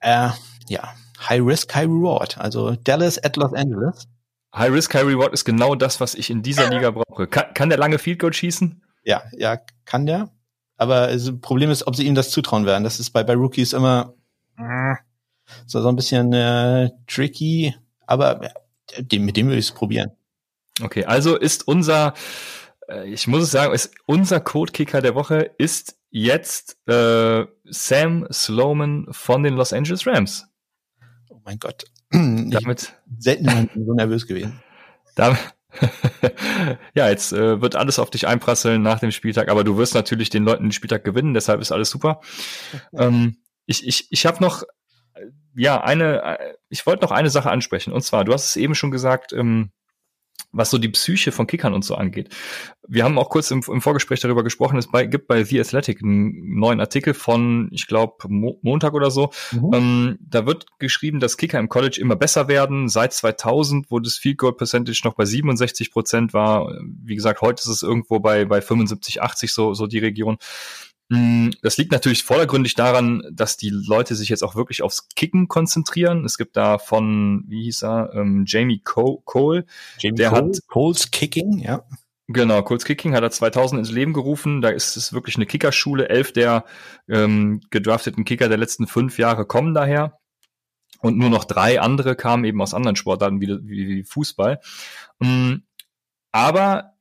Äh, ja, High Risk, High Reward. Also Dallas at Los Angeles. High Risk, High Reward ist genau das, was ich in dieser [laughs] Liga brauche. Kann, kann der lange Field Goal schießen? Ja, ja, kann der. Aber das Problem ist, ob sie ihm das zutrauen werden. Das ist bei, bei Rookies immer äh, so, so ein bisschen äh, tricky. Aber äh, dem, mit dem würde ich es probieren. Okay, also ist unser ich muss es sagen, ist unser Codekicker der Woche ist jetzt äh, Sam Sloman von den Los Angeles Rams. Oh mein Gott. [clears throat] Damit selten so nervös gewesen. [laughs] Damit, [laughs] ja, jetzt äh, wird alles auf dich einprasseln nach dem Spieltag, aber du wirst natürlich den Leuten den Spieltag gewinnen, deshalb ist alles super. [laughs] ähm, ich ich, ich habe noch, äh, ja, eine, äh, ich wollte noch eine Sache ansprechen, und zwar, du hast es eben schon gesagt, ähm, was so die Psyche von Kickern und so angeht. Wir haben auch kurz im, im Vorgespräch darüber gesprochen, es bei, gibt bei The Athletic einen neuen Artikel von, ich glaube, Mo Montag oder so. Mhm. Ähm, da wird geschrieben, dass Kicker im College immer besser werden. Seit 2000, wo das Field Goal Percentage noch bei 67 Prozent war. Wie gesagt, heute ist es irgendwo bei, bei 75, 80 so, so die Region. Mm, das liegt natürlich vordergründig daran, dass die Leute sich jetzt auch wirklich aufs Kicken konzentrieren. Es gibt da von, wie hieß er, ähm, Jamie Cole. Jamie der Cole, hat Cole's Kicking, ja. Genau, Cole's Kicking hat er 2000 ins Leben gerufen. Da ist es wirklich eine Kickerschule. Elf der ähm, gedrafteten Kicker der letzten fünf Jahre kommen daher. Und nur noch drei andere kamen eben aus anderen Sportarten wie, wie, wie Fußball. Ähm, aber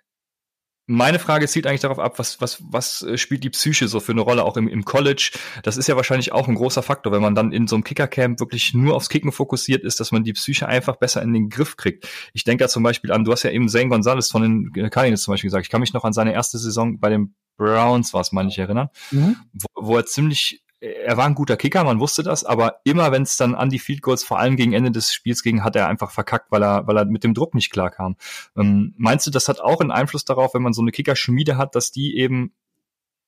meine Frage zielt eigentlich darauf ab, was, was, was äh, spielt die Psyche so für eine Rolle auch im, im College? Das ist ja wahrscheinlich auch ein großer Faktor, wenn man dann in so einem Kickercamp wirklich nur aufs Kicken fokussiert ist, dass man die Psyche einfach besser in den Griff kriegt. Ich denke da zum Beispiel an, du hast ja eben Zane Gonzalez von den Cardinals zum Beispiel gesagt. Ich kann mich noch an seine erste Saison bei den Browns, was meine ich erinnern, mhm. wo, wo er ziemlich er war ein guter Kicker, man wusste das, aber immer wenn es dann an die Field Goals, vor allem gegen Ende des Spiels ging, hat er einfach verkackt, weil er, weil er mit dem Druck nicht klarkam. Ähm, meinst du, das hat auch einen Einfluss darauf, wenn man so eine Kickerschmiede hat, dass die eben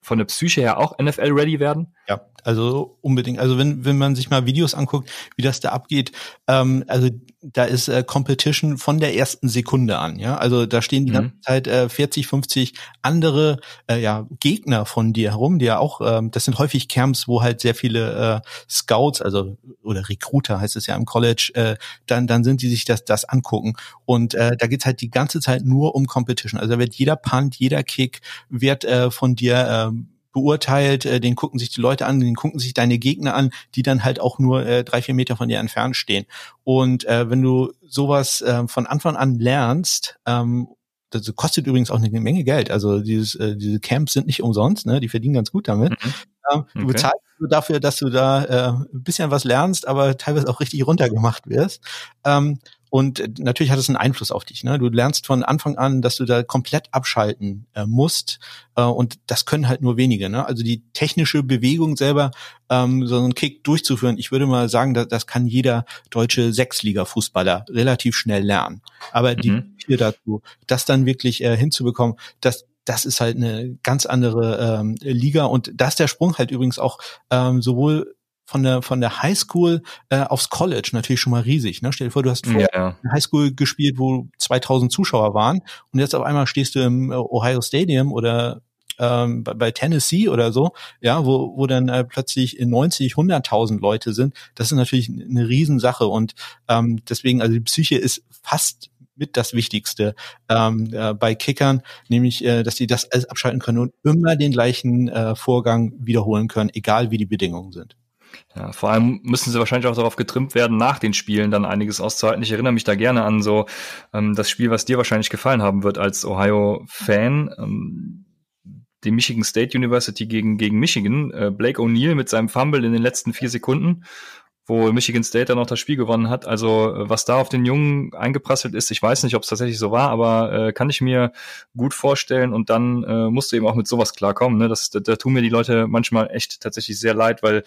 von der Psyche her auch NFL-ready werden? Ja, also unbedingt. Also wenn, wenn man sich mal Videos anguckt, wie das da abgeht, ähm, also da ist äh, Competition von der ersten Sekunde an, ja. Also da stehen die mhm. ganze Zeit äh, 40, 50 andere äh, ja, Gegner von dir herum, die ja auch, ähm, das sind häufig Camps, wo halt sehr viele äh, Scouts, also oder Recruiter heißt es ja im College, äh, dann, dann sind die sich das, das angucken. Und äh, da geht's halt die ganze Zeit nur um Competition. Also da wird jeder Punt, jeder Kick wird äh, von dir äh, beurteilt, äh, den gucken sich die Leute an, den gucken sich deine Gegner an, die dann halt auch nur äh, drei, vier Meter von dir entfernt stehen. Und äh, wenn du sowas äh, von Anfang an lernst, ähm, das kostet übrigens auch eine Menge Geld. Also dieses, äh, diese Camps sind nicht umsonst, ne? Die verdienen ganz gut damit. Mhm. Ähm, okay. Du bezahlst dafür, dass du da äh, ein bisschen was lernst, aber teilweise auch richtig runtergemacht wirst. Ähm, und äh, natürlich hat es einen Einfluss auf dich. Ne? Du lernst von Anfang an, dass du da komplett abschalten äh, musst. Äh, und das können halt nur wenige. Ne? Also die technische Bewegung selber, ähm, so einen Kick durchzuführen, ich würde mal sagen, das, das kann jeder deutsche Sechsliga-Fußballer relativ schnell lernen. Aber mhm. die hier dazu, das dann wirklich äh, hinzubekommen, das, das ist halt eine ganz andere ähm, Liga und da ist der Sprung halt übrigens auch ähm, sowohl von der von der Highschool äh, aufs College natürlich schon mal riesig. Ne? Stell dir vor, du hast ja, ja. Highschool gespielt, wo 2000 Zuschauer waren und jetzt auf einmal stehst du im äh, Ohio Stadium oder ähm, bei, bei Tennessee oder so, ja, wo, wo dann äh, plötzlich 90, 100.000 Leute sind. Das ist natürlich eine Riesensache und ähm, deswegen, also die Psyche ist fast mit das Wichtigste ähm, äh, bei Kickern, nämlich, äh, dass sie das alles abschalten können und immer den gleichen äh, Vorgang wiederholen können, egal wie die Bedingungen sind. Ja, vor allem müssen sie wahrscheinlich auch darauf getrimmt werden, nach den Spielen dann einiges auszuhalten. Ich erinnere mich da gerne an so ähm, das Spiel, was dir wahrscheinlich gefallen haben wird als Ohio-Fan. Ähm, die Michigan State University gegen, gegen Michigan. Äh, Blake O'Neill mit seinem Fumble in den letzten vier Sekunden wo Michigan State dann noch das Spiel gewonnen hat. Also äh, was da auf den Jungen eingeprasselt ist, ich weiß nicht, ob es tatsächlich so war, aber äh, kann ich mir gut vorstellen. Und dann äh, musst du eben auch mit sowas klarkommen. Ne? Das, da, da tun mir die Leute manchmal echt tatsächlich sehr leid, weil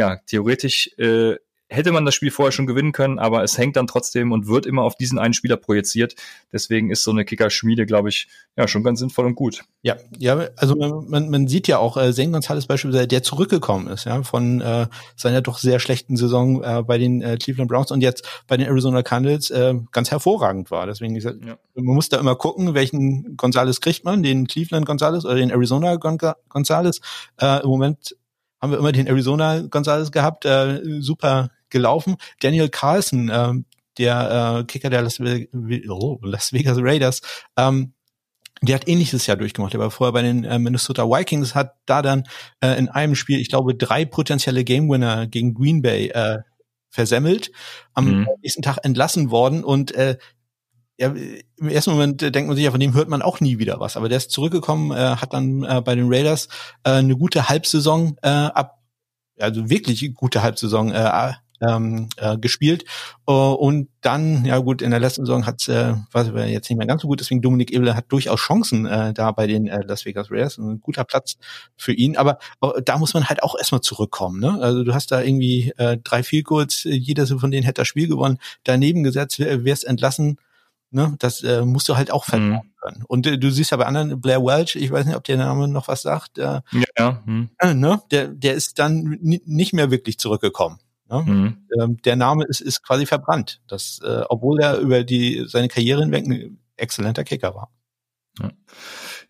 ja, theoretisch äh, hätte man das Spiel vorher schon gewinnen können, aber es hängt dann trotzdem und wird immer auf diesen einen Spieler projiziert. Deswegen ist so eine Kicker-Schmiede, glaube ich, ja, schon ganz sinnvoll und gut. Ja, ja, also man, man sieht ja auch, äh, Zen Gonzalez beispielsweise, der zurückgekommen ist, ja, von äh, seiner doch sehr schlechten Saison äh, bei den äh, Cleveland Browns und jetzt bei den Arizona Cardinals äh, ganz hervorragend war. Deswegen, ich sag, ja. man muss da immer gucken, welchen Gonzalez kriegt man, den Cleveland Gonzalez oder den Arizona Gonzalez. Äh, Im Moment haben wir immer den Arizona Gonzalez gehabt, äh, super gelaufen. Daniel Carlson, äh, der äh, Kicker der Las, oh, Las Vegas Raiders, ähm, der hat ähnliches Jahr durchgemacht. Der war vorher bei den äh, Minnesota Vikings, hat da dann äh, in einem Spiel, ich glaube, drei potenzielle Game Winner gegen Green Bay äh, versemmelt, am mhm. nächsten Tag entlassen worden und äh, ja, im ersten Moment denkt man sich ja, von dem hört man auch nie wieder was. Aber der ist zurückgekommen, äh, hat dann äh, bei den Raiders äh, eine gute Halbsaison äh, ab, also wirklich gute Halbsaison äh, ähm, äh, gespielt. Uh, und dann, ja gut, in der letzten Saison hat äh, war jetzt nicht mehr ganz so gut, deswegen Dominik Ebele hat durchaus Chancen äh, da bei den äh, Las Vegas Raiders. Ein guter Platz für ihn. Aber äh, da muss man halt auch erstmal zurückkommen. Ne? Also du hast da irgendwie äh, drei Field Goals, jeder von denen hätte das Spiel gewonnen, daneben gesetzt, wärst entlassen. Ne? Das äh, musst du halt auch vertrauen mhm. können. Und äh, du siehst ja bei anderen, Blair Welch, ich weiß nicht, ob der Name noch was sagt. Äh, ja. Mhm. Äh, ne? der, der ist dann nicht mehr wirklich zurückgekommen. Ne? Mhm. Ähm, der Name ist, ist quasi verbrannt, das, äh, obwohl er über die seine Karriere hinweg ein exzellenter Kicker war. Ja.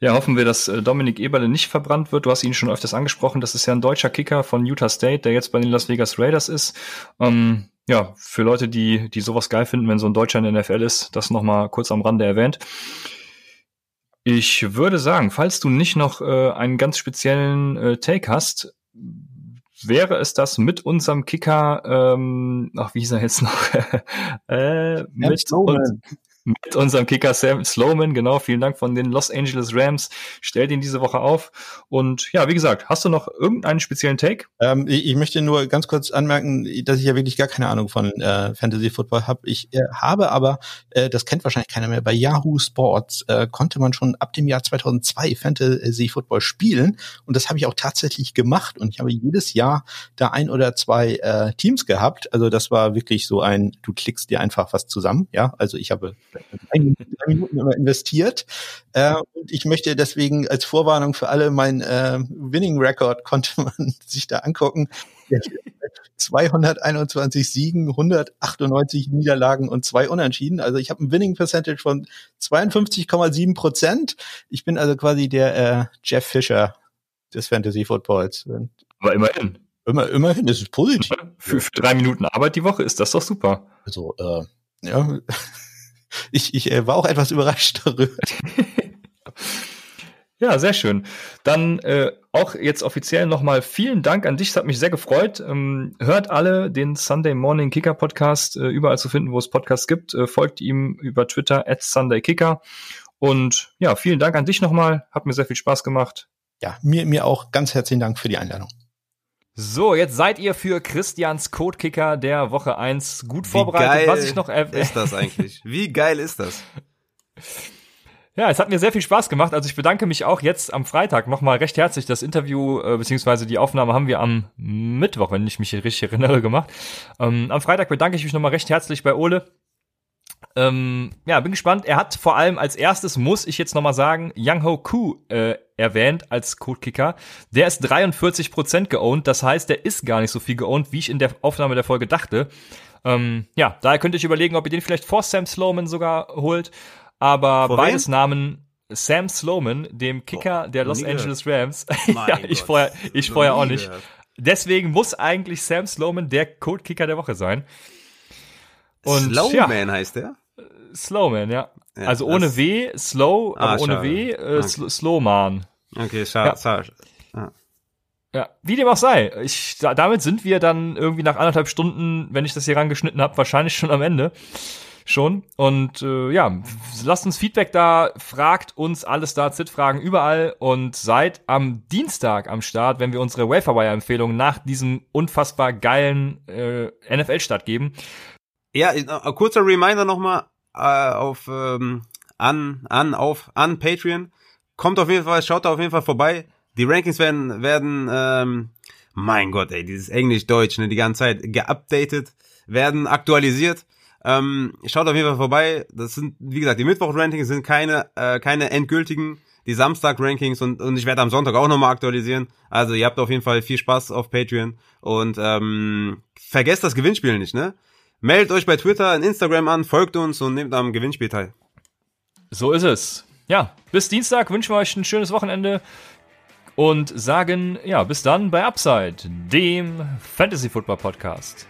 Ja, hoffen wir, dass äh, Dominik Eberle nicht verbrannt wird. Du hast ihn schon öfters angesprochen. Das ist ja ein deutscher Kicker von Utah State, der jetzt bei den Las Vegas Raiders ist. Ähm, ja, für Leute, die, die sowas geil finden, wenn so ein Deutscher in der NFL ist, das nochmal kurz am Rande erwähnt. Ich würde sagen, falls du nicht noch äh, einen ganz speziellen äh, Take hast, wäre es das mit unserem Kicker, ähm, ach, wie hieß er jetzt noch? [laughs] äh, mit, und, mit unserem Kicker Sam Slowman. Genau, vielen Dank von den Los Angeles Rams. Stellt ihn diese Woche auf. Und ja, wie gesagt, hast du noch irgendeinen speziellen Take? Ähm, ich, ich, möchte nur ganz kurz anmerken, dass ich ja wirklich gar keine Ahnung von äh, Fantasy Football habe. Ich äh, habe aber, äh, das kennt wahrscheinlich keiner mehr, bei Yahoo Sports äh, konnte man schon ab dem Jahr 2002 Fantasy Football spielen. Und das habe ich auch tatsächlich gemacht. Und ich habe jedes Jahr da ein oder zwei äh, Teams gehabt. Also das war wirklich so ein, du klickst dir einfach was zusammen. Ja, also ich habe drei Minuten immer investiert. Äh, und ich möchte deswegen als Vorwarnung für alle mein äh, Winning Record [laughs] konnte man sich da angucken. 221 Siegen, 198 Niederlagen und zwei Unentschieden. Also ich habe ein Winning Percentage von 52,7 Prozent. Ich bin also quasi der äh, Jeff Fischer des Fantasy Footballs. Aber immerhin. Immer, immerhin, das ist positiv. Für, für drei Minuten Arbeit die Woche ist das doch super. Also, äh, ja, [laughs] ich, ich äh, war auch etwas überrascht darüber. [laughs] Ja, sehr schön. Dann äh, auch jetzt offiziell nochmal vielen Dank an dich. Es hat mich sehr gefreut. Ähm, hört alle den Sunday Morning Kicker Podcast äh, überall zu finden, wo es Podcasts gibt. Äh, folgt ihm über Twitter at Sunday Kicker. Und ja, vielen Dank an dich nochmal. Hat mir sehr viel Spaß gemacht. Ja, mir, mir auch ganz herzlichen Dank für die Einladung. So, jetzt seid ihr für Christians Codekicker der Woche 1 gut vorbereitet. Wie geil Was ich noch [laughs] ist das eigentlich? Wie geil ist das? [laughs] Ja, es hat mir sehr viel Spaß gemacht. Also ich bedanke mich auch jetzt am Freitag nochmal recht herzlich. Das Interview äh, beziehungsweise die Aufnahme haben wir am Mittwoch, wenn ich mich richtig erinnere, gemacht. Ähm, am Freitag bedanke ich mich nochmal recht herzlich bei Ole. Ähm, ja, bin gespannt. Er hat vor allem als erstes, muss ich jetzt nochmal sagen, Young Ho Koo äh, erwähnt als Codekicker. Der ist 43% geowned, das heißt, der ist gar nicht so viel geowned, wie ich in der Aufnahme der Folge dachte. Ähm, ja, daher könnt ihr euch überlegen, ob ihr den vielleicht vor Sam Sloman sogar holt. Aber vor beides wem? Namen Sam Sloman, dem Kicker oh, der Los Angeles Rams. [laughs] ja, ich vorher, ich vorher auch nicht. Deswegen muss eigentlich Sam Sloman der Codekicker der Woche sein. Und, Slowman ja, heißt der? Slowman, ja. ja also ohne W, Slow, ah, aber ohne schade. W, äh, okay. Slowman. Okay, schade. Ja. Ja. ja, wie dem auch sei. Ich, da, damit sind wir dann irgendwie nach anderthalb Stunden, wenn ich das hier rangeschnitten habe, wahrscheinlich schon am Ende schon. Und äh, ja, lasst uns Feedback da, fragt uns alles da, ZIT-Fragen überall und seid am Dienstag am Start, wenn wir unsere Waferwire-Empfehlung nach diesem unfassbar geilen äh, NFL-Start geben. Ja, äh, kurzer Reminder nochmal äh, auf ähm, an, an, auf, an Patreon. Kommt auf jeden Fall, schaut da auf jeden Fall vorbei. Die Rankings werden, werden, ähm, mein Gott, ey, dieses Englisch-Deutsch, ne, die ganze Zeit geupdatet, werden aktualisiert. Ähm, schaut auf jeden Fall vorbei. Das sind, wie gesagt, die Mittwoch-Rankings sind keine, äh, keine endgültigen. Die Samstag-Rankings und, und ich werde am Sonntag auch nochmal aktualisieren. Also ihr habt auf jeden Fall viel Spaß auf Patreon und ähm, vergesst das Gewinnspiel nicht, ne? Meldet euch bei Twitter und Instagram an, folgt uns und nehmt am Gewinnspiel teil. So ist es. Ja, bis Dienstag wünschen wir euch ein schönes Wochenende und sagen, ja, bis dann bei Upside, dem Fantasy Football Podcast.